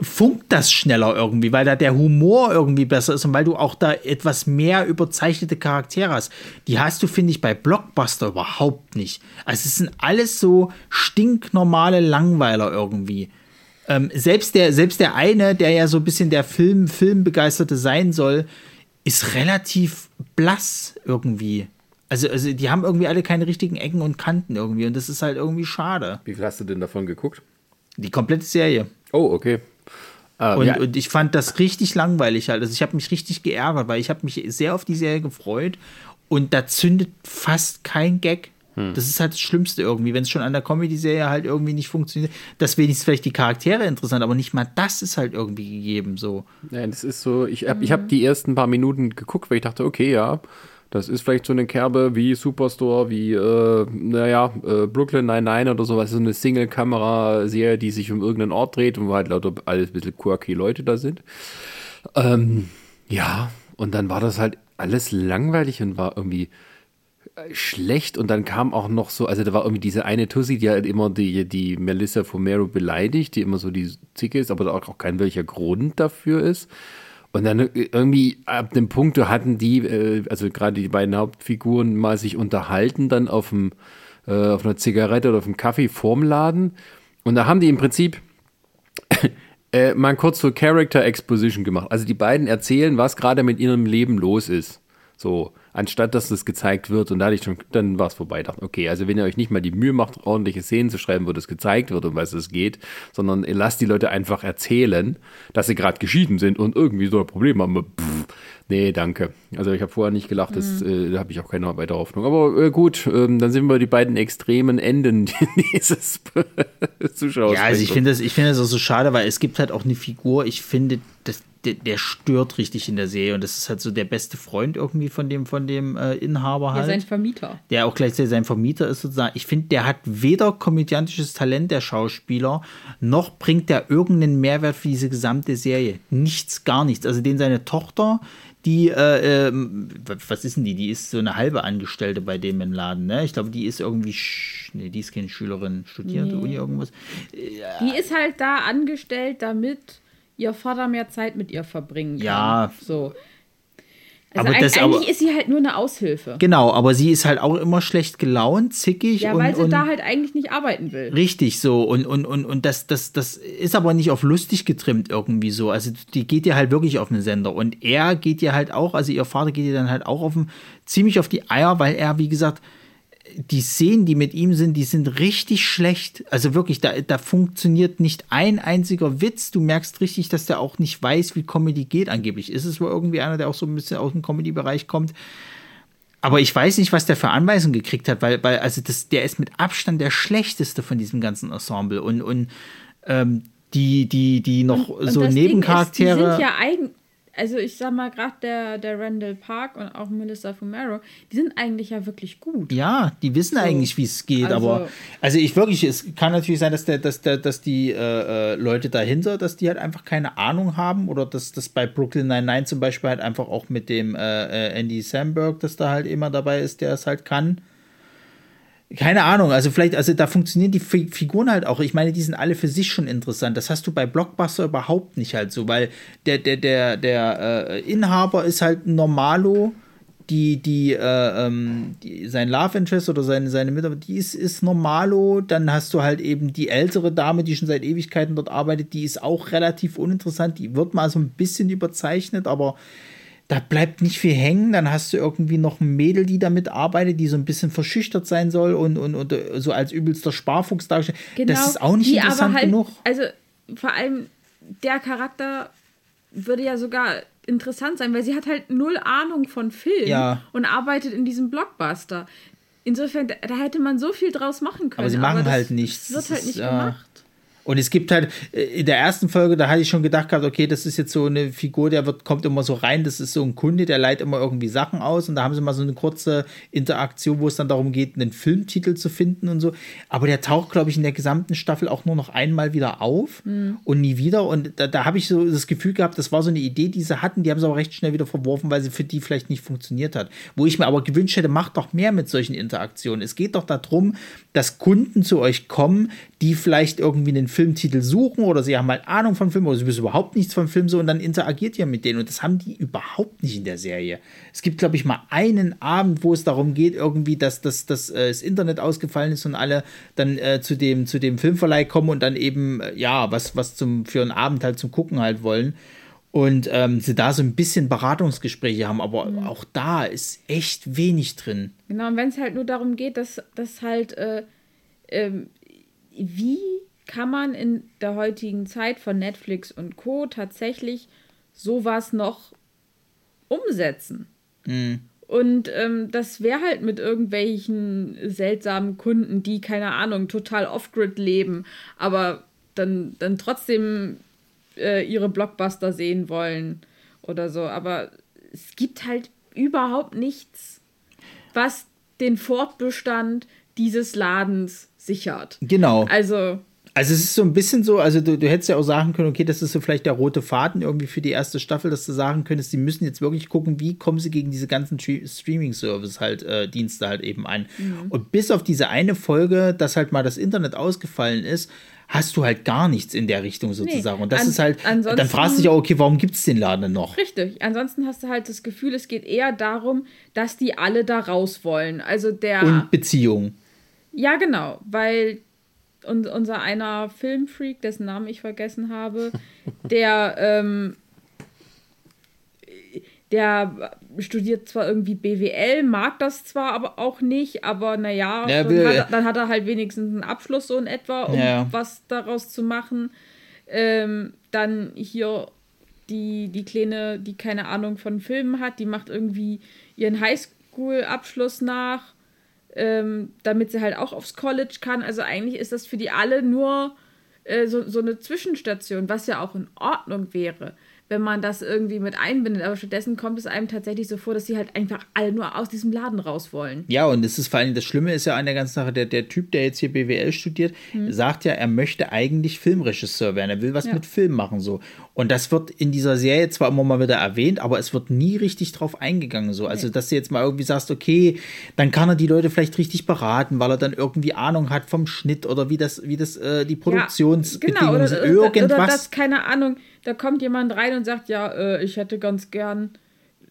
funkt das schneller irgendwie, weil da der Humor irgendwie besser ist und weil du auch da etwas mehr überzeichnete Charaktere hast. Die hast du, finde ich, bei Blockbuster überhaupt nicht. Also es sind alles so stinknormale Langweiler irgendwie. Ähm, selbst, der, selbst der eine, der ja so ein bisschen der Film, Filmbegeisterte sein soll, ist relativ blass irgendwie. Also, also die haben irgendwie alle keine richtigen Ecken und Kanten irgendwie und das ist halt irgendwie schade. Wie viel hast du denn davon geguckt? Die komplette Serie. Oh, okay. Ähm, und, ja. und, ich fand das richtig langweilig halt. Also ich habe mich richtig geärgert, weil ich habe mich sehr auf die Serie gefreut und da zündet fast kein Gag. Hm. Das ist halt das Schlimmste irgendwie, wenn es schon an der Comedy-Serie halt irgendwie nicht funktioniert. Das wenigstens vielleicht die Charaktere interessant, aber nicht mal das ist halt irgendwie gegeben so. Ja, das ist so, ich habe mhm. hab die ersten paar Minuten geguckt, weil ich dachte, okay, ja, das ist vielleicht so eine Kerbe wie Superstore, wie, äh, naja, äh, Brooklyn 99 oder sowas, so eine Single-Kamera-Serie, die sich um irgendeinen Ort dreht und wo halt lauter alles ein bisschen quirky Leute da sind. Ähm, ja, und dann war das halt alles langweilig und war irgendwie äh, schlecht und dann kam auch noch so, also da war irgendwie diese eine Tussi, die halt immer die, die Melissa Fomero beleidigt, die immer so die Zicke ist, aber auch kein welcher Grund dafür ist. Und dann irgendwie ab dem Punkt hatten die, äh, also gerade die beiden Hauptfiguren, mal sich unterhalten dann auf, dem, äh, auf einer Zigarette oder auf einem Kaffee vorm Laden. Und da haben die im Prinzip äh, mal kurz so Character Exposition gemacht. Also die beiden erzählen, was gerade mit ihrem Leben los ist. So anstatt dass das gezeigt wird und da hatte ich schon, dann war es vorbei. Dachte, okay, also wenn ihr euch nicht mal die Mühe macht, ordentliche Szenen zu schreiben, wo das gezeigt wird, um was es geht, sondern ihr lasst die Leute einfach erzählen, dass sie gerade geschieden sind und irgendwie so ein Problem haben. Pff, nee, danke. Also ich habe vorher nicht gelacht, das, mhm. äh, da habe ich auch keine weitere Hoffnung. Aber äh, gut, ähm, dann sind wir die beiden extremen Enden dieses Zuschauers. Ja, also ich finde das, ich finde das auch so schade, weil es gibt halt auch eine Figur, ich finde, das, der, der, stört richtig in der Serie und das ist halt so der beste Freund irgendwie von dem, von dem äh, Inhaber halt. Ja, sein Vermieter. Der auch gleichzeitig sein Vermieter ist sozusagen. Ich finde, der hat weder komödiantisches Talent, der Schauspieler, noch bringt der irgendeinen Mehrwert für diese gesamte Serie. Nichts, gar nichts. Also den seine Tochter, die, äh, äh, was ist denn die? Die ist so eine halbe Angestellte bei dem im Laden, ne? Ich glaube, die ist irgendwie, nee, die ist keine Schülerin, studiert nee. Uni irgendwas. Die ist halt da angestellt, damit ihr Vater mehr Zeit mit ihr verbringen kann. Ja. So. Also aber das, eigentlich aber, ist sie halt nur eine Aushilfe. Genau, aber sie ist halt auch immer schlecht gelaunt, zickig. Ja, und, weil sie und, da halt eigentlich nicht arbeiten will. Richtig so. Und, und, und, und das, das, das ist aber nicht auf lustig getrimmt irgendwie so. Also die geht ja halt wirklich auf einen Sender. Und er geht ja halt auch, also ihr Vater geht ihr dann halt auch auf einen, ziemlich auf die Eier, weil er, wie gesagt, die Szenen, die mit ihm sind, die sind richtig schlecht. Also wirklich, da, da funktioniert nicht ein einziger Witz. Du merkst richtig, dass der auch nicht weiß, wie Comedy geht. Angeblich ist es wohl irgendwie einer, der auch so ein bisschen aus dem Comedy-Bereich kommt. Aber ich weiß nicht, was der für Anweisungen gekriegt hat, weil, weil also das, der ist mit Abstand der schlechteste von diesem ganzen Ensemble. Und, und ähm, die, die, die noch und, so und Nebencharaktere. Ist, die sind ja eigen, also ich sag mal, gerade der, der Randall Park und auch Melissa Fumero, die sind eigentlich ja wirklich gut. Ja, die wissen so. eigentlich, wie es geht, also, aber also ich wirklich, es kann natürlich sein, dass der, dass der, dass die äh, äh Leute dahinter, dass die halt einfach keine Ahnung haben oder dass das bei Brooklyn 99 zum Beispiel halt einfach auch mit dem äh, äh, Andy Samberg, dass da halt immer dabei ist, der es halt kann keine Ahnung, also vielleicht, also da funktionieren die Figuren halt auch. Ich meine, die sind alle für sich schon interessant. Das hast du bei Blockbuster überhaupt nicht halt so, weil der, der, der, der äh, Inhaber ist halt Normalo, die, die, äh, ähm, die, sein Love Interest oder seine, seine Mitarbeiter, die ist, ist Normalo. Dann hast du halt eben die ältere Dame, die schon seit Ewigkeiten dort arbeitet, die ist auch relativ uninteressant. Die wird mal so ein bisschen überzeichnet, aber da bleibt nicht viel hängen. Dann hast du irgendwie noch ein Mädel, die damit arbeitet, die so ein bisschen verschüchtert sein soll und, und, und so als übelster Sparfuchs dargestellt. Genau, das ist auch nicht interessant halt, genug. Also vor allem der Charakter würde ja sogar interessant sein, weil sie hat halt null Ahnung von Film ja. und arbeitet in diesem Blockbuster. Insofern, da hätte man so viel draus machen können. Aber sie machen aber halt nichts. Wird halt nicht ja. gemacht. Und es gibt halt, äh, in der ersten Folge, da hatte ich schon gedacht gehabt, okay, das ist jetzt so eine Figur, der wird, kommt immer so rein, das ist so ein Kunde, der leitet immer irgendwie Sachen aus und da haben sie mal so eine kurze Interaktion, wo es dann darum geht, einen Filmtitel zu finden und so. Aber der taucht, glaube ich, in der gesamten Staffel auch nur noch einmal wieder auf mhm. und nie wieder. Und da, da habe ich so das Gefühl gehabt, das war so eine Idee, die sie hatten, die haben sie aber recht schnell wieder verworfen, weil sie für die vielleicht nicht funktioniert hat. Wo ich mir aber gewünscht hätte, macht doch mehr mit solchen Interaktionen. Es geht doch darum, dass Kunden zu euch kommen, die vielleicht irgendwie einen Filmtitel suchen oder sie haben halt Ahnung von Film oder sie wissen überhaupt nichts von Film so und dann interagiert ihr mit denen und das haben die überhaupt nicht in der Serie. Es gibt, glaube ich, mal einen Abend, wo es darum geht, irgendwie, dass, dass, dass äh, das Internet ausgefallen ist und alle dann äh, zu, dem, zu dem Filmverleih kommen und dann eben, äh, ja, was, was zum, für einen Abend halt zum Gucken halt wollen. und ähm, sie da so ein bisschen Beratungsgespräche haben, aber mhm. auch da ist echt wenig drin. Genau, und wenn es halt nur darum geht, dass, dass halt, äh, äh, wie kann man in der heutigen Zeit von Netflix und Co. tatsächlich sowas noch umsetzen? Mhm. Und ähm, das wäre halt mit irgendwelchen seltsamen Kunden, die, keine Ahnung, total off-grid leben, aber dann, dann trotzdem äh, ihre Blockbuster sehen wollen oder so. Aber es gibt halt überhaupt nichts, was den Fortbestand dieses Ladens sichert. Genau. Also. Also es ist so ein bisschen so, also du, du hättest ja auch sagen können, okay, das ist so vielleicht der rote Faden irgendwie für die erste Staffel, dass du sagen könntest, die müssen jetzt wirklich gucken, wie kommen sie gegen diese ganzen Streaming-Service halt, äh, Dienste halt eben ein. Mhm. Und bis auf diese eine Folge, dass halt mal das Internet ausgefallen ist, hast du halt gar nichts in der Richtung sozusagen. Nee, und das an, ist halt, dann fragst du dich auch, okay, warum gibt es den Laden noch? Richtig. Ansonsten hast du halt das Gefühl, es geht eher darum, dass die alle da raus wollen. Also der. Und Beziehung. Ja, genau, weil und unser einer Filmfreak, dessen Namen ich vergessen habe, der, ähm, der studiert zwar irgendwie BWL, mag das zwar aber auch nicht, aber naja, ja, dann, hat, dann hat er halt wenigstens einen Abschluss so in etwa, um ja. was daraus zu machen. Ähm, dann hier die, die Kleine, die keine Ahnung von Filmen hat, die macht irgendwie ihren Highschool-Abschluss nach ähm, damit sie halt auch aufs College kann. Also eigentlich ist das für die alle nur äh, so, so eine Zwischenstation, was ja auch in Ordnung wäre wenn man das irgendwie mit einbindet. Aber stattdessen kommt es einem tatsächlich so vor, dass sie halt einfach alle nur aus diesem Laden raus wollen. Ja, und es ist vor allem das Schlimme ist ja an der ganzen Sache, der, der Typ, der jetzt hier BWL studiert, hm. sagt ja, er möchte eigentlich Filmregisseur werden. Er will was ja. mit Film machen so. Und das wird in dieser Serie zwar immer mal wieder erwähnt, aber es wird nie richtig drauf eingegangen so. Also, dass du jetzt mal irgendwie sagst, okay, dann kann er die Leute vielleicht richtig beraten, weil er dann irgendwie Ahnung hat vom Schnitt oder wie das, wie das, äh, die Produktionsbedingungen ja, genau, sind. Irgendwas. Oder das, keine Ahnung, da kommt jemand rein und sagt, ja, äh, ich hätte ganz gern,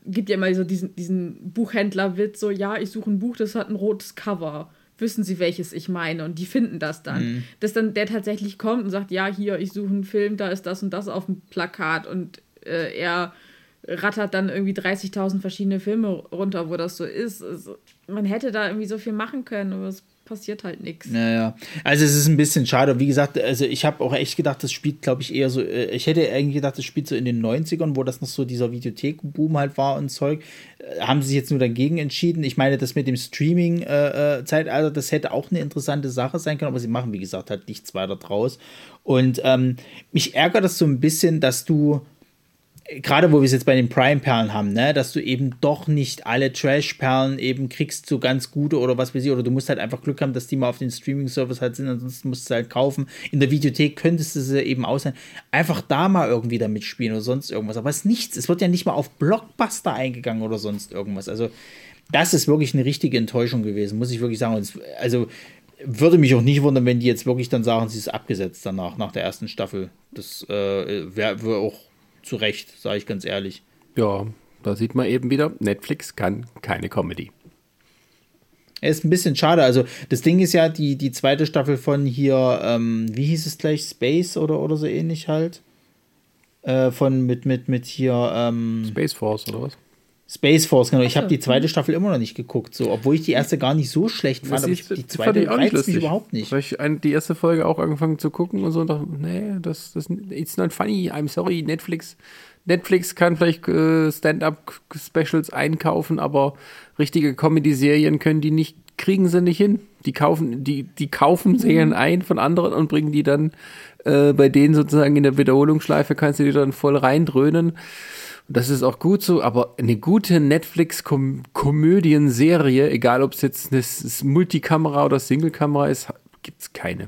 gibt ja immer so diesen, diesen Buchhändler-Witz, so, ja, ich suche ein Buch, das hat ein rotes Cover. Wissen Sie, welches ich meine? Und die finden das dann. Mhm. Dass dann der tatsächlich kommt und sagt, ja, hier, ich suche einen Film, da ist das und das auf dem Plakat. Und äh, er rattert dann irgendwie 30.000 verschiedene Filme runter, wo das so ist. Also, man hätte da irgendwie so viel machen können, aber es passiert halt nichts. Naja, also es ist ein bisschen schade. Wie gesagt, also ich habe auch echt gedacht, das spielt, glaube ich, eher so, äh, ich hätte eigentlich gedacht, das spielt so in den 90ern, wo das noch so dieser Videothek-Boom halt war und Zeug. Äh, haben sie sich jetzt nur dagegen entschieden? Ich meine, das mit dem Streaming-Zeitalter, äh, das hätte auch eine interessante Sache sein können, aber sie machen, wie gesagt, halt nichts weiter draus. Und ähm, mich ärgert das so ein bisschen, dass du gerade wo wir es jetzt bei den Prime-Perlen haben, ne, dass du eben doch nicht alle Trash-Perlen eben kriegst, so ganz gute oder was weiß ich, oder du musst halt einfach Glück haben, dass die mal auf den Streaming-Service halt sind, ansonsten musst du halt kaufen. In der Videothek könntest du sie eben ausleihen. Einfach da mal irgendwie da mitspielen oder sonst irgendwas. Aber es ist nichts. Es wird ja nicht mal auf Blockbuster eingegangen oder sonst irgendwas. Also, das ist wirklich eine richtige Enttäuschung gewesen, muss ich wirklich sagen. Also, würde mich auch nicht wundern, wenn die jetzt wirklich dann sagen, sie ist abgesetzt danach, nach der ersten Staffel. Das äh, wäre wär auch zu Recht, sage ich ganz ehrlich. Ja, da sieht man eben wieder, Netflix kann keine Comedy. ist ein bisschen schade. Also, das Ding ist ja, die, die zweite Staffel von hier, ähm, wie hieß es gleich, Space oder, oder so ähnlich halt. Äh, von mit, mit, mit hier. Ähm, Space Force oder was? Space Force, genau. Ich habe die zweite Staffel immer noch nicht geguckt, so, obwohl ich die erste gar nicht so schlecht fand. aber ich, die zweite reizt mich überhaupt nicht. Weil ich die erste Folge auch angefangen zu gucken und so und dachte, nee, das, das it's not funny, I'm sorry, Netflix. Netflix kann vielleicht äh, Stand-up-Specials einkaufen, aber richtige Comedy-Serien können die nicht, kriegen sie nicht hin. Die kaufen, die, die kaufen Serien mhm. ein von anderen und bringen die dann äh, bei denen sozusagen in der Wiederholungsschleife, kannst du die dann voll reindröhnen. Das ist auch gut so, aber eine gute Netflix-Komödienserie, egal ob es jetzt eine Multikamera oder Singlekamera ist, gibt es keine.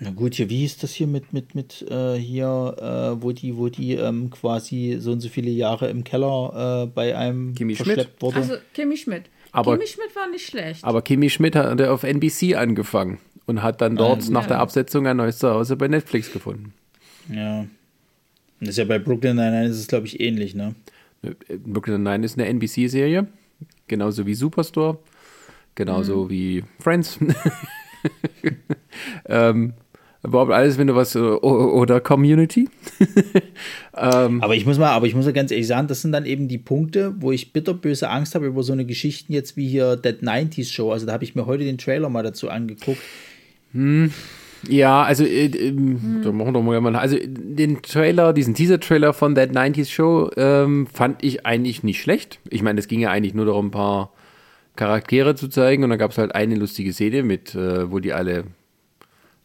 Na gut, hier, wie ist das hier mit, mit, mit äh, hier, äh, wo die, wo die ähm, quasi so und so viele Jahre im Keller äh, bei einem Kimi Schmidt. wurde? Also Kimi Schmidt. Aber, Kimi Schmidt war nicht schlecht. Aber Kimi Schmidt hat auf NBC angefangen und hat dann dort ah, nach ja. der Absetzung ein neues Zuhause bei Netflix gefunden. Ja. Das ist ja bei Brooklyn Nine-Nine ist es, glaube ich, ähnlich, ne? Brooklyn Nine ist eine NBC-Serie, genauso wie Superstore, genauso mhm. wie Friends. ähm, überhaupt alles, wenn du was oder Community. ähm, aber ich muss mal, aber ich muss ja ganz ehrlich sagen, das sind dann eben die Punkte, wo ich bitterböse Angst habe über so eine Geschichten jetzt wie hier Dead 90s Show. Also da habe ich mir heute den Trailer mal dazu angeguckt. Hm. Ja, also äh, äh, hm. da machen wir mal, mal also den Trailer, diesen Teaser-Trailer von That 90s Show ähm, fand ich eigentlich nicht schlecht. Ich meine, es ging ja eigentlich nur darum, ein paar Charaktere zu zeigen und dann gab es halt eine lustige Szene mit, äh, wo die alle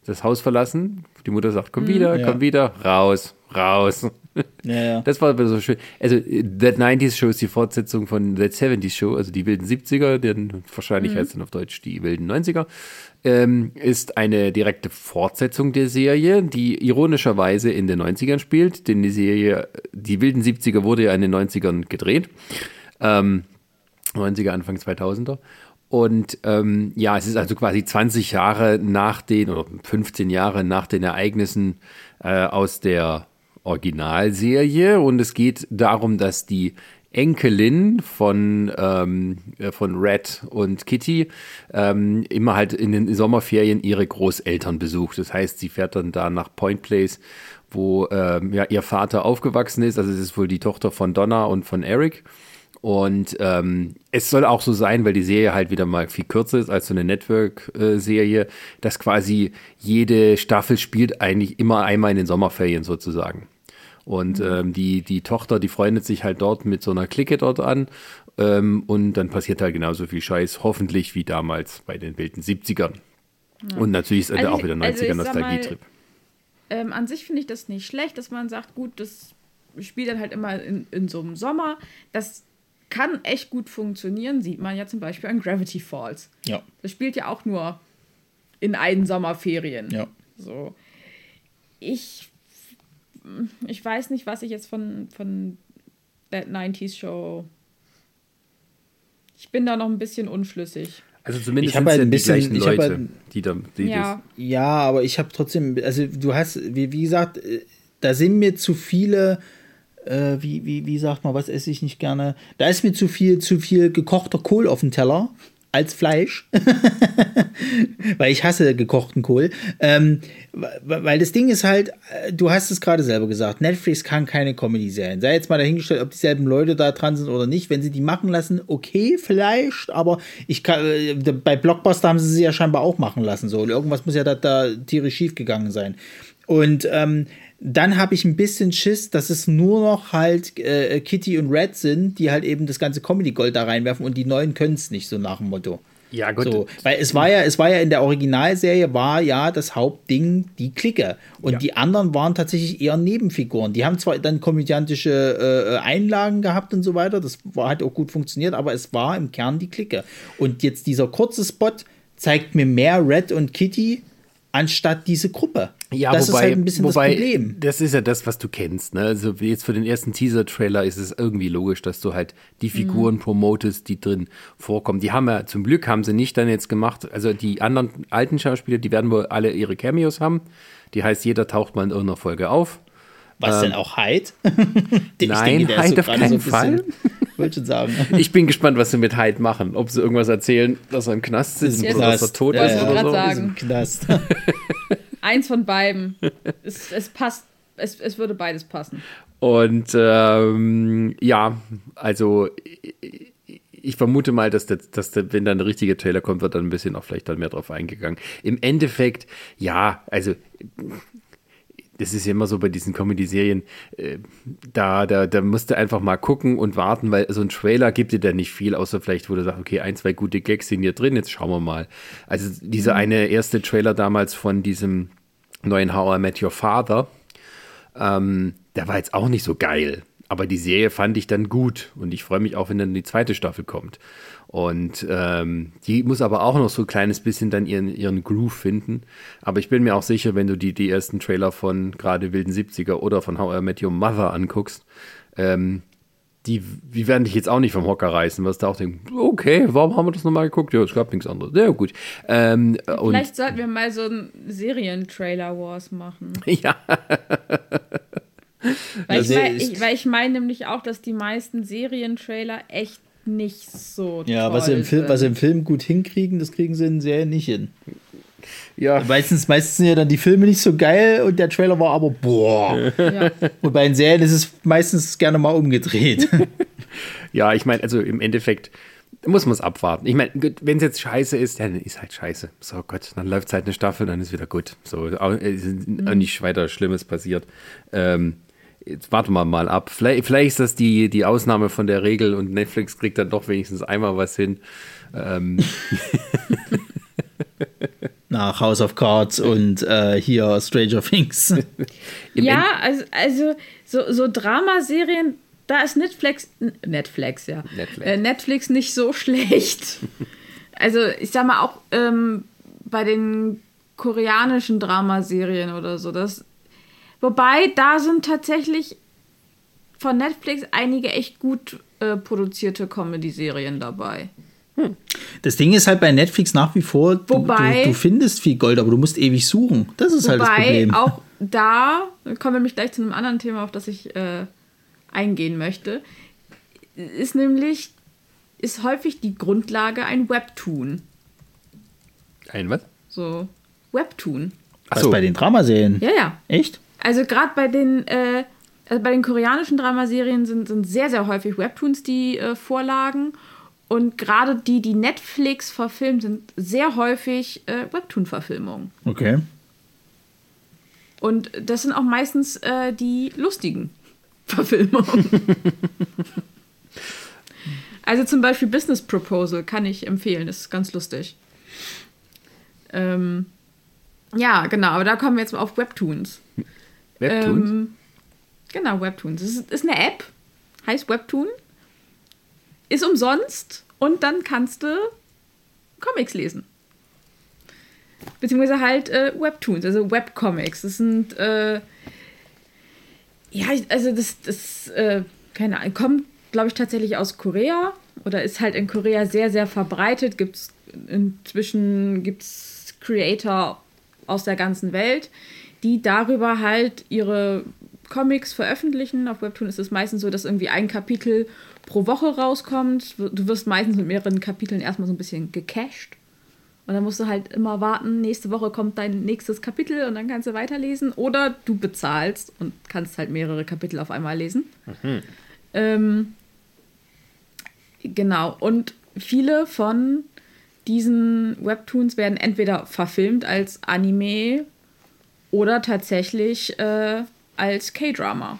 das Haus verlassen. Die Mutter sagt, komm hm, wieder, ja. komm wieder, raus, raus. Ja, ja. Das war so schön. Also, That 90s Show ist die Fortsetzung von That 70s Show, also die wilden 70er, denn wahrscheinlich mhm. heißt dann auf Deutsch die wilden 90er, ähm, ist eine direkte Fortsetzung der Serie, die ironischerweise in den 90ern spielt, denn die Serie, die wilden 70er wurde ja in den 90ern gedreht. Ähm, 90er, Anfang 2000er. Und ähm, ja, es ist also quasi 20 Jahre nach den, oder 15 Jahre nach den Ereignissen äh, aus der Originalserie. Und es geht darum, dass die Enkelin von, ähm, äh, von Red und Kitty ähm, immer halt in den Sommerferien ihre Großeltern besucht. Das heißt, sie fährt dann da nach Point Place, wo ähm, ja, ihr Vater aufgewachsen ist. Also es ist wohl die Tochter von Donna und von Eric. Und ähm, es soll auch so sein, weil die Serie halt wieder mal viel kürzer ist als so eine Network-Serie, dass quasi jede Staffel spielt eigentlich immer einmal in den Sommerferien sozusagen. Und mhm. ähm, die, die Tochter, die freundet sich halt dort mit so einer Clique dort an. Ähm, und dann passiert halt genauso viel Scheiß, hoffentlich wie damals bei den wilden 70ern. Ja. Und natürlich ist also auch wieder 90er also Nostalgietrip. Ähm, an sich finde ich das nicht schlecht, dass man sagt, gut, das spielt dann halt immer in, in so einem Sommer. Das kann echt gut funktionieren, sieht man ja zum Beispiel an Gravity Falls. Ja. Das spielt ja auch nur in einen Sommerferien. Ja. So. Ich, ich weiß nicht, was ich jetzt von, von That 90s Show. Ich bin da noch ein bisschen unschlüssig. Also zumindest sind halt ein bisschen, die gleichen Leute, halt, die da, die ja. ja, aber ich habe trotzdem, also du hast, wie, wie gesagt, äh, da sind mir zu viele äh, wie, wie, wie sagt man, was esse ich nicht gerne? Da ist mir zu viel, zu viel gekochter Kohl auf dem Teller als Fleisch, weil ich hasse gekochten Kohl. Ähm, weil das Ding ist halt, äh, du hast es gerade selber gesagt, Netflix kann keine Comedy sein. Sei jetzt mal dahingestellt, ob dieselben Leute da dran sind oder nicht. Wenn sie die machen lassen, okay, vielleicht, aber ich kann, äh, bei Blockbuster haben sie sie ja scheinbar auch machen lassen. So. Irgendwas muss ja da, da tierisch schief gegangen sein. Und ähm, dann habe ich ein bisschen Schiss, dass es nur noch halt äh, Kitty und Red sind, die halt eben das ganze Comedy-Gold da reinwerfen und die Neuen können es nicht, so nach dem Motto. Ja, gut. So, weil es war ja, es war ja in der Originalserie war ja das Hauptding die Clique. Und ja. die anderen waren tatsächlich eher Nebenfiguren. Die haben zwar dann komödiantische äh, Einlagen gehabt und so weiter, das war, hat auch gut funktioniert, aber es war im Kern die Clique. Und jetzt dieser kurze Spot zeigt mir mehr Red und Kitty anstatt diese Gruppe. Ja, das wobei, ist halt ein bisschen wobei, das Problem. Das ist ja das, was du kennst. Ne? Also jetzt für den ersten Teaser-Trailer ist es irgendwie logisch, dass du halt die Figuren mhm. promotest, die drin vorkommen. Die haben ja, zum Glück haben sie nicht dann jetzt gemacht, also die anderen alten Schauspieler, die werden wohl alle ihre Cameos haben. Die heißt, jeder taucht mal in irgendeiner Folge auf. Was ähm, denn auch Hyde? Nein, denke, Hyde so auf keinen so Fall. Wollte schon sagen. Ich bin gespannt, was sie mit Hyde machen. Ob sie irgendwas erzählen, dass er im Knast sitzt oder dass er tot ja, ist ja. oder so. Sagen. Knast. Eins von beiden. Es, es passt. Es, es würde beides passen. Und ähm, ja, also ich vermute mal, dass, der, dass der, wenn dann der richtige Trailer kommt, wird dann ein bisschen auch vielleicht dann mehr drauf eingegangen. Im Endeffekt, ja, also das ist ja immer so bei diesen Comedy-Serien, äh, da, da, da musst du einfach mal gucken und warten, weil so ein Trailer gibt dir da nicht viel, außer vielleicht, wo du sagst, okay, ein, zwei gute Gags sind hier drin, jetzt schauen wir mal. Also dieser mhm. eine erste Trailer damals von diesem neuen How I Met Your Father, ähm, der war jetzt auch nicht so geil. Aber die Serie fand ich dann gut und ich freue mich auch, wenn dann die zweite Staffel kommt. Und ähm, die muss aber auch noch so ein kleines bisschen dann ihren, ihren Groove finden. Aber ich bin mir auch sicher, wenn du die, die ersten Trailer von gerade Wilden 70er oder von How I Met Your Mother anguckst, ähm, die, die werden dich jetzt auch nicht vom Hocker reißen, was da auch denken, okay, warum haben wir das nochmal geguckt? Ja, es gab nichts anderes. Ja, gut. Ähm, Vielleicht sollten wir mal so einen Serien-Trailer-Wars machen. Ja. Weil, ich, mein, ich, weil ich meine nämlich auch, dass die meisten Serientrailer echt nicht so Ja, was sie, im Film, was sie im Film gut hinkriegen, das kriegen sie in Serien nicht hin. Ja, Meistens, meistens sind ja dann die Filme nicht so geil und der Trailer war aber boah. Ja. Und bei den Serien ist es meistens gerne mal umgedreht. ja ich meine, also im Endeffekt muss man es abwarten. Ich meine, wenn es jetzt scheiße ist, dann ist halt scheiße. So Gott, dann läuft halt eine Staffel, dann ist wieder gut. So, auch, ist auch nicht weiter Schlimmes passiert. Ähm, jetzt warten wir mal ab. Vielleicht, vielleicht ist das die, die Ausnahme von der Regel und Netflix kriegt dann doch wenigstens einmal was hin. Ähm, Nach House of Cards und äh, hier Stranger Things. Ja, also, also so, so Dramaserien, da ist Netflix, Netflix, ja. Netflix. Äh, Netflix nicht so schlecht. Also ich sag mal auch ähm, bei den koreanischen Dramaserien oder so, das. Wobei, da sind tatsächlich von Netflix einige echt gut äh, produzierte Comedy-Serien dabei. Das Ding ist halt bei Netflix nach wie vor, du, Wobei- du, du findest viel Gold, aber du musst ewig suchen. Das ist halt das Wobei Problem. auch da, kommen wir nämlich gleich zu einem anderen Thema, auf das ich äh, eingehen möchte, ist nämlich, ist häufig die Grundlage ein Webtoon. Ein was? So, Webtoon. Was Achso. bei den Dramaserien? Ja, ja. Echt? Also gerade bei den, äh, also bei den koreanischen Dramaserien sind, sind sehr, sehr häufig Webtoons die äh, Vorlagen. Und gerade die, die Netflix verfilmt, sind sehr häufig äh, Webtoon-Verfilmungen. Okay. Und das sind auch meistens äh, die lustigen Verfilmungen. also zum Beispiel Business Proposal kann ich empfehlen, das ist ganz lustig. Ähm, ja, genau, aber da kommen wir jetzt mal auf Webtoons. Webtoons? Ähm, genau, Webtoons. Es ist, ist eine App, heißt Webtoon, ist umsonst und dann kannst du Comics lesen. Beziehungsweise halt äh, Webtoons, also Webcomics. Das sind, äh, ja, also das, das äh, keine Ahnung, kommt, glaube ich, tatsächlich aus Korea oder ist halt in Korea sehr, sehr verbreitet. Gibt's inzwischen gibt's Creator aus der ganzen Welt, die darüber halt ihre Comics veröffentlichen. Auf Webtoon ist es meistens so, dass irgendwie ein Kapitel pro Woche rauskommt. Du wirst meistens mit mehreren Kapiteln erstmal so ein bisschen gecached. Und dann musst du halt immer warten, nächste Woche kommt dein nächstes Kapitel und dann kannst du weiterlesen. Oder du bezahlst und kannst halt mehrere Kapitel auf einmal lesen. Ähm, genau. Und viele von diesen Webtoons werden entweder verfilmt als Anime oder tatsächlich äh, als K-Drama.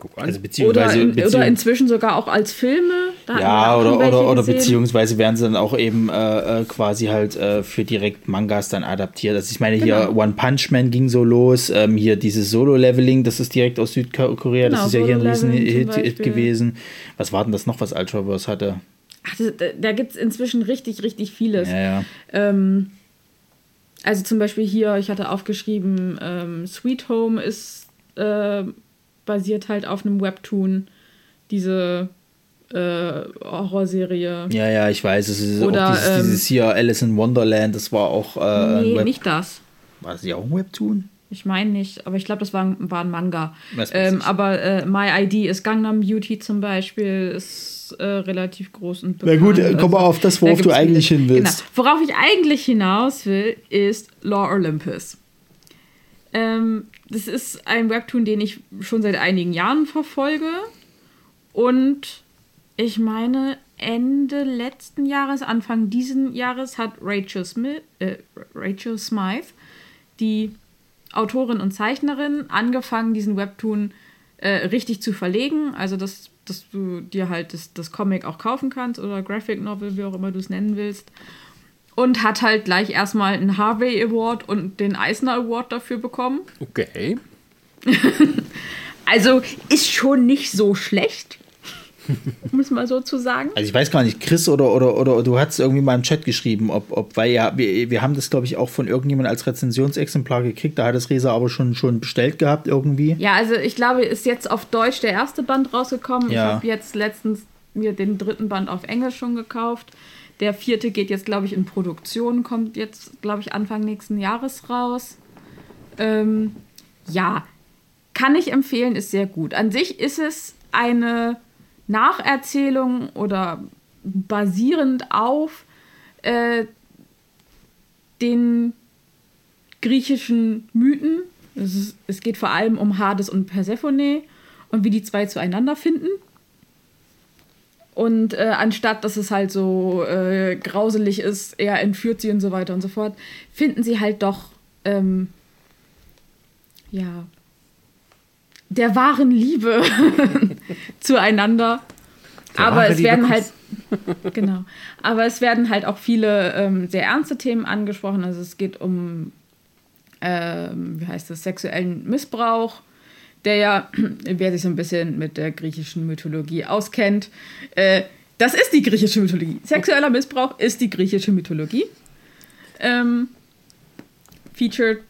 Guck an. Also Oder, beziehungsweise, in, oder beziehungs- inzwischen sogar auch als Filme. Ja, oder, oder, oder beziehungsweise werden sie dann auch eben äh, äh, quasi halt äh, für direkt Mangas dann adaptiert. Also ich meine, hier Genau. One Punch Man ging so los, ähm, hier dieses Solo-Leveling, das ist direkt aus Südkorea, das Genau, ist ja hier ein riesen Solo-Leveling zum Hit, gewesen. Was war denn das noch, was Ultraverse hatte? Ach, das, da da gibt es inzwischen richtig, richtig vieles. Ja, ja. Ähm, also zum Beispiel hier, ich hatte aufgeschrieben, ähm, Sweet Home ist äh, basiert halt auf einem Webtoon. Diese äh, Horrorserie. Ja, ja, ich weiß, es ist Oder, auch dieses, ähm, dieses hier Alice in Wonderland, das war auch äh, nee, nicht das. War das ja auch ein Webtoon? Ich meine nicht, aber ich glaube, das war, ein- war ein Manga. Ähm, aber äh, My ID ist Gangnam Beauty zum Beispiel, ist äh, relativ groß und Na bekannt. gut, äh, komm mal Also, auf das, da worauf du gibt's eigentlich hin willst. Genau. Worauf ich eigentlich hinaus will, ist Law Olympus. Ähm, das ist ein Webtoon, den ich schon seit einigen Jahren verfolge. Und ich meine, Ende letzten Jahres, Anfang diesen Jahres hat Rachel Smith, äh, Rachel Smythe, die Autorin und Zeichnerin, angefangen, diesen Webtoon äh, richtig zu verlegen. Also, dass, dass du dir halt das, das Comic auch kaufen kannst oder Graphic Novel, wie auch immer du es nennen willst. Und hat halt gleich erstmal einen Harvey Award und den Eisner Award dafür bekommen. Okay. Also ist schon nicht so schlecht, um es mal so zu sagen. Also ich weiß gar nicht, Chris oder, oder, oder du hast irgendwie mal im Chat geschrieben, ob, ob weil ja, wir, wir haben das, glaube ich, auch von irgendjemandem als Rezensionsexemplar gekriegt, da hat es Resa aber schon, schon bestellt gehabt irgendwie. Ja, also ich glaube, ist jetzt auf Deutsch der erste Band rausgekommen. Ja. Ich habe jetzt letztens mir den dritten Band auf Englisch schon gekauft. Der vierte geht jetzt, glaube ich, in Produktion, kommt jetzt, glaube ich, Anfang nächsten Jahres raus. Ähm, ja, kann ich empfehlen, ist sehr gut. An sich ist es eine Nacherzählung oder basierend auf äh, den griechischen Mythen. Es, ist, es geht vor allem um Hades und Persephone und wie die zwei zueinander finden. Und äh, anstatt dass es halt so äh, grauselig ist, er entführt sie und so weiter und so fort, finden sie halt doch, ähm, ja, der wahren Liebe zueinander. Aber es werden halt, genau, aber es werden halt auch viele ähm, sehr ernste Themen angesprochen. Also es geht um, ähm, wie heißt das, sexuellen Missbrauch, der ja, wer sich so ein bisschen mit der griechischen Mythologie auskennt, äh, das ist die griechische Mythologie. Sexueller Missbrauch ist die griechische Mythologie. Ähm, featured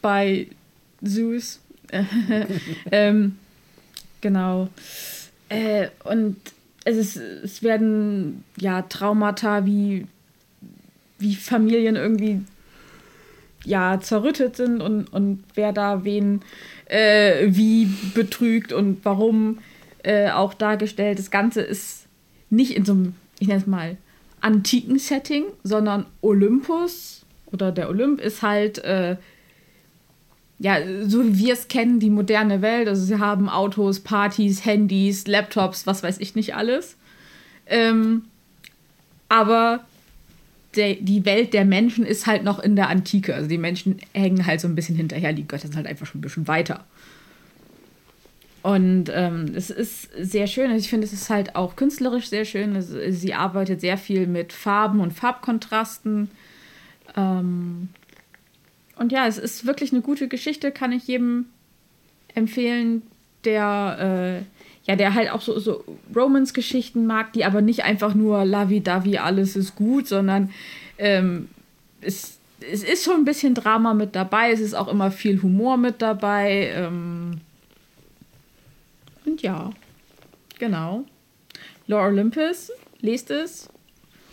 by Zeus. ähm, genau. Äh, und es, ist, es werden ja Traumata wie, wie Familien irgendwie ja zerrüttet sind und, und wer da wen äh, wie betrügt und warum äh, auch dargestellt. Das Ganze ist nicht in so einem, ich nenne es mal, antiken Setting, sondern Olympus oder der Olymp ist halt äh, ja, so wie wir es kennen, die moderne Welt. Also sie haben Autos, Partys, Handys, Laptops, was weiß ich nicht alles. Ähm, aber der, die Welt der Menschen ist halt noch in der Antike. Also die Menschen hängen halt so ein bisschen hinterher, die Götter sind halt einfach schon ein bisschen weiter. Und ähm, es ist sehr schön. Also ich finde, es ist halt auch künstlerisch sehr schön. Also sie arbeitet sehr viel mit Farben und Farbkontrasten. Ähm, und ja, es ist wirklich eine gute Geschichte, kann ich jedem empfehlen, der, äh, ja, der halt auch so, so Romance-Geschichten mag, die aber nicht einfach nur Lavi-Davi, alles ist gut, sondern ähm, es, es ist schon ein bisschen Drama mit dabei, es ist auch immer viel Humor mit dabei. Ähm, und ja, genau. Laura Olympus, lest es,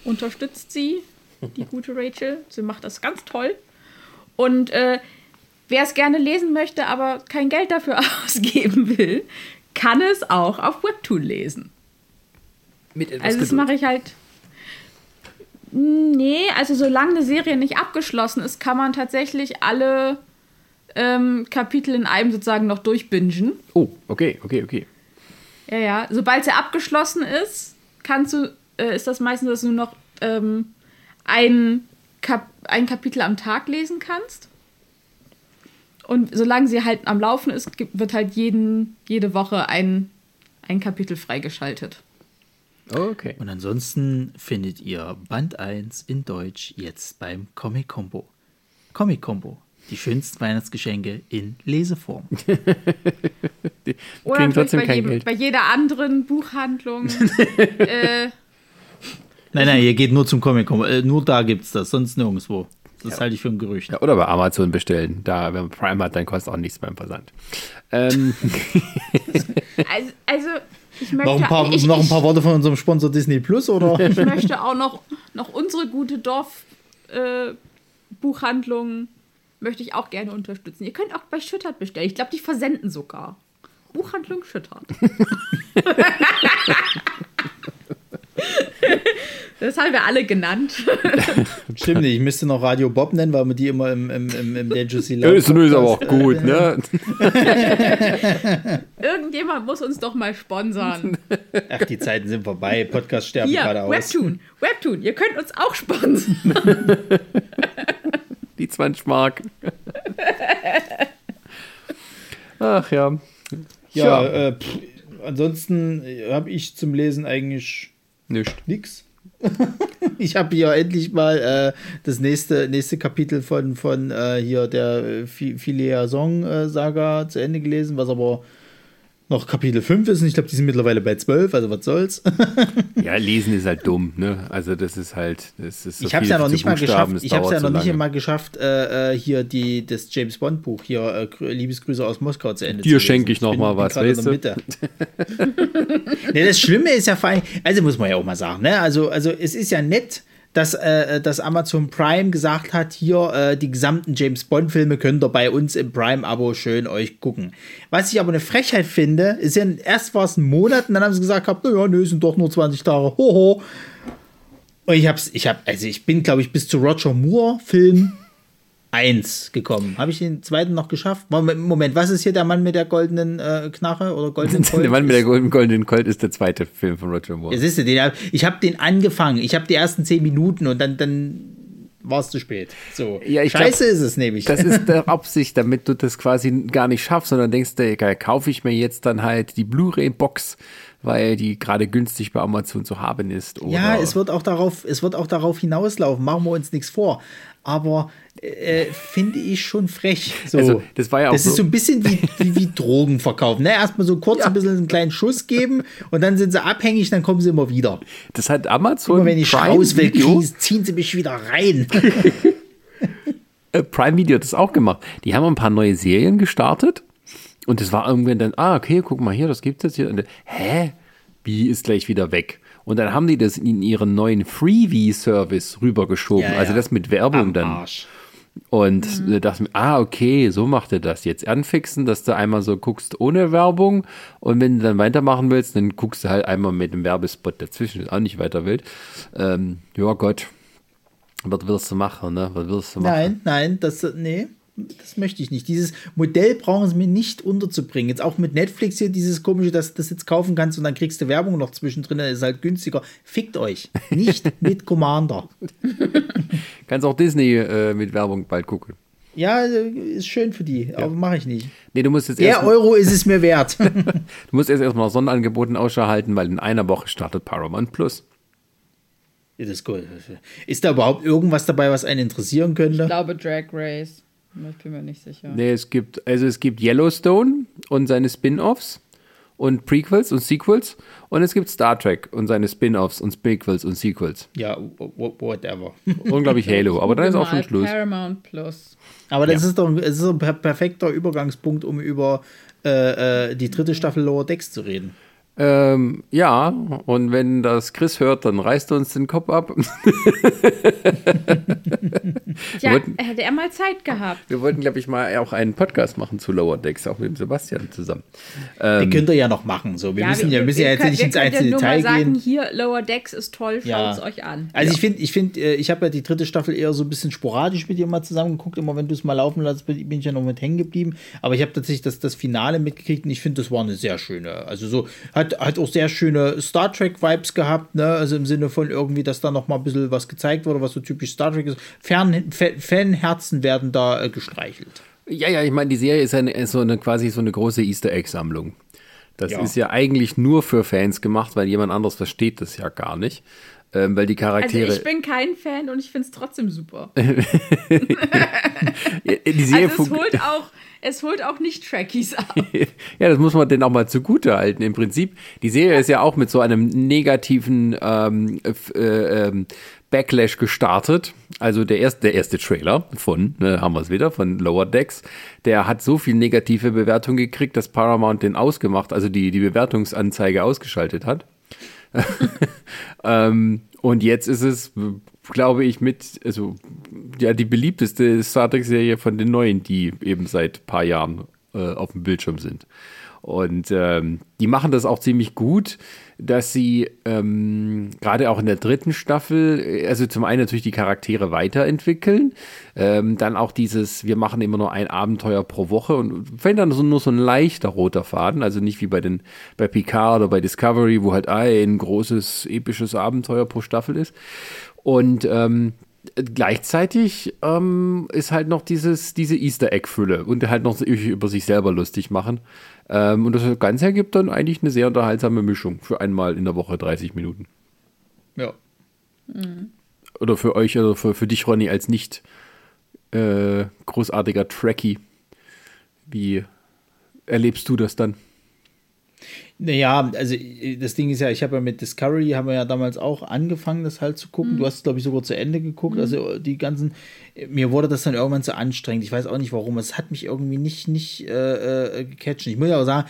unterstützt sie, die gute Rachel. Sie macht das ganz toll. Und äh, wer es gerne lesen möchte, aber kein Geld dafür ausgeben will, kann es auch auf Webtoon lesen. Mit etwas Also das mache ich halt. Nee, also solange eine Serie nicht abgeschlossen ist, kann man tatsächlich alle ähm, Kapitel in einem sozusagen noch durchbingen. Oh, okay, okay, okay. Ja, ja. Sobald sie abgeschlossen ist, kannst du, äh, ist das meistens, dass du nur noch ähm, ein, Kap ein Kapitel am Tag lesen kannst. Und solange sie halt am Laufen ist, wird halt jeden, jede Woche ein, ein Kapitel freigeschaltet. Okay. Und ansonsten findet ihr Band 1 in Deutsch jetzt beim Comic Combo. Comic Combo. Die schönsten Weihnachtsgeschenke in Leseform. Oder kriegen trotzdem bei, kein jedem, Geld. bei jeder anderen Buchhandlung. äh, Nein, nein, ihr geht nur zum Comic Combo. Äh, nur da gibt's das, sonst nirgendwo. Das halte ich für ein Gerücht. Ja, oder bei Amazon bestellen. Da, wenn man Prime hat, dann kostet auch nichts beim Versand. Ähm, also, also, ich möchte, Noch ein, paar, ich, noch ein paar Worte von unserem Sponsor Disney Plus, oder? ich möchte auch noch, noch unsere gute Dorf-Buchhandlung äh, Buchhandlung möchte ich auch gerne unterstützen. Ihr könnt auch bei Schüttert bestellen. Ich glaube, die versenden sogar. Buchhandlung Schüttert. das haben wir alle genannt. Stimmt nicht, ich müsste noch Radio Bob nennen, weil wir die immer im, im, im, im Dangerous ja, ist ist aber auch gut, ne? Irgendjemand muss uns doch mal sponsern. Ach, die Zeiten sind vorbei. Podcast sterben Hier, gerade aus. Webtoon. Webtoon, ihr könnt uns auch sponsern. Die 20 Mark. Ach ja. Ja, Ja. Äh, pff, ansonsten habe ich zum Lesen eigentlich Nicht. nix. ich habe hier endlich mal äh, das nächste, nächste Kapitel von, von äh, hier der äh, Phileas Song äh, Saga zu Ende gelesen, was aber noch Kapitel 5 ist und ich glaube, die sind mittlerweile bei 12, also was soll's. Ja, lesen ist halt dumm, ne? Also das ist halt, das ist so ich habe es ja noch nicht mal geschafft. es Ich habe es ja noch nicht mal geschafft, äh, äh, hier die, das James Bond Buch hier, äh, Grü- Liebesgrüße aus Moskau zu Ende Dir schenke ich noch bin- mal bin was, weißt Mitte. nee, das Schlimme ist ja vor allem, also muss man ja auch mal sagen, ne? Also, also es ist ja nett, dass, äh, dass Amazon Prime gesagt hat, hier äh, die gesamten James Bond Filme könnt ihr bei uns im Prime-Abo schön euch gucken. Was ich aber eine Frechheit finde, ist ja erst war es ein Monat und dann haben sie gesagt, gehabt, naja, nö, sind doch nur 20 Tage. Hoho. Und ich hab's, ich hab, also ich bin, glaube ich, bis zu Roger Moore-Film 1 gekommen. Habe ich den zweiten noch geschafft? Moment, was ist hier der Mann mit der goldenen äh, Knarre oder goldenen Colt? der Mann mit der goldenen, goldenen Colt ist der zweite Film von Roger Moore. Ja, siehst du, den, ich habe den angefangen. Ich habe die ersten zehn Minuten und dann, dann war es zu spät. So. Ja, Scheiße glaub, ist es nämlich. Das ist der Absicht, damit du das quasi gar nicht schaffst, sondern denkst, egal, kaufe ich mir jetzt dann halt die Blu-ray-Box weil die gerade günstig bei Amazon zu haben ist. Oder? Ja, es wird auch darauf, es wird auch darauf hinauslaufen. Machen wir uns nichts vor. Aber äh, finde ich schon frech. So. Also, das war ja auch das so. ist so ein bisschen wie, wie, wie Drogen verkaufen. Ne? Erstmal so kurz ja. ein bisschen einen kleinen Schuss geben und dann sind sie abhängig, dann kommen sie immer wieder. Das hat Amazon. Immer wenn ich Prime raus will, Video. ziehen sie mich wieder rein. Äh, Prime Video hat das auch gemacht. Die haben ein paar neue Serien gestartet und es war irgendwann dann, ah, okay, guck mal hier, das gibt es jetzt hier. Und, hä? Wie ist gleich wieder weg? Und dann haben die das in ihren neuen Freebie-Service rübergeschoben. Ja, ja. Also das mit Werbung Am dann. Arsch. Und mhm. dachte mir, ah, okay, so macht er das jetzt. Anfixen, dass du einmal so guckst ohne Werbung. Und wenn du dann weitermachen willst, dann guckst du halt einmal mit dem Werbespot dazwischen, ist auch nicht weiter wild. Ähm, ja, Gott. Was willst du machen, ne? Was willst du machen? Nein, nein, das, nee das möchte ich nicht. Dieses Modell brauchen sie mir nicht unterzubringen. Jetzt auch mit Netflix hier, dieses komische, dass du das jetzt kaufen kannst und dann kriegst du Werbung noch zwischendrin, das ist halt günstiger. Fickt euch. Nicht mit Commander. kannst auch Disney äh, mit Werbung bald gucken. Ja, ist schön für die, ja. aber mache ich nicht. Nee, du musst jetzt Der Euro ist es mir wert. du musst jetzt erstmal Sonderangeboten Ausschau halten, weil in einer Woche startet Paramount Plus. Ja, das ist gut. Ist da überhaupt irgendwas dabei, was einen interessieren könnte? Ich glaube Drag Race. Ich bin mir nicht sicher. Nee, es gibt, also es gibt Yellowstone und seine Spin-Offs und Prequels und Sequels und es gibt Star Trek und seine Spin-Offs und Prequels und Sequels. Ja, whatever. Unglaublich Halo, aber dann ist auch schon Schluss. Paramount Plus. Aber das ja. ist doch es ist ein perfekter Übergangspunkt, um über äh, äh, die dritte Staffel Lower Decks zu reden. Ähm, ja, und wenn das Chris hört, dann reißt er uns den Kopf ab. ja, wollten, hätte er mal Zeit gehabt. Wir wollten, glaube ich, mal auch einen Podcast machen zu Lower Decks, auch mit dem Sebastian zusammen. Ähm, Den könnt ihr ja noch machen. So. Wir ja, müssen, wir, ja, müssen ja jetzt könnt, nicht ins einzelne Detail ja mal sagen, gehen. Hier, Lower Decks ist toll, schaut es euch an. Also ich finde, ich, find, äh, ich habe ja die dritte Staffel eher so ein bisschen sporadisch mit dir mal zusammengeguckt. Immer wenn du es mal laufen lässt, bin ich ja noch mit hängen geblieben. Aber ich habe tatsächlich das, das Finale mitgekriegt und ich finde, das war eine sehr schöne. Also so, hat hat, hat auch sehr schöne Star Trek-Vibes gehabt, ne? Also im Sinne von irgendwie, dass da noch mal ein bisschen was gezeigt wurde, was so typisch Star Trek ist. Fern, Fanherzen werden da äh, gestreichelt. Ja, ja, ich meine, die Serie ist, eine, so eine quasi so eine große Easter Egg-Sammlung. Das ja. ist ja eigentlich nur für Fans gemacht, weil jemand anderes versteht das ja gar nicht. Ähm, weil die Charaktere. Also ich bin kein Fan und ich finde es trotzdem super. die Serie also es holt auch, es holt auch nicht Trekkies ab. ja, das muss man denen auch mal zugute halten. Im Prinzip, die Serie ist ja auch mit so einem negativen ähm, äh, ähm, Backlash gestartet. Also der erste, der erste Trailer von, ne, haben wir es wieder, von Lower Decks, der hat so viel negative Bewertung gekriegt, dass Paramount den ausgemacht, also die, die Bewertungsanzeige ausgeschaltet hat. ähm, und jetzt ist es, glaube ich, mit, also ja, die beliebteste Star Trek-Serie von den neuen, die eben seit paar Jahren äh, auf dem Bildschirm sind. Und ähm, die machen das auch ziemlich gut, dass sie ähm, gerade auch in der dritten Staffel, äh, also zum einen natürlich die Charaktere weiterentwickeln, ähm, dann auch dieses, wir machen immer nur ein Abenteuer pro Woche und fällt dann so, nur so ein leichter roter Faden, also nicht wie bei den bei Picard oder bei Discovery, wo halt ein großes episches Abenteuer pro Staffel ist. Und ähm, gleichzeitig ähm, ist halt noch dieses, diese Easter Egg-Fülle und halt noch über sich selber lustig machen. Ähm, und das Ganze ergibt dann eigentlich eine sehr unterhaltsame Mischung für einmal in der Woche 30 Minuten. Ja. Mhm. Oder für euch, oder für, für dich, Ronny, als nicht äh, großartiger Trekkie. Wie erlebst du das dann? Naja, also äh, das Ding ist ja, ich habe ja mit Discovery, haben wir ja damals auch angefangen, das halt zu gucken. Mhm. Du hast, glaube ich, sogar zu Ende geguckt. Mhm. Also die ganzen, mir wurde das dann irgendwann zu anstrengend. Ich weiß auch nicht warum. Es hat mich irgendwie nicht, nicht äh, äh, gecatcht. Ich muss ja auch sagen,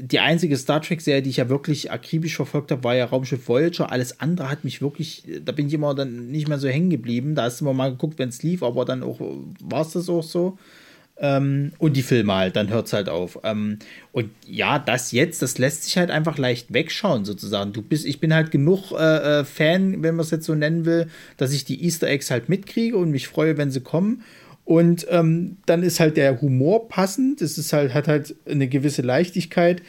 die einzige Star Trek-Serie, die ich ja wirklich akribisch verfolgt habe, war ja Raumschiff Voyager. Alles andere hat mich wirklich, da bin ich immer dann nicht mehr so hängen geblieben. Da hast du immer mal geguckt, wenn es lief, aber dann auch war es das auch so. Ähm, und die Filme halt, dann hört es halt auf. Ähm, und ja, das jetzt, das lässt sich halt einfach leicht wegschauen, sozusagen. Du bist, ich bin halt genug äh, äh Fan, wenn man es jetzt so nennen will, dass ich die Easter Eggs halt mitkriege und mich freue, wenn sie kommen. Und ähm, dann ist halt der Humor passend. Es ist halt, hat halt eine gewisse Leichtigkeit,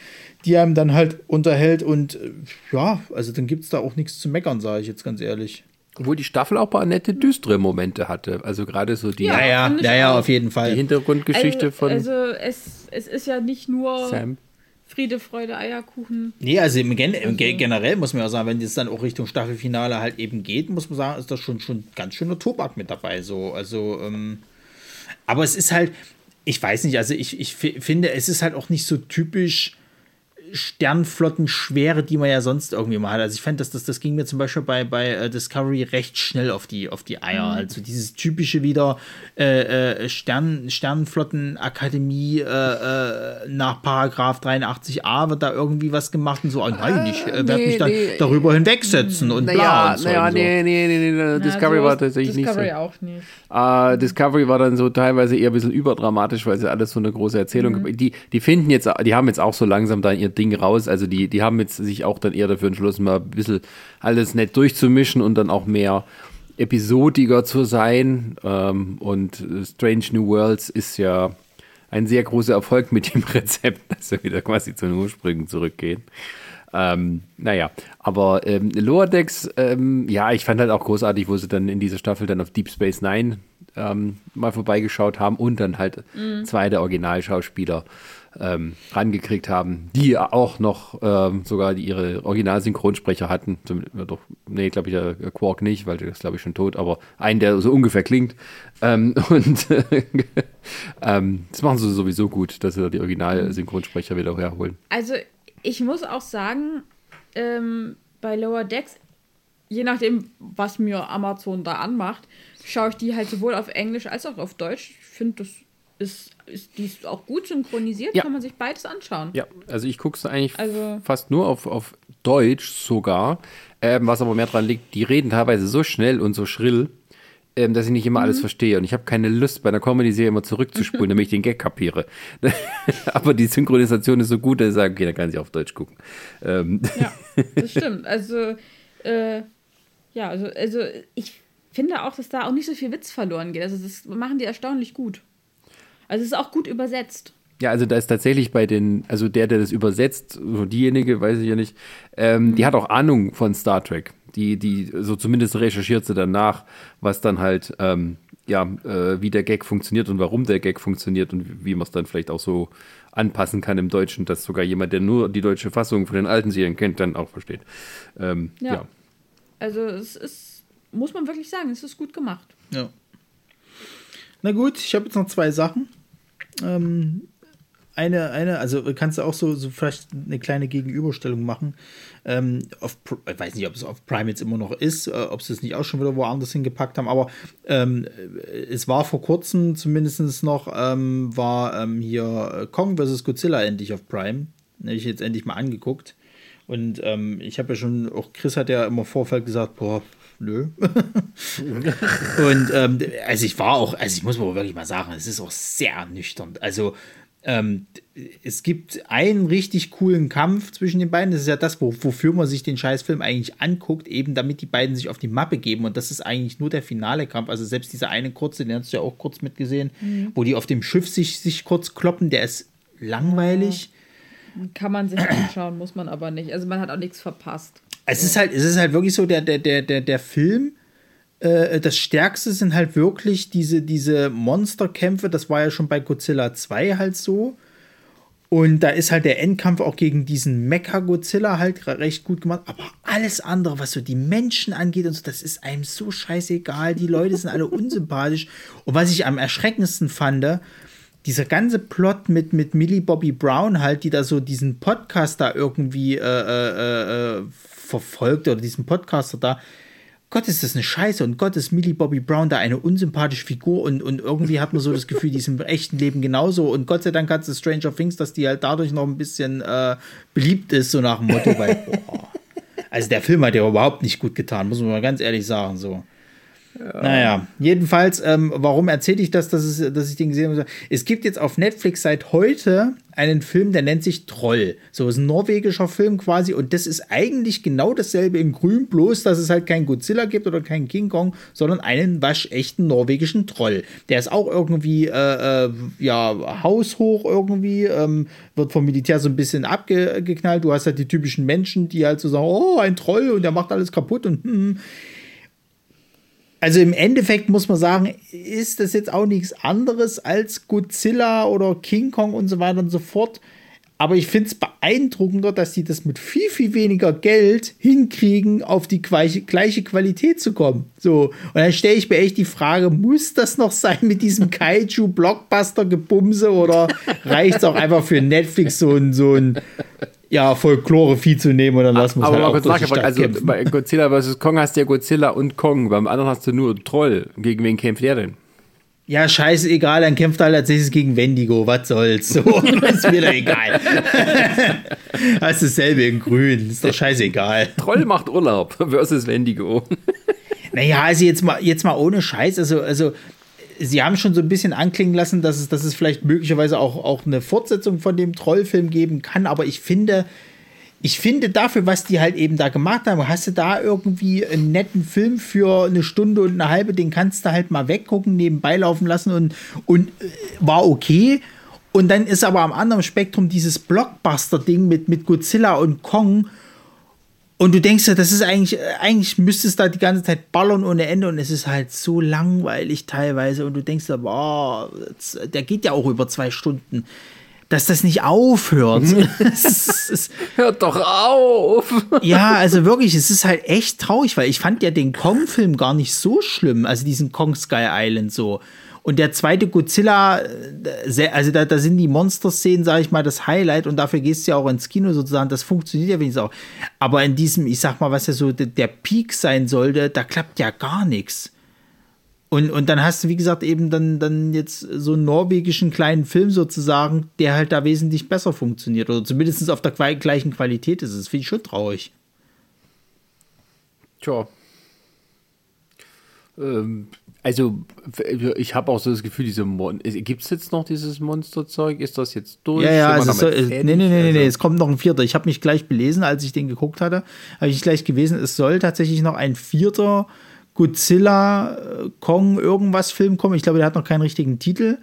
die einem dann halt unterhält. Und äh, ja, also dann gibt es da auch nichts zu meckern, sage ich jetzt ganz ehrlich. Obwohl die Staffel auch ein paar nette, düstere Momente hatte. Also gerade so die, ja, ja, ja, ja, auf jeden Fall. Die Hintergrundgeschichte also, von. Also es, es ist ja nicht nur Sam. Friede, Freude, Eierkuchen. Nee, also im Gen also. generell muss man ja sagen, wenn es dann auch Richtung Staffelfinale halt eben geht, muss man sagen, ist das schon, schon ganz schöner Tobak mit dabei. So. Also, ähm, aber es ist halt, ich weiß nicht, also ich, ich finde, es ist halt auch nicht so typisch Sternflottenschwere, die man ja sonst irgendwie mal hat. Also ich fand, dass das, das ging mir zum Beispiel bei, bei äh, Discovery recht schnell auf die, auf die Eier. Mhm. Also dieses typische wieder äh, äh, Stern, Sternflottenakademie äh, äh, nach Paragraph 83a wird da irgendwie was gemacht und so, oh nein, ich äh, werde nee, mich dann nee. darüber hinwegsetzen und naja, bla und so. Naja, und so. nee, nee, nee, nee, Discovery Na, war tatsächlich Discovery nicht so. auch nicht. Uh, Discovery war dann so teilweise eher ein bisschen überdramatisch, weil sie alles so eine große Erzählung, mhm. die, die finden jetzt, die haben jetzt auch so langsam da ihr Ding raus. Also die, die haben jetzt sich auch dann eher dafür entschlossen, mal ein bisschen alles nett durchzumischen und dann auch mehr episodiger zu sein. Ähm, und Strange New Worlds ist ja ein sehr großer Erfolg mit dem Rezept, dass wir wieder quasi zu den Ursprüngen zurückgehen. Ähm, naja, aber ähm, Lower Decks, ähm, ja, ich fand halt auch großartig, wo sie dann in dieser Staffel dann auf Deep Space Nine ähm, mal vorbeigeschaut haben und dann halt mhm. zwei der Originalschauspieler ähm, rangekriegt haben, die auch noch ähm, sogar die ihre Originalsynchronsprecher hatten. Zum, doch, nee, glaube ich, äh, Quark nicht, weil der ist, glaube ich, schon tot, aber einen, der so ungefähr klingt. Ähm, und ähm, das machen sie sowieso gut, dass sie da die Originalsynchronsprecher wieder herholen. Also, ich muss auch sagen, ähm, bei Lower Decks, je nachdem, was mir Amazon da anmacht, schaue ich die halt sowohl auf Englisch als auch auf Deutsch. Ich finde, das ist, ist, die ist auch gut synchronisiert, ja. kann man sich beides anschauen. Ja, also ich gucke es eigentlich also, fast nur auf, auf Deutsch sogar, ähm, was aber mehr dran liegt, die reden teilweise so schnell und so schrill, ähm, dass ich nicht immer mhm. alles verstehe. Und ich habe keine Lust, bei einer Comedy-Serie immer zurückzuspulen, damit ich den Gag kapiere. aber die Synchronisation ist so gut, dass ich sage, okay, dann kann ich auf Deutsch gucken. Ähm. Ja, das stimmt. Also, äh, ja, also, also ich finde auch, dass da auch nicht so viel Witz verloren geht. Also das machen die erstaunlich gut. Also es ist auch gut übersetzt. Ja, also da ist tatsächlich bei den, also der, der das übersetzt, so diejenige, weiß ich ja nicht, ähm, mhm. die hat auch Ahnung von Star Trek. Die, die, so zumindest recherchiert sie danach, was dann halt, ähm, ja, äh, wie der Gag funktioniert und warum der Gag funktioniert und wie man es dann vielleicht auch so anpassen kann im Deutschen, dass sogar jemand, der nur die deutsche Fassung von den alten Serien kennt, dann auch versteht. Ähm, ja. ja. Also es ist, muss man wirklich sagen, es ist gut gemacht. Ja. Na gut, ich habe jetzt noch zwei Sachen. Ähm, eine, eine, also kannst du auch so, so vielleicht eine kleine Gegenüberstellung machen. Ähm, auf, ich weiß nicht, ob es auf Prime jetzt immer noch ist, äh, ob sie es nicht auch schon wieder woanders hingepackt haben, aber ähm, es war vor kurzem zumindest noch, ähm, war ähm, hier Kong vs. Godzilla endlich auf Prime. Habe ich jetzt endlich mal angeguckt. Und ähm, ich habe ja schon, auch Chris hat ja immer im Vorfeld gesagt, boah, nö. und ähm, also ich war auch, also ich muss mal wirklich mal sagen, es ist auch sehr nüchtern. Also ähm, es gibt einen richtig coolen Kampf zwischen den beiden. Das ist ja das, wo, wofür man sich den Scheißfilm eigentlich anguckt, eben damit die beiden sich auf die Mappe geben. Und das ist eigentlich nur der finale Kampf. Also selbst dieser eine kurze, den hast du ja auch kurz mitgesehen, mhm. wo die auf dem Schiff sich, sich kurz kloppen, der ist langweilig. Kann man sich anschauen, muss man aber nicht. Also man hat auch nichts verpasst. Es ist halt, es ist halt wirklich so, der, der, der, der, der Film, äh, das Stärkste sind halt wirklich diese, diese Monsterkämpfe. Das war ja schon bei Godzilla 2 halt so. Und da ist halt der Endkampf auch gegen diesen Mecha-Godzilla halt recht gut gemacht. Aber alles andere, was so die Menschen angeht und so, das ist einem so scheißegal. Die Leute sind alle unsympathisch. Und was ich am erschreckendsten fand, dieser ganze Plot mit, mit Millie Bobby Brown halt, die da so diesen Podcast da irgendwie äh, äh, äh, verfolgt oder diesen Podcaster da. Gott, ist das eine Scheiße und Gott ist Millie Bobby Brown da eine unsympathische Figur und, und irgendwie hat man so das Gefühl, die ist im echten Leben genauso und Gott sei Dank hat es Stranger Things, dass die halt dadurch noch ein bisschen äh, beliebt ist, so nach dem Motto, weil, boah. Also der Film hat ja überhaupt nicht gut getan, muss man mal ganz ehrlich sagen, so. Ja. Naja, jedenfalls, ähm, warum erzähle ich das, dass, es, dass ich den gesehen habe? Es gibt jetzt auf Netflix seit heute einen Film, der nennt sich Troll. So ist ein norwegischer Film quasi und das ist eigentlich genau dasselbe in Grün, bloß dass es halt keinen Godzilla gibt oder keinen King Kong, sondern einen waschechten norwegischen Troll. Der ist auch irgendwie, äh, äh, ja, haushoch irgendwie, ähm, wird vom Militär so ein bisschen abgeknallt. Du hast halt die typischen Menschen, die halt so sagen, oh, ein Troll und der macht alles kaputt und hm, also im Endeffekt muss man sagen, ist das jetzt auch nichts anderes als Godzilla oder King Kong und so weiter und so fort. Aber ich finde es beeindruckender, dass die das mit viel, viel weniger Geld hinkriegen, auf die gleiche, Qualität zu kommen. So. Und dann stelle ich mir echt die Frage, muss das noch sein mit diesem Kaiju-Blockbuster-Gebumse oder reicht es auch einfach für Netflix so ein, so ein ja, Folklore-Vieh zu nehmen und dann lassen wir es halt auch durch die Stadt Also kämpfen. bei Godzilla vs. Kong hast du ja Godzilla und Kong, beim anderen hast du nur Troll. Gegen wen kämpft der denn? Ja, scheiße, egal, dann kämpft er halt als nächstes gegen Wendigo, was soll's. So, ist mir doch egal. das ist dasselbe in grün, ist doch scheißegal. Troll macht Urlaub versus Wendigo. Naja, also jetzt mal, jetzt mal ohne Scheiß, also, also Sie haben schon so ein bisschen anklingen lassen, dass es, dass es vielleicht möglicherweise auch, auch eine Fortsetzung von dem Trollfilm geben kann, aber ich finde, ich finde dafür, was die halt eben da gemacht haben, hast du da irgendwie einen netten Film für eine Stunde und eine halbe, den kannst du halt mal weggucken, nebenbei laufen lassen und, und äh, war okay. Und dann ist aber am anderen Spektrum dieses Blockbuster-Ding mit, mit Godzilla und Kong und du denkst ja, das ist eigentlich, eigentlich müsste es da die ganze Zeit ballern ohne Ende und es ist halt so langweilig teilweise und du denkst ja, boah, der geht ja auch über zwei Stunden, dass das nicht aufhört. Hört doch auf! ja, also wirklich, es ist halt echt traurig, weil ich fand ja den Kong-Film gar nicht so schlimm, also diesen Kong Sky Island so. Und der zweite Godzilla, äh, also da, da sind die Monster-Szenen, sage ich mal, das Highlight und dafür gehst du ja auch ins Kino sozusagen. Das funktioniert ja wenigstens auch. Aber in diesem, ich sag mal, was ja so der, Peak sein sollte, da klappt ja gar nichts. Und, und dann hast du, wie gesagt, eben dann, dann jetzt so einen norwegischen kleinen Film sozusagen, der halt da wesentlich besser funktioniert oder zumindest auf der gleichen Qualität ist. Das finde ich schon traurig. Tja. Ähm, also, ich habe auch so das Gefühl, diese Mon gibt es jetzt noch dieses Monsterzeug? Ist das jetzt durch? Ja, ja, also so, nee, nee, nee, nee, nee, es kommt noch ein vierter. Ich habe mich gleich belesen, als ich den geguckt hatte, habe ich gleich gewesen, es soll tatsächlich noch ein vierter Godzilla äh, Kong irgendwas Film kommen. Ich glaube, der hat noch keinen richtigen Titel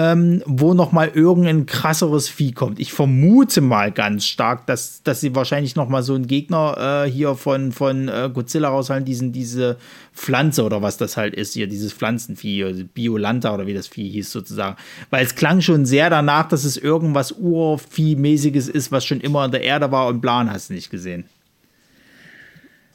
ähm, wo noch mal irgendein krasseres Vieh kommt. Ich vermute mal ganz stark, dass, dass sie wahrscheinlich noch mal so einen Gegner äh, hier von, von äh, Godzilla raushalten, diesen, diese Pflanze oder was das halt ist, hier dieses Pflanzenvieh, also Biolanta oder wie das Vieh hieß sozusagen. Weil es klang schon sehr danach, dass es irgendwas Urvieh-mäßiges ist, was schon immer in der Erde war und Plan hast du nicht gesehen.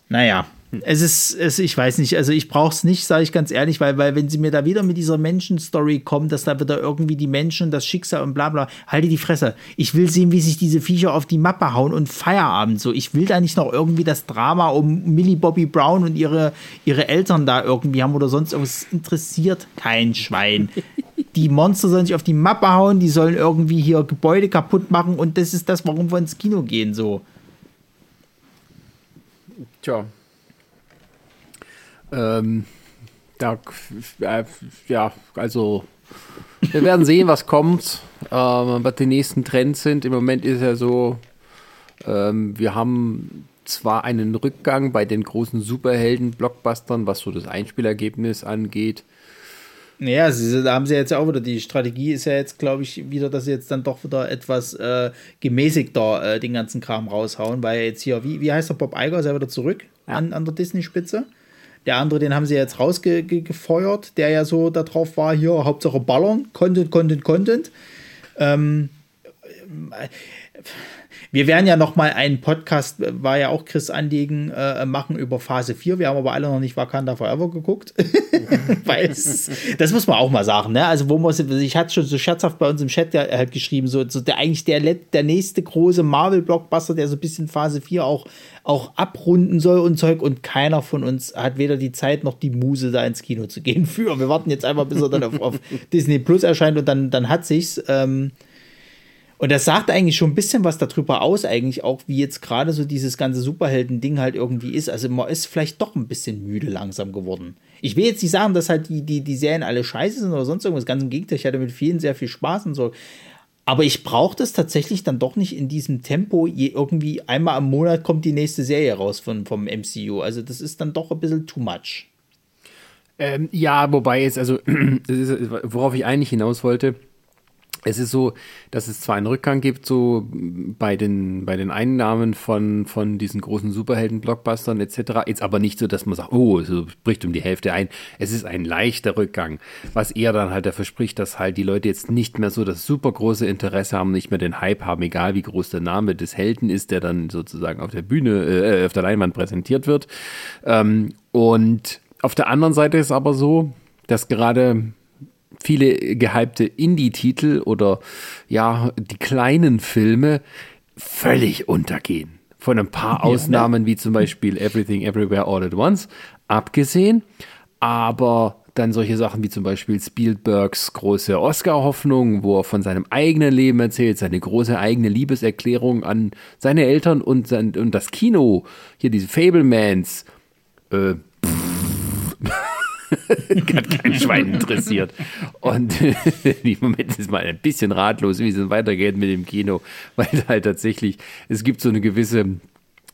Naja, es ist, es, ich weiß nicht, also ich brauche es nicht, sage ich ganz ehrlich, weil, weil wenn sie mir da wieder mit dieser Menschenstory kommen, dass da wieder irgendwie die Menschen, das Schicksal und bla bla, halte die Fresse. Ich will sehen, wie sich diese Viecher auf die Mappe hauen und Feierabend so. Ich will da nicht noch irgendwie das Drama um Millie Bobby Brown und ihre, ihre Eltern da irgendwie haben oder sonst irgendwas. Es interessiert kein Schwein. Die Monster sollen sich auf die Mappe hauen, die sollen irgendwie hier Gebäude kaputt machen und das ist das, warum wir ins Kino gehen, so. Tja, ähm, da, äh, ja, also wir werden sehen, was kommt, äh, was die nächsten Trends sind. Im Moment ist ja so, ähm, wir haben zwar einen Rückgang bei den großen Superhelden-Blockbustern, was so das Einspielergebnis angeht. Naja, sie, da haben sie jetzt auch wieder, die Strategie ist ja jetzt, glaube ich, wieder, dass sie jetzt dann doch wieder etwas äh, gemäßigter äh, den ganzen Kram raushauen, weil jetzt hier, wie, wie heißt der Bob Iger, ist er wieder zurück ja. an, an der Disney-Spitze? Der andere, den haben sie jetzt rausgefeuert, der ja so darauf war, hier Hauptsache ballern, Content, Content, Content. Ähm, wir werden ja noch mal einen Podcast, war ja auch Chris Anliegen, äh, machen über Phase 4. Wir haben aber alle noch nicht Wakanda Forever geguckt. Das muss man auch mal sagen, ne? Also, wo man, ich hatte schon so scherzhaft bei uns im Chat halt geschrieben, so, so der eigentlich der, der nächste große Marvel-Blockbuster, der so ein bisschen Phase 4 auch, auch abrunden soll und Zeug. Und keiner von uns hat weder die Zeit noch die Muse, da ins Kino zu gehen für. Wir warten jetzt einfach, bis er dann auf, auf Disney Plus erscheint und dann, dann hat sich's. Ähm, Und das sagt eigentlich schon ein bisschen was darüber aus, eigentlich auch, wie jetzt gerade so dieses ganze Superhelden-Ding halt irgendwie ist. Also man ist vielleicht doch ein bisschen müde langsam geworden. Ich will jetzt nicht sagen, dass halt die, die, die Serien alle scheiße sind oder sonst irgendwas. Ganz im Gegenteil, ich hatte mit vielen sehr viel Spaß und so. Aber ich brauche das tatsächlich dann doch nicht in diesem Tempo. Je irgendwie einmal am Monat kommt die nächste Serie raus von, vom MCU. Also das ist dann doch ein bisschen too much. Ähm, ja, wobei jetzt, also, worauf ich eigentlich hinaus wollte, es ist so, dass es zwar einen Rückgang gibt, so bei den, bei den Einnahmen von, von diesen großen Superhelden-Blockbustern etc., jetzt aber nicht so, dass man sagt, oh, es bricht um die Hälfte ein. Es ist ein leichter Rückgang, was eher dann halt dafür spricht, dass halt die Leute jetzt nicht mehr so das super große Interesse haben, nicht mehr den Hype haben, egal wie groß der Name des Helden ist, der dann sozusagen auf der Bühne, äh, auf der Leinwand präsentiert wird. Ähm, und auf der anderen Seite ist aber so, dass gerade viele gehypte Indie-Titel oder ja, die kleinen Filme völlig untergehen. Von ein paar ja, Ausnahmen, ne? wie zum Beispiel Everything Everywhere All at Once, abgesehen. Aber dann solche Sachen wie zum Beispiel Spielbergs große Oscar-Hoffnung, wo er von seinem eigenen Leben erzählt, seine große eigene Liebeserklärung an seine Eltern und, sein, und das Kino. Hier diese Fablemans. Äh, hat kein Schwein interessiert. Und im Moment ist mal ein bisschen ratlos, wie es weitergeht mit dem Kino, weil halt tatsächlich, es gibt so eine gewisse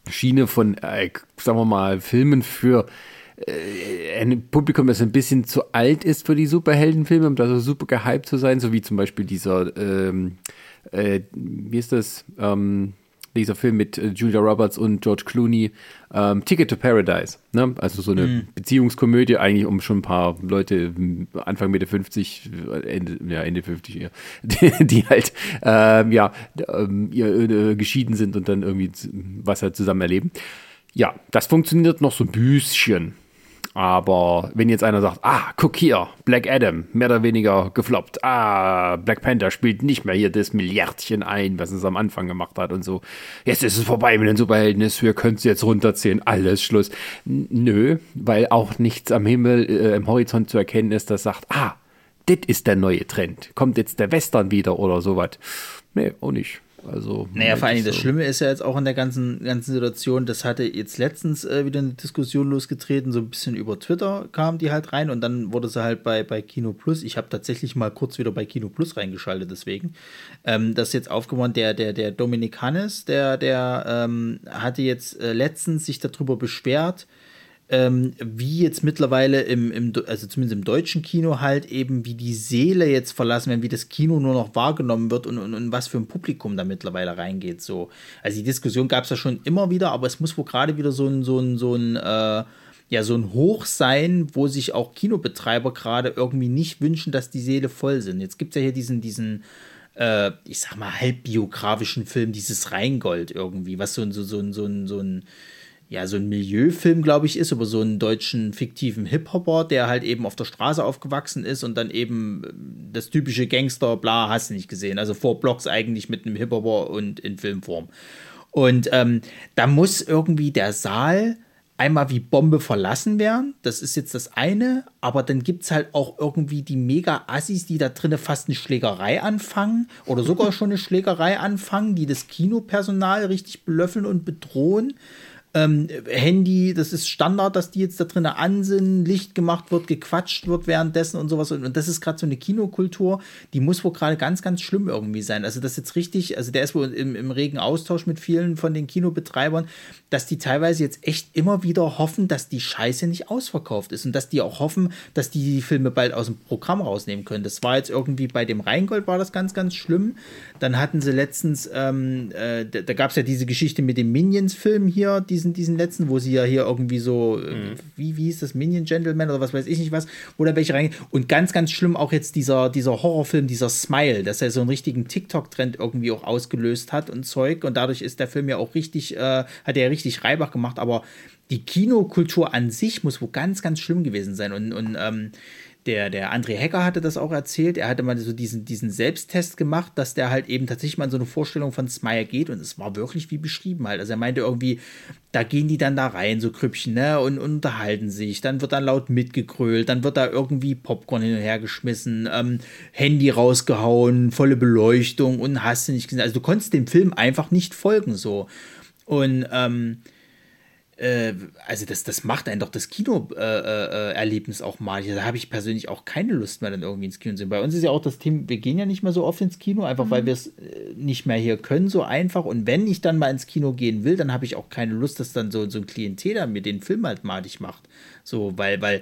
Schiene von, äh, sagen wir mal, Filmen für äh, ein Publikum, das ein bisschen zu alt ist für die Superheldenfilme, um da so super gehypt zu sein, so wie zum Beispiel dieser, ähm, äh, wie ist das, ähm, dieser Film mit äh, Julia Roberts und George Clooney, ähm, Ticket to Paradise. Ne? Also so eine mhm. Beziehungskomödie, eigentlich um schon ein paar Leute Anfang Mitte 50, Ende, ja, Ende 50, ja, die, die halt ähm, ja, ähm, äh, geschieden sind und dann irgendwie was halt zusammen erleben. Ja, das funktioniert noch so ein bisschen. Aber wenn jetzt einer sagt, ah, guck hier, Black Adam, mehr oder weniger gefloppt. Ah, Black Panther spielt nicht mehr hier das Milliardchen ein, was es am Anfang gemacht hat und so. Jetzt ist es vorbei mit den Superhelden, wir können es jetzt runterzählen, alles Schluss. Nö, weil auch nichts am Himmel, äh, im Horizont zu erkennen ist, das sagt, ah, das ist der neue Trend. Kommt jetzt der Western wieder oder sowas. Nee, auch nicht. Also, naja, vor allem so. das Schlimme ist ja jetzt auch in der ganzen, ganzen Situation, das hatte jetzt letztens äh, wieder eine Diskussion losgetreten, so ein bisschen über Twitter kam die halt rein und dann wurde sie halt bei, bei Kino Plus, ich habe tatsächlich mal kurz wieder bei Kino Plus reingeschaltet, deswegen, ähm, das ist jetzt aufgemacht, der, der, der Dominik Hannes, der, der ähm, hatte jetzt äh, letztens sich darüber beschwert, ähm, wie jetzt mittlerweile im, im, also zumindest im deutschen Kino halt eben, wie die Seele jetzt verlassen werden, wie das Kino nur noch wahrgenommen wird und, und, und was für ein Publikum da mittlerweile reingeht. So. Also die Diskussion gab es ja schon immer wieder, aber es muss wohl gerade wieder so ein, so ein, so ein äh, ja, so ein Hoch sein, wo sich auch Kinobetreiber gerade irgendwie nicht wünschen, dass die Seele voll sind. Jetzt gibt es ja hier diesen, diesen, äh, ich sag mal, halbbiografischen Film, dieses Rheingold irgendwie, was so ein, so, so, so, so, so ein ja, so ein Milieufilm, glaube ich, ist, über so einen deutschen fiktiven Hip-Hopper, der halt eben auf der Straße aufgewachsen ist und dann eben äh, das typische Gangster, bla, hast du nicht gesehen. Also vor Blocks eigentlich mit einem Hip-Hopper und in Filmform. Und ähm, da muss irgendwie der Saal einmal wie Bombe verlassen werden. Das ist jetzt das eine. Aber dann gibt es halt auch irgendwie die Mega-Assis, die da drinnen fast eine Schlägerei anfangen oder sogar schon eine Schlägerei anfangen, die das Kinopersonal richtig belöffeln und bedrohen. Ähm, Handy, das ist Standard, dass die jetzt da drinnen an sind, Licht gemacht wird, gequatscht wird währenddessen und sowas. Und, das ist gerade so eine Kinokultur, die muss wohl gerade ganz, ganz schlimm irgendwie sein. Also das ist jetzt richtig, also der ist wohl im, im regen Austausch mit vielen von den Kinobetreibern, dass die teilweise jetzt echt immer wieder hoffen, dass die Scheiße nicht ausverkauft ist und dass die auch hoffen, dass die die Filme bald aus dem Programm rausnehmen können. Das war jetzt irgendwie bei dem Rheingold war das ganz, ganz schlimm. Dann hatten sie letztens, ähm, äh, da, da gab es ja diese Geschichte mit dem Minions-Film hier, die diesen, diesen letzten, wo sie ja hier irgendwie so, äh, mhm. wie, wie hieß das, Minion Gentleman oder was weiß ich nicht was, wo da welche reingehen. Und ganz, ganz schlimm auch jetzt dieser, dieser Horrorfilm, dieser Smile, dass er so einen richtigen TikTok-Trend irgendwie auch ausgelöst hat und Zeug. Und dadurch ist der Film ja auch richtig, äh, hat er ja richtig Reibach gemacht, aber die Kinokultur an sich muss wohl ganz, ganz schlimm gewesen sein. Und, und ähm, der, der André Hecker hatte das auch erzählt. Er hatte mal so diesen, diesen Selbsttest gemacht, dass der halt eben tatsächlich mal in so eine Vorstellung von Smire geht und es war wirklich wie beschrieben halt. Also er meinte irgendwie, da gehen die dann da rein, so Krüppchen, ne, und, und unterhalten sich. Dann wird dann laut mitgegrölt, dann wird da irgendwie Popcorn hin und her geschmissen, ähm, Handy rausgehauen, volle Beleuchtung und hast du nicht gesehen. Also du konntest dem Film einfach nicht folgen so. Und ähm, äh, also das, das macht einen doch das Kino-Erlebnis äh, äh, auch mal. Da habe ich persönlich auch keine Lust mehr, dann irgendwie ins Kino zu sehen. Bei uns ist ja auch das Thema, wir gehen ja nicht mehr so oft ins Kino, einfach mhm. weil wir es äh, nicht mehr hier können, so einfach. Und wenn ich dann mal ins Kino gehen will, dann habe ich auch keine Lust, dass dann so, so ein Klientel dann mir den Film halt madig macht. So, weil, weil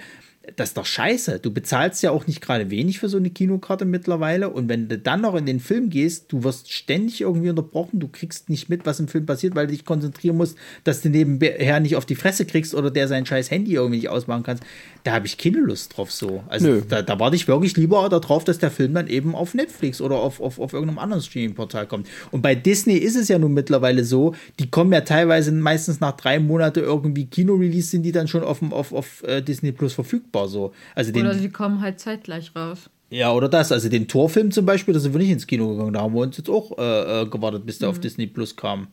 das ist doch scheiße. Du bezahlst ja auch nicht gerade wenig für so eine Kinokarte mittlerweile. Und wenn du dann noch in den Film gehst, du wirst ständig irgendwie unterbrochen, du kriegst nicht mit, was im Film passiert, weil du dich konzentrieren musst, dass du nebenher nicht auf die Fresse kriegst oder der sein scheiß Handy irgendwie nicht ausmachen kannst. Da habe ich keine Lust drauf so. Also da, da, warte ich wirklich lieber darauf, dass der Film dann eben auf Netflix oder auf, auf, auf irgendeinem anderen Streaming-Portal kommt. Und bei Disney ist es ja nun mittlerweile so, die kommen ja teilweise meistens nach drei Monaten irgendwie Kino-Release, sind die dann schon auf, auf, auf uh, Disney Plus verfügbar so. Also den, oder sie kommen halt zeitgleich raus. Ja, oder das. Also den Torfilm zum Beispiel, da sind wir nicht ins Kino gegangen. Da haben wir uns jetzt auch äh, äh gewartet, bis der mhm. auf Disney Plus kam.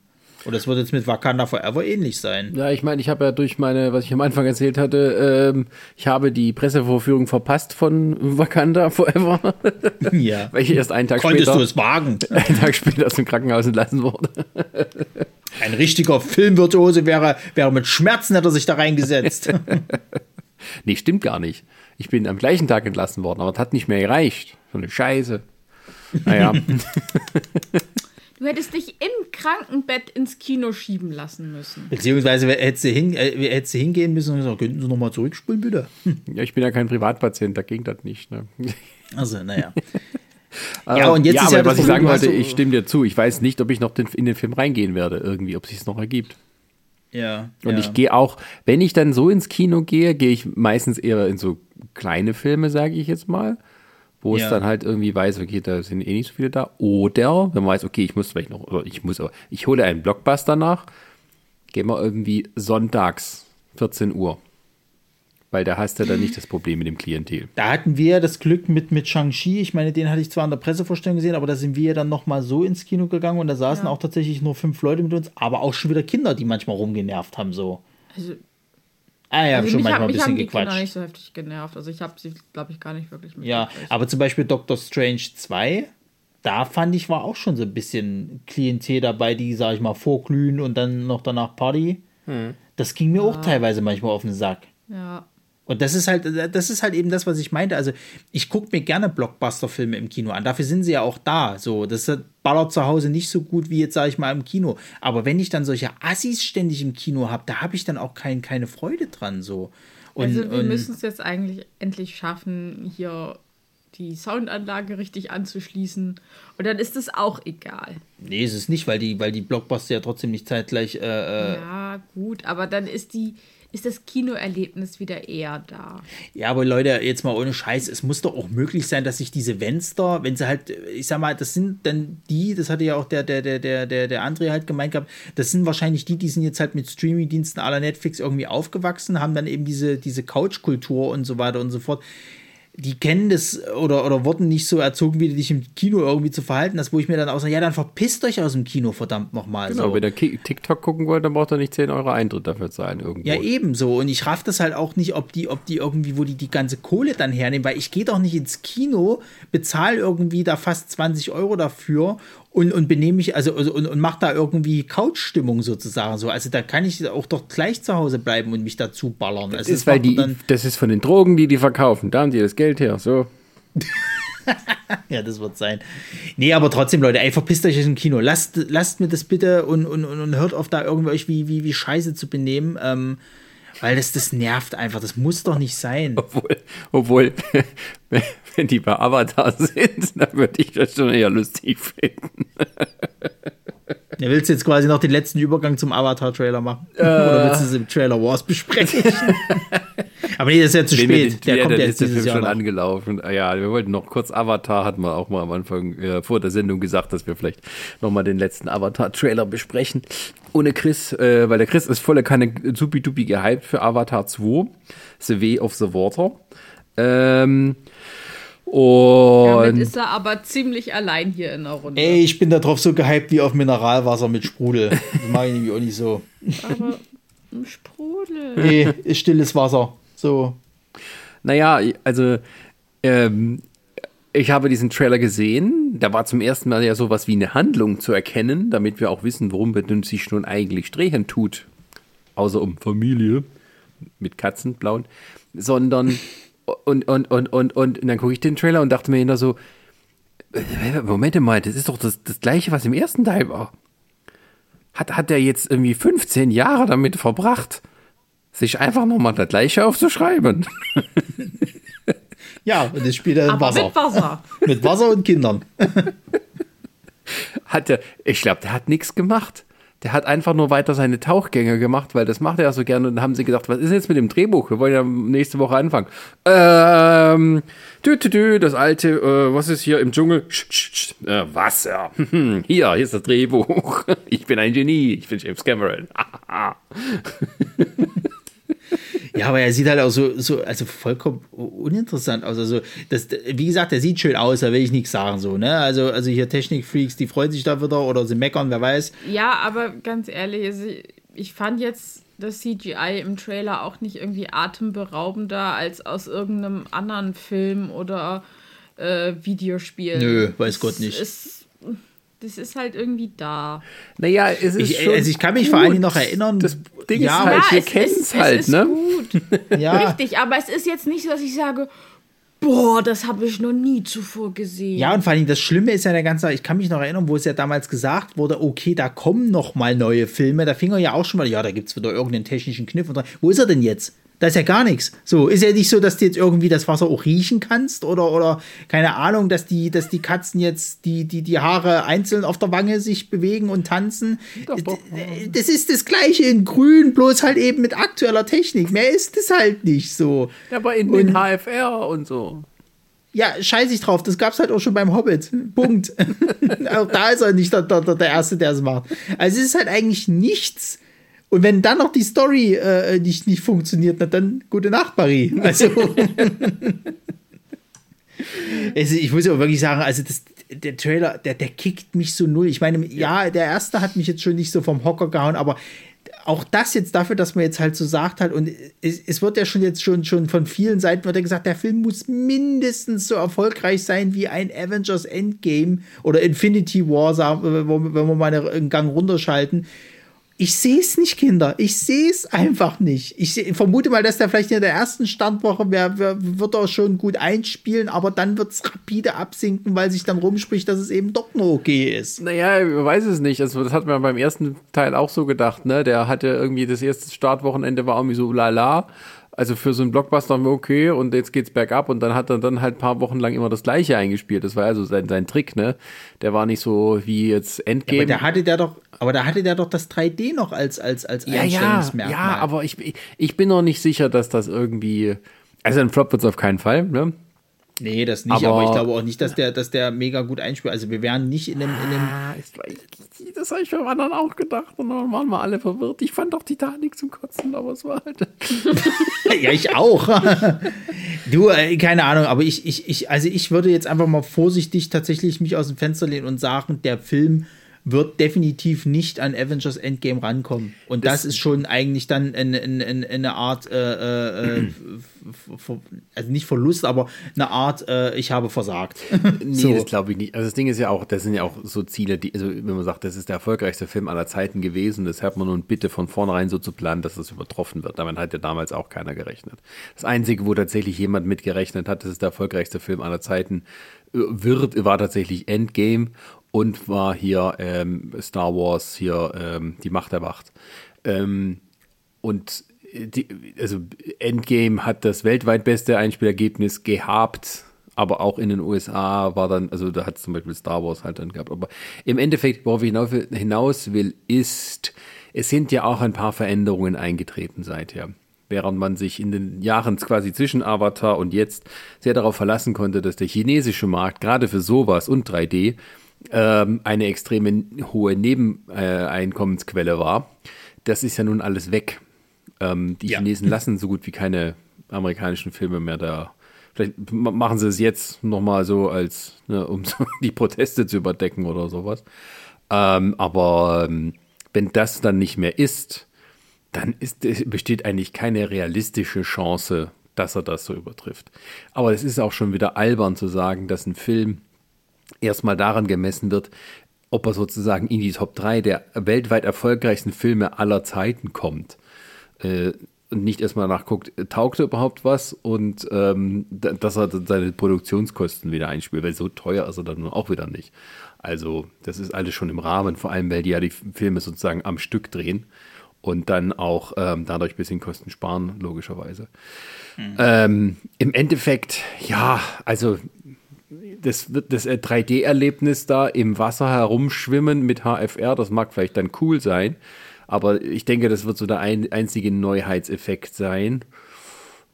Und das wird jetzt mit Wakanda Forever ähnlich sein. Ja, ich meine, ich habe ja durch meine, was ich am Anfang erzählt hatte, ähm, ich habe die Pressevorführung verpasst von Wakanda Forever. Ja. Weil ich erst einen Tag Konntest später. Konntest du es wagen? Einen Tag später aus dem Krankenhaus entlassen wurde. Ein richtiger Filmvirtuose wäre, wäre mit Schmerzen hätte er sich da reingesetzt. nee, stimmt gar nicht. Ich bin am gleichen Tag entlassen worden, aber das hat nicht mehr gereicht. So eine Scheiße. Naja. Du hättest dich im Krankenbett ins Kino schieben lassen müssen. Beziehungsweise hättest du, hin, äh, hättest du hingehen müssen und gesagt, könnten Sie nochmal zurückspulen, bitte? Hm. Ja, ich bin ja kein Privatpatient, da ging das nicht. Ne? Also, naja. ja, und jetzt ja, ist aber ja was ich sagen wollte, ich stimme dir zu. Ich weiß nicht, ob ich noch in den Film reingehen werde, irgendwie, ob es sich noch ergibt. Ja. Und ja. ich gehe auch, wenn ich dann so ins Kino gehe, gehe ich meistens eher in so kleine Filme, sage ich jetzt mal wo ja. es dann halt irgendwie weiß, okay, da sind eh nicht so viele da. Oder wenn man weiß, okay, ich muss vielleicht noch, oder ich muss, ich hole einen Blockbuster nach, gehen wir irgendwie sonntags 14 Uhr. Weil da hast du dann nicht das Problem mit dem Klientel. Da hatten wir das Glück mit, mit Shang-Chi. Ich meine, den hatte ich zwar an der Pressevorstellung gesehen, aber da sind wir dann nochmal so ins Kino gegangen und da saßen ja. auch tatsächlich nur fünf Leute mit uns, aber auch schon wieder Kinder, die manchmal rumgenervt haben. So. Also Ah ja, also schon manchmal hab, ein bisschen gequatscht. Mich nicht so heftig genervt. Also ich habe sie, glaube ich, gar nicht wirklich mit. Ja, aber zum Beispiel Doctor Strange 2, da fand ich, war auch schon so ein bisschen Klientel dabei, die, sag ich mal, vorglühen und dann noch danach Party. Hm. Das ging mir ja. auch teilweise manchmal auf den Sack. Ja. Und das ist halt, das ist halt eben das, was ich meinte. Also, ich gucke mir gerne Blockbuster-Filme im Kino an. Dafür sind sie ja auch da. So, das ballert zu Hause nicht so gut wie jetzt, sage ich mal, im Kino. Aber wenn ich dann solche Assis ständig im Kino habe, da habe ich dann auch kein, keine Freude dran. So. Und, also, wir müssen es jetzt eigentlich endlich schaffen, hier die Soundanlage richtig anzuschließen. Und dann ist es auch egal. Nee, ist es nicht, weil die, weil die Blockbuster ja trotzdem nicht zeitgleich. Äh, äh ja, gut, aber dann ist die ist das Kinoerlebnis wieder eher da. Ja, aber Leute, jetzt mal ohne Scheiß, es muss doch auch möglich sein, dass sich diese Fenster, wenn sie halt, ich sag mal, das sind dann die, das hatte ja auch der, der, der, der, der, André halt gemeint gehabt, das sind wahrscheinlich die, die sind jetzt halt mit Streaming-Diensten aller Netflix irgendwie aufgewachsen, haben dann eben diese, diese Couch-Kultur und so weiter und so fort die kennen das oder, oder wurden nicht so erzogen, wie du dich im Kino irgendwie zu verhalten hast, wo ich mir dann auch sage, ja, dann verpisst euch aus dem Kino, verdammt nochmal. Genau, so. wenn ihr TikTok gucken wollt, dann braucht ihr nicht 10 Euro Eintritt dafür zahlen irgendwo. Ja, ebenso. Und ich raff das halt auch nicht, ob die, ob die irgendwie, wo die die ganze Kohle dann hernehmen, weil ich gehe doch nicht ins Kino, bezahle irgendwie da fast 20 Euro dafür und, und benehme mich, also, also und, und mache da irgendwie Couchstimmung sozusagen so. Also da kann ich auch doch gleich zu Hause bleiben und mich dazu ballern. Das also ist, weil die, das ist von den Drogen, die die verkaufen. Da haben die das Geld her, so. ja, das wird sein. Nee, aber trotzdem, Leute, ey, verpisst euch dem Kino. Lasst, lasst mir das bitte und, und, und hört auf, da irgendwie euch wie, wie, wie scheiße zu benehmen. Ähm, weil das, das nervt einfach. Das muss doch nicht sein. Obwohl, obwohl wenn die bei Avatar sind, dann würde ich das schon eher lustig finden. Ja, willst du jetzt quasi noch den letzten Übergang zum Avatar-Trailer machen? Äh. Oder willst du es im Trailer Wars besprechen? Aber nee, das ist ja zu spät. Der, der kommt ja jetzt dieses Jahr schon noch. angelaufen. Ah ja, wir wollten noch kurz Avatar, hatten wir auch mal am Anfang äh, vor der Sendung gesagt, dass wir vielleicht nochmal den letzten Avatar-Trailer besprechen. Ohne Chris, äh, weil der Chris ist volle Kanne supi-dupi gehypt für Avatar 2, The Way of the Water. Ähm, Damit und ist er aber ziemlich allein hier in der Runde. Ey, ich bin da drauf so gehypt wie auf Mineralwasser mit Sprudel. Das mache ich nämlich auch nicht so. Aber Sprudel. Nee, ist stilles Wasser. So. naja, also ähm, ich habe diesen Trailer gesehen. Da war zum ersten Mal ja sowas wie eine Handlung zu erkennen, damit wir auch wissen, worum es sich nun eigentlich drehen tut. Außer um Familie mit Katzen, blauen. Sondern und, und, und, und, und, und dann gucke ich den Trailer und dachte mir hinter so, Moment mal, das ist doch das, das gleiche, was im ersten Teil war. Hat, hat der jetzt irgendwie 15 Jahre damit verbracht, sich einfach nochmal das gleiche aufzuschreiben? Ja, und das spielt er im Wasser. mit Wasser. Mit Wasser und Kindern. Hat der, ich glaube, der hat nichts gemacht. Der hat einfach nur weiter seine Tauchgänge gemacht, weil das macht er ja so gerne. Und dann haben sie gedacht, was ist jetzt mit dem Drehbuch? Wir wollen ja nächste Woche anfangen. Ähm, tü, tü, tü, das alte, äh, was ist hier im Dschungel? Sch, sch, sch, äh, Wasser. Hier, hier ist das Drehbuch. Ich bin ein Genie. Ich bin James Cameron. Ja, aber er sieht halt auch so, so also vollkommen uninteressant aus. Also, das, wie gesagt, er sieht schön aus, da will ich nichts sagen, so, ne? Also, also hier Technikfreaks, die freuen sich da wieder oder sie meckern, wer weiß. Ja, aber ganz ehrlich, also ich fand jetzt das CGI im Trailer auch nicht irgendwie atemberaubender als aus irgendeinem anderen Film oder äh, Videospiel. Nö, weiß Gott nicht. Ist, das ist halt irgendwie da. Naja, es ist Ich, schon also ich kann mich gut. vor allen Dingen noch erinnern. Das Ding ja, ist halt, wir es kennen ist- es halt, ist ne? gut. ja, Richtig, aber es ist jetzt nicht so, dass ich sage, boah, das habe ich noch nie zuvor gesehen. Ja, und vor allem das Schlimme ist ja der ganze, ich kann mich noch erinnern, wo es ja damals gesagt wurde, okay, da kommen noch mal neue Filme. Da fing er ja auch schon mal, ja, da gibt es wieder irgendeinen technischen Kniff. Und so. wo ist er denn jetzt? Da ist ja gar nichts. So, ist ja nicht so, dass du jetzt irgendwie das Wasser auch riechen kannst oder, oder keine Ahnung, dass die, dass die Katzen jetzt die, die, die Haare einzeln auf der Wange sich bewegen und tanzen. Das ist das Gleiche in Grün, bloß halt eben mit aktueller Technik. Mehr ist es halt nicht so. Aber in den HFR und so. Ja, scheiß ich drauf. Das gab's halt auch schon beim Hobbit. Punkt. auch da ist er nicht der, der, der Erste, der es macht. Also es ist halt eigentlich nichts. Und wenn dann noch die Story äh, nicht, nicht funktioniert, na dann gute Nacht, Barry. Also, also ich muss ja wirklich sagen, also das, der Trailer, der, der kickt mich so null. Ich meine, ja, der erste hat mich jetzt schon nicht so vom Hocker gehauen, aber auch das jetzt dafür, dass man jetzt halt so sagt halt, und es, es wird ja schon jetzt schon, schon von vielen Seiten wird ja gesagt, der Film muss mindestens so erfolgreich sein wie ein Avengers Endgame oder Infinity War, sagen, wenn wir mal einen Gang runterschalten. Ich sehe es nicht, Kinder. Ich sehe es einfach nicht. Ich seh, vermute mal, dass der vielleicht in der ersten Startwoche wer, wer, wird er schon gut einspielen, aber dann wird es rapide absinken, weil sich dann rumspricht, dass es eben doch nur okay ist. Naja, ich weiß es nicht. Also, das hat man beim ersten Teil auch so gedacht, ne? Der hatte irgendwie das erste Startwochenende war irgendwie so lala. Also für so einen Blockbuster okay und jetzt geht's bergab und dann hat er dann halt ein paar Wochen lang immer das gleiche eingespielt. Das war also sein, sein Trick, ne? Der war nicht so wie jetzt Endgame. Aber da hatte der doch, aber da hatte der doch das 3D noch als, als, als ja, ja, Einstellungsmerkmal. ja, aber ich, ich- ich bin noch nicht sicher, dass das irgendwie. Also ein Flop wird's auf keinen Fall, ne? Nee, das nicht, Aber- aber, ich glaube auch nicht, dass der, dass der mega gut einspielt. Also wir wären nicht in einem, in einem Ah, ich, das habe ich beim anderen auch gedacht und dann waren wir alle verwirrt. Ich fand doch Titanic zum Kotzen, aber es war halt. ja, ich auch. du, äh, keine Ahnung, aber ich, ich, ich, also ich würde jetzt einfach mal vorsichtig tatsächlich mich aus dem Fenster lehnen und sagen, der Film wird definitiv nicht an Avengers Endgame rankommen. Und das, ist schon eigentlich dann eine, eine, eine Art, äh, äh, äh, also nicht Verlust, aber eine Art, äh, ich habe versagt. Nee, So. das glaube ich nicht. Also das Ding ist ja auch, das sind ja auch so Ziele, die, also wenn man sagt, das ist der erfolgreichste Film aller Zeiten gewesen, das hat man nun bitte von vornherein so zu planen, dass das übertroffen wird. Damit hat ja damals auch keiner gerechnet. Das Einzige, wo tatsächlich jemand mitgerechnet hat, dass es der erfolgreichste Film aller Zeiten äh, wird, war tatsächlich Endgame und war hier ähm, Star Wars, hier ähm, die Macht der Macht. Ähm, und die, also Endgame hat das weltweit beste Einspielergebnis gehabt, aber auch in den USA war dann, also da hat zum Beispiel Star Wars halt dann gehabt. Aber im Endeffekt, worauf ich hinaus will, ist, es sind ja auch ein paar Veränderungen eingetreten seither. Während man sich in den Jahren quasi zwischen Avatar und jetzt sehr darauf verlassen konnte, dass der chinesische Markt gerade für sowas und 3D ähm, eine extreme hohe Nebeneinkommensquelle war. Das ist ja nun alles weg. Ähm, die Ja. Chinesen lassen so gut wie keine amerikanischen Filme mehr da Vielleicht machen sie es jetzt nochmal so, als ne, um die Proteste zu überdecken oder sowas. Ähm, aber ähm, wenn das dann nicht mehr ist, dann ist, besteht eigentlich keine realistische Chance, dass er das so übertrifft. Aber es ist auch schon wieder albern zu sagen, dass ein Film erstmal daran gemessen wird, ob er sozusagen in die Top 3 der weltweit erfolgreichsten Filme aller Zeiten kommt. Äh, und nicht erstmal nachguckt, taugt er überhaupt was und ähm, dass er seine Produktionskosten wieder einspielt, weil so teuer ist er dann auch wieder nicht. Also, das ist alles schon im Rahmen, vor allem, weil die ja die Filme sozusagen am Stück drehen und dann auch ähm, dadurch ein bisschen Kosten sparen, logischerweise. Mhm. Ähm, Im Endeffekt, ja, also das, das 3D-Erlebnis da im Wasser herumschwimmen mit HFR, das mag vielleicht dann cool sein, aber ich denke, das wird so der ein, einzige Neuheitseffekt sein.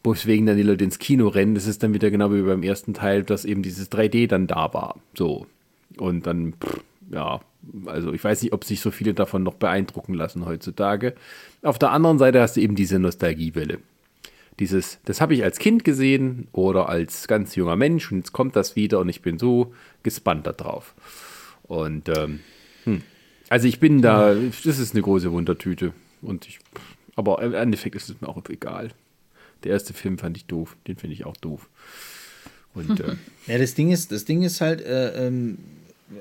Weswegen dann die Leute ins Kino rennen. Das ist dann wieder genau wie beim ersten Teil, dass eben dieses 3D dann da war. So. Und dann, pff, ja, also ich weiß nicht, ob sich so viele davon noch beeindrucken lassen heutzutage. Auf der anderen Seite hast du eben diese Nostalgiewelle. Dieses, das habe ich als Kind gesehen oder als ganz junger Mensch und jetzt kommt das wieder und ich bin so gespannt darauf. Und ähm, hm. also ich bin da, das ist eine große Wundertüte. Und ich, aber im Endeffekt ist es mir auch egal. Der erste Film fand ich doof, den finde ich auch doof. Und, äh, ja, das Ding ist, das Ding ist halt, äh, ähm,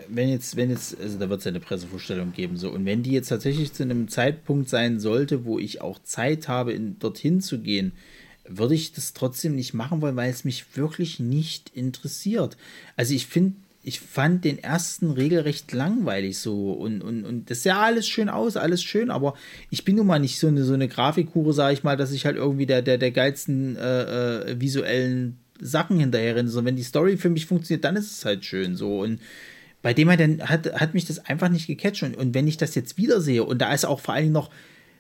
wenn jetzt, wenn jetzt, also da wird es ja eine Pressevorstellung geben, so, und wenn die jetzt tatsächlich zu einem Zeitpunkt sein sollte, wo ich auch Zeit habe, in, dorthin zu gehen, würde ich das trotzdem nicht machen wollen, weil es mich wirklich nicht interessiert. Also ich finde, ich fand den ersten regelrecht langweilig so und, und, und das sah alles schön aus, alles schön, aber ich bin nun mal nicht so eine, so eine Grafikhure, sage ich mal, dass ich halt irgendwie der, der, der geilsten äh, äh, visuellen Sachen hinterher renne. So, wenn die Story für mich funktioniert, dann ist es halt schön so und bei dem hat, hat mich das einfach nicht gecatcht. Und, und wenn ich das jetzt wiedersehe, und da ist auch vor allen Dingen noch,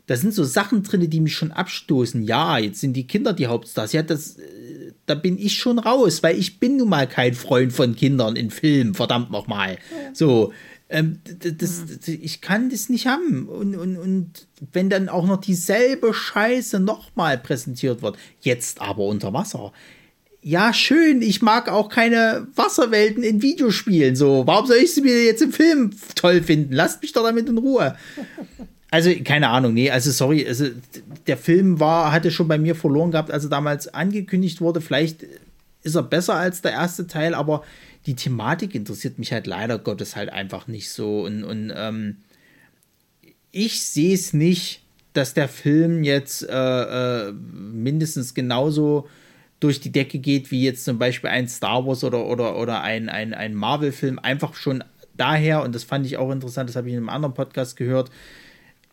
da sind so Sachen drin, die mich schon abstoßen. Ja, jetzt sind die Kinder die Hauptstars. Ja, das, äh, da bin ich schon raus, weil ich bin nun mal kein Freund von Kindern in Filmen, verdammt nochmal. So, ähm, das, das, ich kann das nicht haben. Und, und, und wenn dann auch noch dieselbe Scheiße nochmal präsentiert wird, jetzt aber unter Wasser ja, schön, ich mag auch keine Wasserwelten in Videospielen. So, warum soll ich sie mir jetzt im Film toll finden? Lasst mich doch damit in Ruhe. Also, keine Ahnung, nee, also sorry, also der Film war, hatte schon bei mir verloren gehabt, als er damals angekündigt wurde. Vielleicht ist er besser als der erste Teil, aber die Thematik interessiert mich halt leider Gottes halt einfach nicht so. Und, und ähm, ich sehe es nicht, dass der Film jetzt äh, äh, mindestens genauso durch die Decke geht, wie jetzt zum Beispiel ein Star Wars oder, oder, oder ein, ein, ein Marvel-Film, einfach schon daher, und das fand ich auch interessant, das habe ich in einem anderen Podcast gehört,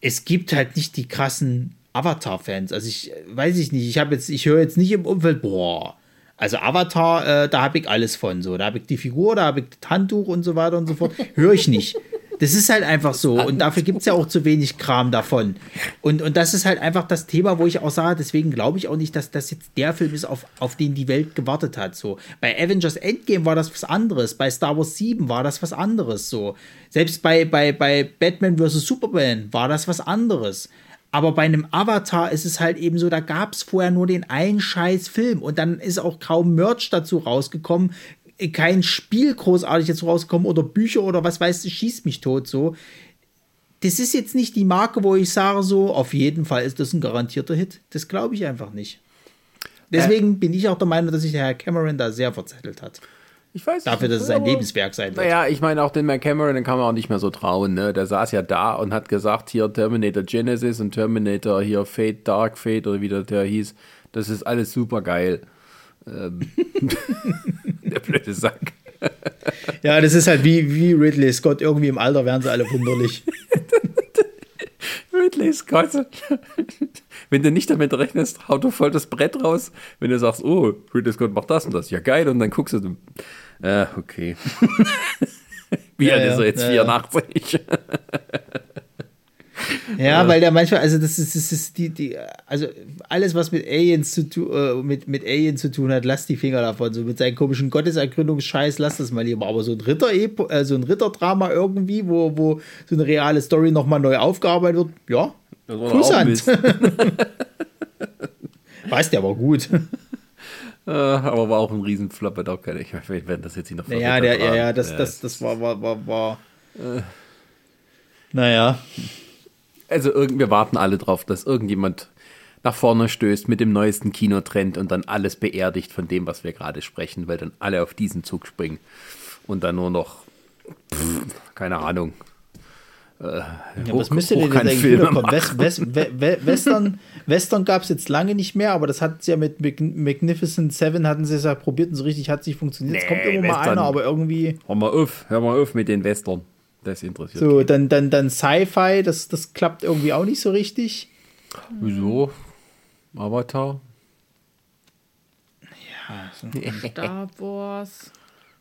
es gibt halt nicht die krassen Avatar-Fans. Also ich weiß ich nicht, ich habe jetzt, ich höre jetzt nicht im Umfeld, boah, also Avatar, äh, da habe ich alles von. So, da habe ich die Figur, da habe ich das Handtuch und so weiter und so fort. Höre ich nicht. Das ist halt einfach so. Und dafür gibt es ja auch zu wenig Kram davon. Und, und das ist halt einfach das Thema, wo ich auch sage, deswegen glaube ich auch nicht, dass das jetzt der Film ist, auf, auf den die Welt gewartet hat. So. Bei Avengers Endgame war das was anderes. Bei Star Wars 7 war das was anderes. So. Selbst bei, bei, bei Batman vs. Superman war das was anderes. Aber bei einem Avatar ist es halt eben so, da gab es vorher nur den einen scheiß Film und dann ist auch kaum Merch dazu rausgekommen, kein Spiel großartig jetzt rauskommen oder Bücher oder was weiß ich, schießt mich tot so. Das ist jetzt nicht die Marke, wo ich sage so, auf jeden Fall ist das ein garantierter Hit. Das glaube ich einfach nicht. Deswegen äh, bin ich auch der Meinung, dass sich der Herr Cameron da sehr verzettelt hat. Ich weiß Dafür, dass es ein Lebenswerk sein wird. Naja, ich meine, auch den Mac Cameron, den kann man auch nicht mehr so trauen. Ne? Der saß ja da und hat gesagt, hier Terminator Genesis und Terminator hier Fate, Dark Fate oder wie der, der hieß. Das ist alles super geil. Ähm, der blöde Sack. Ja, das ist halt wie, wie Ridley Scott. Irgendwie im Alter werden sie alle wunderlich. Ridley Scott. Wenn du nicht damit rechnest, haut du voll das Brett raus. Wenn du sagst, oh, Ridley Scott macht das und das, ja geil, und dann guckst du, äh, okay. Wie alt ja, ist er jetzt? Ja, 84. Ja, weil der manchmal, also das ist, das ist die, die, also alles, was mit Aliens zu tun, äh, mit, mit Aliens zu tun hat, lass die Finger davon. So mit seinen komischen Gottesergründungsscheiß, lass das mal lieber. Aber so ein Ritter, äh, so ein Ritterdrama irgendwie, wo, wo so eine reale Story nochmal neu aufgearbeitet wird, ja, Kusshand. Weißt der aber gut. Äh, aber war auch ein Riesenflop, hat auch keine. Ich wir werden das jetzt nicht noch Ja, der, ja, ja, das, das, das war, war, war, war. Äh. Naja. Also wir warten alle drauf, dass irgendjemand nach vorne stößt mit dem neuesten Kinotrend und dann alles beerdigt von dem, was wir gerade sprechen, weil dann alle auf diesen Zug springen und dann nur noch, pff, keine Ahnung. Äh, ja, hoch, was müsste denn jetzt eigentlich kommen? West, West, Western, Western gab es jetzt lange nicht mehr, aber das hat ja mit Magnificent Seven hatten sie es ja probiert und so richtig hat es nicht funktioniert. Es kommt immer Western. mal einer, aber irgendwie. Hör mal auf, hör mal auf mit den Western. Das interessiert So, mich. dann, dann, dann Sci-Fi, das, das klappt irgendwie auch nicht so richtig. Wieso? Avatar? Ja, Star Wars.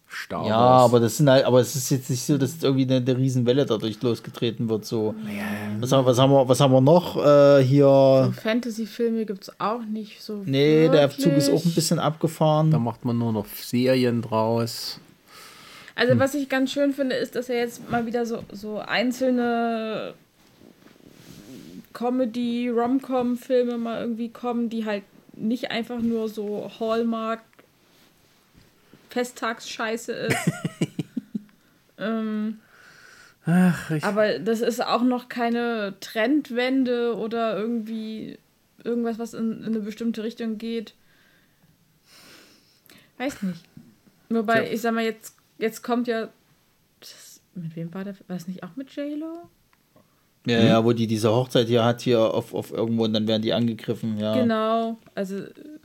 Star Wars. Ja, aber das sind halt, aber es ist jetzt nicht so, dass irgendwie eine, eine Riesenwelle dadurch losgetreten wird. So. Ja. Was, haben, was, haben wir, was haben wir noch? Äh, hier. So Fantasy-Filme gibt es auch nicht so. Nee, wirklich. der Zug ist auch ein bisschen abgefahren. Da macht man nur noch Serien draus. Also, hm. was ich ganz schön finde, ist, dass er jetzt mal wieder so, so einzelne Comedy, Rom-Com-Filme mal irgendwie kommen, die halt nicht einfach nur so Hallmark Festtagsscheiße ist. ähm, Ach, aber das ist auch noch keine Trendwende oder irgendwie irgendwas, was in, in eine bestimmte Richtung geht. Weiß nicht. Wobei, ja. ich sag mal, jetzt, jetzt kommt ja. Das, mit wem war der? War es nicht auch mit JLo? Ja, hm? ja, wo die diese Hochzeit hier hat, hier auf, auf irgendwo und dann werden die angegriffen, ja. Genau, also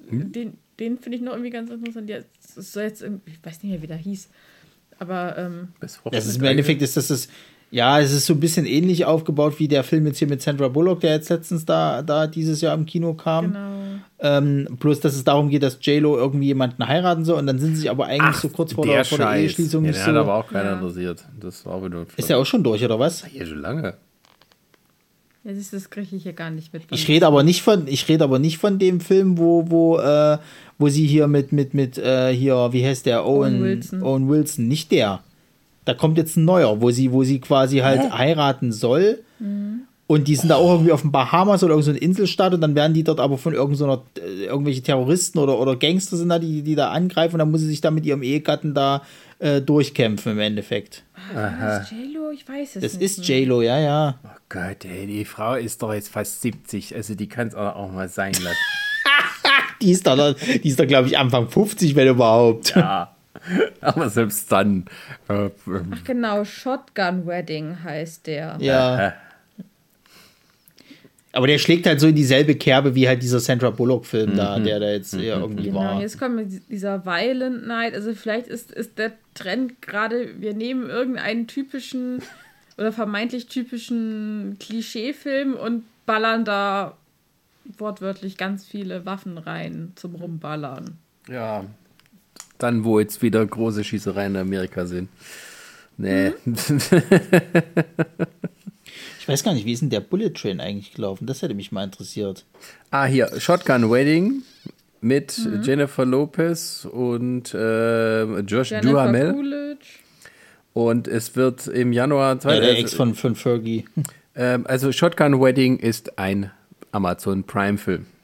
hm? den, den finde ich noch irgendwie ganz interessant. Ja, es soll jetzt irgendwie, ich weiß nicht mehr, wie der hieß. Aber ähm, das ist im Endeffekt ist das, das ja, es ist so ein bisschen ähnlich aufgebaut wie der Film jetzt hier mit Sandra Bullock, der jetzt letztens da, da dieses Jahr im Kino kam. Genau. Ähm, bloß, dass es darum geht, dass J-Lo irgendwie jemanden heiraten soll und dann sind sie sich aber eigentlich Ach, so kurz vor der, der, vor der Eheschließung ja, nicht so. hat aber auch keiner ja. interessiert. Das war wieder Ist der auch schon durch, oder was? Ja, schon lange. Ja, das, das kriege ich hier gar nicht mit. Ich rede aber nicht von, ich rede aber nicht von dem Film, wo, wo, äh, wo sie hier mit, mit, mit, äh, hier, wie heißt der? Owen, Owen Wilson. Owen Wilson, nicht der. Da kommt jetzt ein neuer, wo sie, wo sie quasi halt Hä? heiraten soll. Mhm. Und die sind da auch irgendwie auf den Bahamas oder irgendeine so Inselstadt und dann werden die dort aber von irgendeiner, äh, irgendwelche Terroristen oder, oder Gangster sind da, die, die da angreifen und dann muss sie sich da mit ihrem Ehegatten da äh, durchkämpfen im Endeffekt. Aha. Das ist J-Lo? Ich weiß es das nicht. Das ist J-Lo, ja, ja. Oh Gott, ey, die Frau ist doch jetzt fast 70, also die kann es auch, auch mal sein lassen. die ist da, die ist da glaube ich, Anfang 50, wenn überhaupt. Ja. Aber selbst dann. Äh, Ach genau, Shotgun Wedding heißt der. Ja. Aber der schlägt halt so in dieselbe Kerbe wie halt dieser Sandra Bullock-Film mhm. da, der da jetzt mhm. irgendwie genau, war. Jetzt kommt dieser Violent Night. Also vielleicht ist, ist der Trend gerade, wir nehmen irgendeinen typischen oder vermeintlich typischen Klischeefilm und ballern da wortwörtlich ganz viele Waffen rein zum Rumballern. Ja, dann, wo jetzt wieder große Schießereien in Amerika sind. Nee. Mhm. ich weiß gar nicht, wie ist denn der Bullet Train eigentlich gelaufen? Das hätte mich mal interessiert. Ah, hier, Shotgun Wedding mit mhm. Jennifer Lopez und äh, Josh Jennifer Duhamel. Coolidge. Und es wird im Januar. Ja, der Ex von, von Fergie. Ähm, also Shotgun Wedding ist ein Amazon Prime-Film. Ah.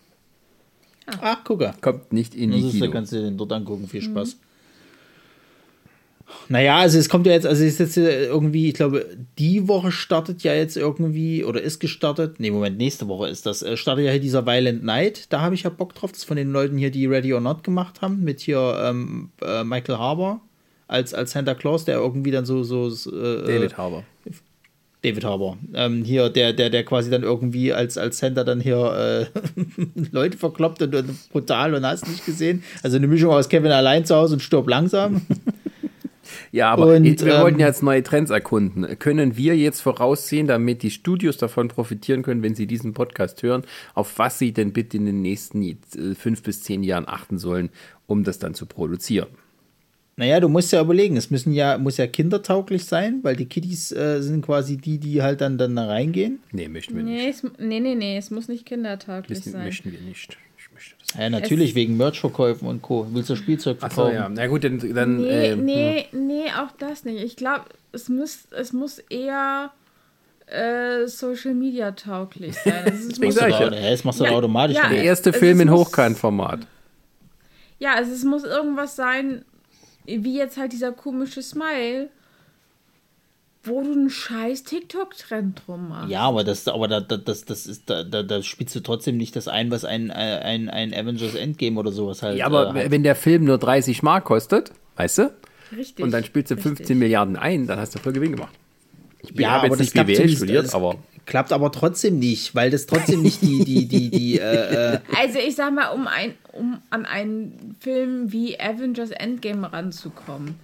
Ach, gucke. Kommt nicht in die Kino. Da kannst du den dort angucken. Viel Spaß. Mhm. Naja, also es kommt ja jetzt, also es ist jetzt irgendwie, ich glaube, die Woche startet ja jetzt irgendwie, oder ist gestartet, nee, Moment, nächste Woche ist das, äh, startet ja hier dieser Violent Night, da habe ich ja Bock drauf, das ist von den Leuten hier, die Ready or Not gemacht haben, mit hier ähm, äh, Michael Harbour als, als Santa Claus, der irgendwie dann so, so äh, David Harbour. David Harbour. Ähm, hier, der, der, der quasi dann irgendwie als, als Center dann hier äh, Leute verkloppt und, und, brutal und hast nicht gesehen. Also eine Mischung aus Kevin allein zu Hause und stirb langsam. Ja, aber und, wir ähm, wollten ja jetzt neue Trends erkunden. Können wir jetzt voraussehen, damit die Studios davon profitieren können, wenn sie diesen Podcast hören, auf was sie denn bitte in den nächsten äh, fünf bis zehn Jahren achten sollen, um das dann zu produzieren? Naja, du musst ja überlegen, es müssen ja, muss ja kindertauglich sein, weil die Kiddies äh, sind quasi die, die halt dann, dann da reingehen. Nee, möchten wir nee, nicht. Es, nee, nee, nee, es muss nicht kindertauglich Wissen, sein. Möchten wir nicht. Ich möchte das ja, natürlich, es wegen Merchverkäufen und Co. Willst du Spielzeug verkaufen? Achso, ja. Na gut, dann. dann nee, äh, nee, hm. nee, auch das nicht. Ich glaube, es muss, es muss eher. Äh, Social Media tauglich sein. Das, das, das, ja. das machst du ja, automatisch. Ja, der erste Film in Hochkantformat. Ja, also es muss irgendwas sein, wie jetzt halt dieser komische Smile, wo du einen scheiß TikTok-Trend drum machst. Ja, aber das, aber da, da, das, das ist, da, da, da spielst du trotzdem nicht das ein, was ein, äh, ein, ein Avengers Endgame oder sowas halt. Ja, aber äh, wenn der Film nur 30 Mark kostet, weißt du? Richtig. Und dann spielst du 15 richtig. Milliarden ein, dann hast du voll Gewinn gemacht. Ich bin, ja, habe aber jetzt das nicht BWL studiert, es aber klappt aber trotzdem nicht, weil das trotzdem nicht die, die, die, die, äh, äh, Also ich sag mal, um, ein, um an einen Film wie Avengers Endgame ranzukommen,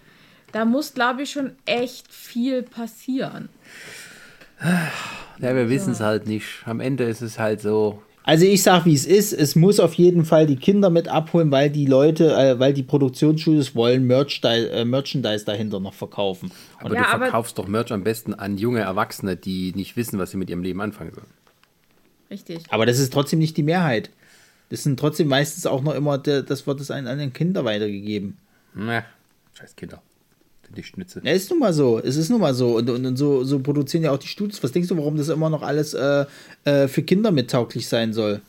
da muss, glaube ich, schon echt viel passieren. ja, wir wissen es halt nicht. Am Ende ist es halt so. Also ich sag, wie es ist. Es muss auf jeden Fall die Kinder mit abholen, weil die Leute, äh, weil die Produktionsstudios wollen Merchandise, äh, Merchandise dahinter noch verkaufen. Aber Ja, du aber- verkaufst doch Merch am besten an junge Erwachsene, die nicht wissen, was sie mit ihrem Leben anfangen sollen. Richtig. Aber das ist trotzdem nicht die Mehrheit. Das sind trotzdem meistens auch noch immer, der, das wird es an, an den Kinder weitergegeben. Na, scheiß Kinder. Die Schnitze. Ja, ist nun mal so. Es ist nun mal so. Und, und, und so, so produzieren ja auch die Studios. Was denkst du, warum das immer noch alles äh, äh, für Kinder mittauglich sein soll?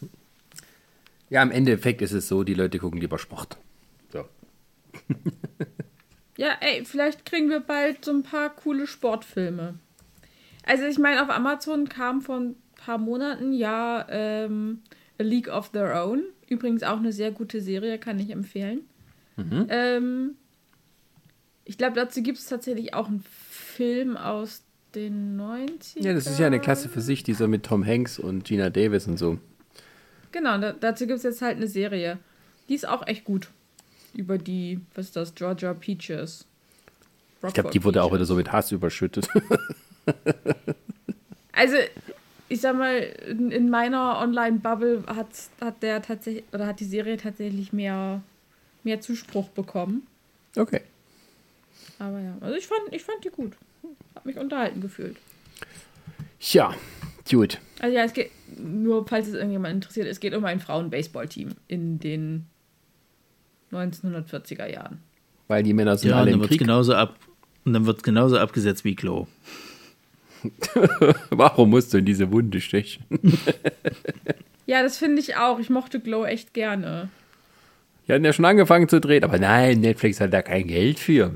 Ja, im Endeffekt ist es so, die Leute gucken lieber Sport. So. Ja, ey, vielleicht kriegen wir bald so ein paar coole Sportfilme. Also ich meine, auf Amazon kam vor ein paar Monaten ja ähm, A League of Their Own. Übrigens auch eine sehr gute Serie, kann ich empfehlen. Ähm, ich glaube, dazu gibt es tatsächlich auch einen Film aus den 90ern. Ja, das ist ja eine Klasse für sich, dieser mit Tom Hanks und Gina Davis und so. Genau, da, dazu gibt es jetzt halt eine Serie. Die ist auch echt gut. Über die, was ist das, Georgia Peaches. Ich glaube, die wurde auch wieder so mit Hass überschüttet. Also, ich sag mal, in, in meiner Online-Bubble hat, hat der tatsächlich, oder hat die Serie tatsächlich mehr, mehr Zuspruch bekommen. Okay. Aber ja, also ich fand, ich fand die gut. Hab mich unterhalten gefühlt. Ja, gut. Also ja, es geht, nur falls es irgendjemand interessiert, es geht um ein Frauen-Baseball-Team in den 1940er Jahren. Weil die Männer sind Ja, alle und dann im wird Krieg. genauso ab. Und dann wird genauso abgesetzt wie Klo. Warum musst du in diese Wunde stechen? Ja, das finde ich auch. Ich mochte Glow echt gerne. Die hatten ja schon angefangen zu drehen, aber nein, Netflix hat da kein Geld für.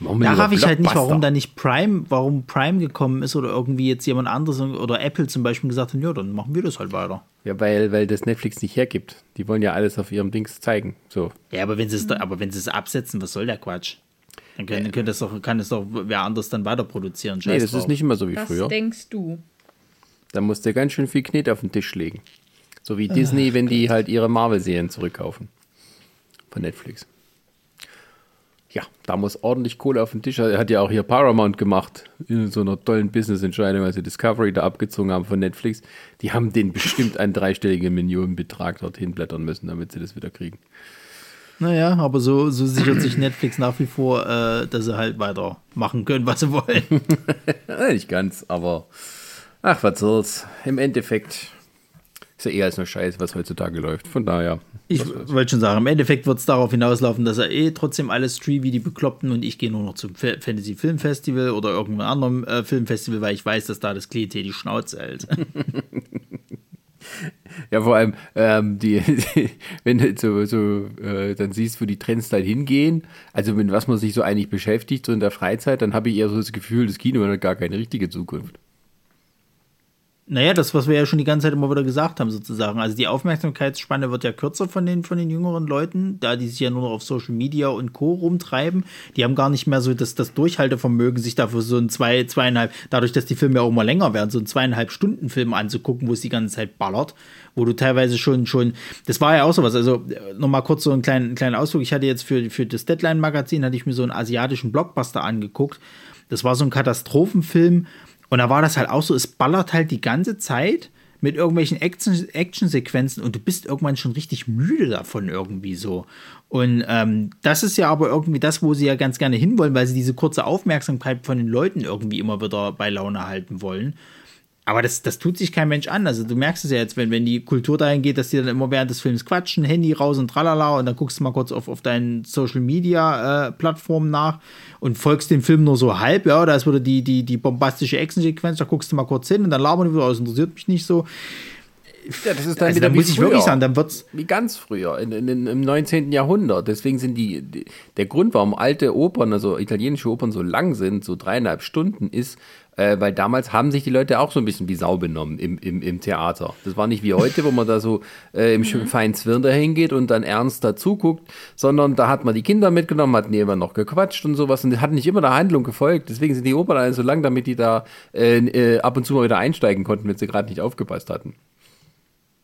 Da raff ich halt nicht, warum da nicht Prime, warum Prime gekommen ist oder irgendwie jetzt jemand anderes oder Apple zum Beispiel gesagt hat, ja, dann machen wir das halt weiter. Ja, weil, weil das Netflix nicht hergibt. Die wollen ja alles auf ihrem Dings zeigen. So. Ja, aber wenn sie es, aber wenn sie es absetzen, was soll der Quatsch? Dann können, können das doch, kann es doch wer anders dann weiter produzieren. Nee, das drauf. ist nicht immer so wie Was früher. denkst du? Da musst du ganz schön viel Knet auf den Tisch legen. So wie Disney, wenn die halt ihre Marvel-Serien zurückkaufen. Von Netflix. Ja, da muss ordentlich Kohle auf den Tisch. Er hat ja auch hier Paramount gemacht. In so einer tollen Business-Entscheidung, als sie Discovery da abgezogen haben von Netflix. Die haben den bestimmt einen dreistelligen Millionenbetrag dorthin blättern müssen, damit sie das wieder kriegen. Naja, aber so, so sichert sich Netflix nach wie vor, äh, dass sie halt weitermachen können, was sie wollen. Nicht ganz, aber ach, was soll's. Im Endeffekt ist ja eher als nur Scheiß, was heutzutage läuft. Von daher. Ich wollte schon sagen, im Endeffekt wird es darauf hinauslaufen, dass er eh trotzdem alles streamt wie die Bekloppten und ich gehe nur noch zum Fa- Fantasy Film Festival oder irgendeinem anderen äh, Filmfestival, weil ich weiß, dass da das Klientel die Schnauze hält. Ja, vor allem, ähm, die, wenn du so, so äh, dann siehst, wo die Trends dann hingehen, also mit was man sich so eigentlich beschäftigt, so in der Freizeit, dann habe ich eher so das Gefühl, das Kino hat gar keine richtige Zukunft. Naja, das, was wir ja schon die ganze Zeit immer wieder gesagt haben, sozusagen. Also die Aufmerksamkeitsspanne wird ja kürzer von den, von den jüngeren Leuten, da die sich ja nur noch auf Social Media und Co. rumtreiben. Die haben gar nicht mehr so das, das Durchhaltevermögen, sich dafür so ein zwei, zweieinhalb, dadurch, dass die Filme ja auch immer länger werden, so ein zweieinhalb Stunden Film anzugucken, wo es die ganze Zeit ballert, wo du teilweise schon, schon, das war ja auch sowas. Also nochmal kurz so einen kleinen, einen kleinen Ausflug. Ich hatte jetzt für, für das Deadline-Magazin, hatte ich mir so einen asiatischen Blockbuster angeguckt. Das war so ein Katastrophenfilm. Und da war das halt auch so, es ballert halt die ganze Zeit mit irgendwelchen Action- Action-Sequenzen und du bist irgendwann schon richtig müde davon irgendwie so. Und ähm, das ist ja aber irgendwie das, wo sie ja ganz gerne hinwollen, weil sie diese kurze Aufmerksamkeit von den Leuten irgendwie immer wieder bei Laune halten wollen. Aber das, das tut sich kein Mensch an. Also du merkst es ja jetzt, wenn, wenn die Kultur dahin geht, dass die dann immer während des Films quatschen, Handy raus und tralala und dann guckst du mal kurz auf, auf deinen Social Media äh, Plattformen nach und folgst dem Film nur so halb, ja, da ist wieder die, die, die bombastische Action-Sequenz, da guckst du mal kurz hin und dann labern die wieder aus, interessiert mich nicht so. Ja, das ist dann also wieder da wie muss ich früher. wirklich sagen, dann wird's. Wie ganz früher, in, in, in, im 19. Jahrhundert. Deswegen sind die, die, der Grund, warum alte Opern, also italienische Opern so lang sind, so dreieinhalb Stunden, ist, äh, weil damals haben sich die Leute auch so ein bisschen wie Sau benommen im, im, im Theater. Das war nicht wie heute, wo man da so äh, im schönen feinen Zwirn dahin geht und dann ernst dazu guckt, sondern da hat man die Kinder mitgenommen, hat neben noch gequatscht und sowas und hat nicht immer der Handlung gefolgt. Deswegen sind die Opern alle so lang, damit die da äh, äh, ab und zu mal wieder einsteigen konnten, wenn sie gerade nicht aufgepasst hatten.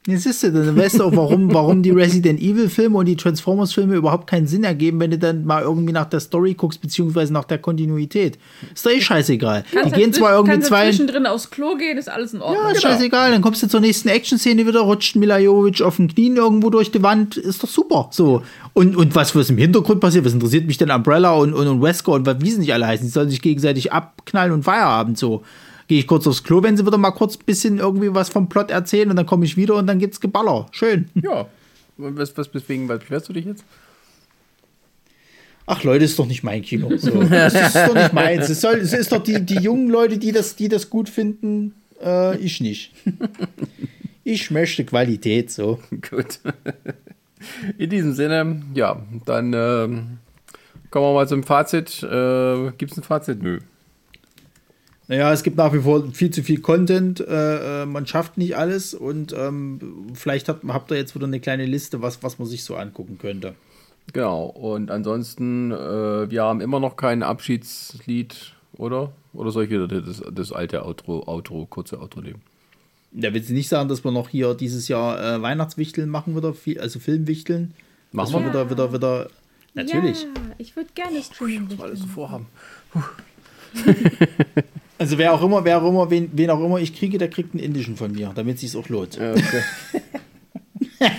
Jetzt ist du, dann weißt du auch, warum, warum die Resident Evil Filme und die Transformers Filme überhaupt keinen Sinn ergeben, wenn du dann mal irgendwie nach der Story guckst, beziehungsweise nach der Kontinuität. Ist doch eh scheißegal. Die gehen zwar irgendwie kannst zwei. zwischendrin aufs Klo gehen, ist alles in Ordnung. Ja, ist scheißegal. Dann kommst du zur nächsten Action-Szene wieder, rutscht Mila Jovovich auf den Knien irgendwo durch die Wand. Ist doch super. So. Und, und was, was im Hintergrund passiert, was interessiert mich denn Umbrella und, und, und Wesker und was, wie sie nicht alle heißen? Die sollen sich gegenseitig abknallen und Feierabend so. Gehe ich kurz aufs Klo, wenn sie wieder mal kurz ein bisschen irgendwie was vom Plot erzählen und dann komme ich wieder und dann gibt's Geballer. Schön. Ja. Was, was, deswegen, was beschwerst du dich jetzt? Ach Leute, ist doch nicht mein Kino. So. Das ist doch nicht meins. Es, soll, es ist doch die, die jungen Leute, die das, die das gut finden, äh, ich nicht. Ich möchte Qualität so. Gut. In diesem Sinne, ja, dann ähm, kommen wir mal zum Fazit. Äh, Gibt es ein Fazit? Nö. Naja, es gibt nach wie vor viel zu viel Content. Äh, äh, man schafft nicht alles und ähm, vielleicht habt, habt ihr jetzt wieder eine kleine Liste, was, was man sich so angucken könnte. Genau. Und ansonsten, äh, wir haben immer noch kein Abschiedslied, oder? Oder soll ich wieder das, das alte Outro, Outro, kurze Outro nehmen? Da will sie nicht sagen, dass wir noch hier dieses Jahr äh, Weihnachtswichteln machen wieder, viel, also Filmwichteln. Machen wir wir wieder, wieder, wieder. Natürlich. Ja, ich würde gerne Streaming Alles so vorhaben. Also wer auch immer, wer auch immer, wen, wen auch immer ich kriege, der kriegt einen indischen von mir, damit es sich auch lohnt. Okay.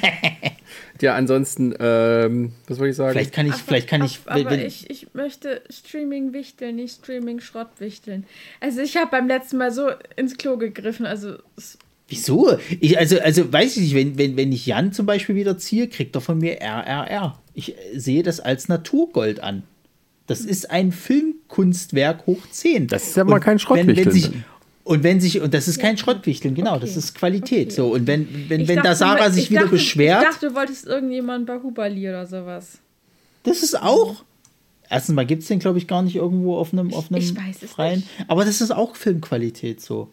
ja, ansonsten, ähm, was soll ich sagen? Vielleicht kann ich, vielleicht kann ich, aber, wenn, aber ich, ich möchte Streaming wichteln, nicht Streaming Schrott wichteln. Also ich habe beim letzten Mal so ins Klo gegriffen. Also es- wieso? Ich, also, also weiß ich nicht, wenn, wenn, wenn ich Jan zum Beispiel wieder ziehe, kriegt er von mir RRR. Ich äh, sehe das als Naturgold an. Das ist ein Filmkunstwerk hoch 10. Das ist ja mal Und kein Schrottwichteln wenn- wenn sich-. Und wenn sich, und das ist kein Schrottwichteln, genau, das Okay. ist Qualität. Okay. So, und wenn, wenn, ich wenn da dachte, Sarah ich sich wieder dachte, beschwert, Ich dachte, du wolltest irgendjemand Bahubali oder sowas. das ist auch. Erstens mal gibt es den, glaube ich, gar nicht irgendwo auf einem, auf einem Ich weiß es freien. Aber das ist auch Filmqualität so.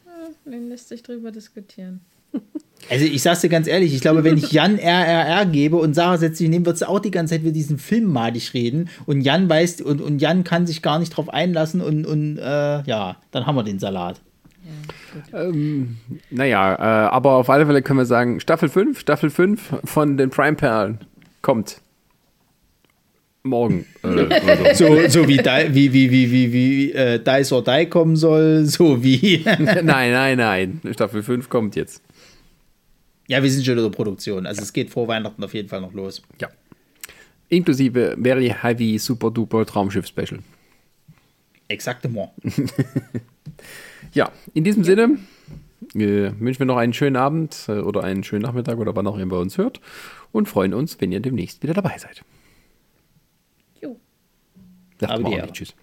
Dann lässt sich drüber diskutieren. Also ich sag's dir ganz ehrlich, ich glaube, wenn ich Jan RRR gebe und Sarah setzt sich neben, wird sie auch die ganze Zeit über diesen Film madig reden und Jan weiß und, und Jan kann sich gar nicht drauf einlassen und, und äh, ja, dann haben wir den Salat. Ähm, naja, äh, aber auf alle Fälle können wir sagen, Staffel 5, Staffel 5 von den Prime Perlen kommt. Morgen. Äh, oder so. So, so wie, Die, wie, wie, wie, wie, wie äh, Dice or Die kommen soll, so wie. nein, nein, nein. Staffel 5 kommt jetzt. Ja, wir sind schon in der Produktion. Also es geht vor Weihnachten auf jeden Fall noch los. Ja. Inklusive Very Heavy Super Duper Traumschiff Special. Exaktement. Ja, in diesem Sinne äh, wünschen wir noch einen schönen Abend äh, oder einen schönen Nachmittag oder wann auch immer ihr uns hört und freuen uns, wenn ihr demnächst wieder dabei seid. Jo. Sagt Aber mal die auch nicht Tschüss.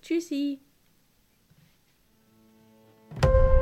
Tschüssi.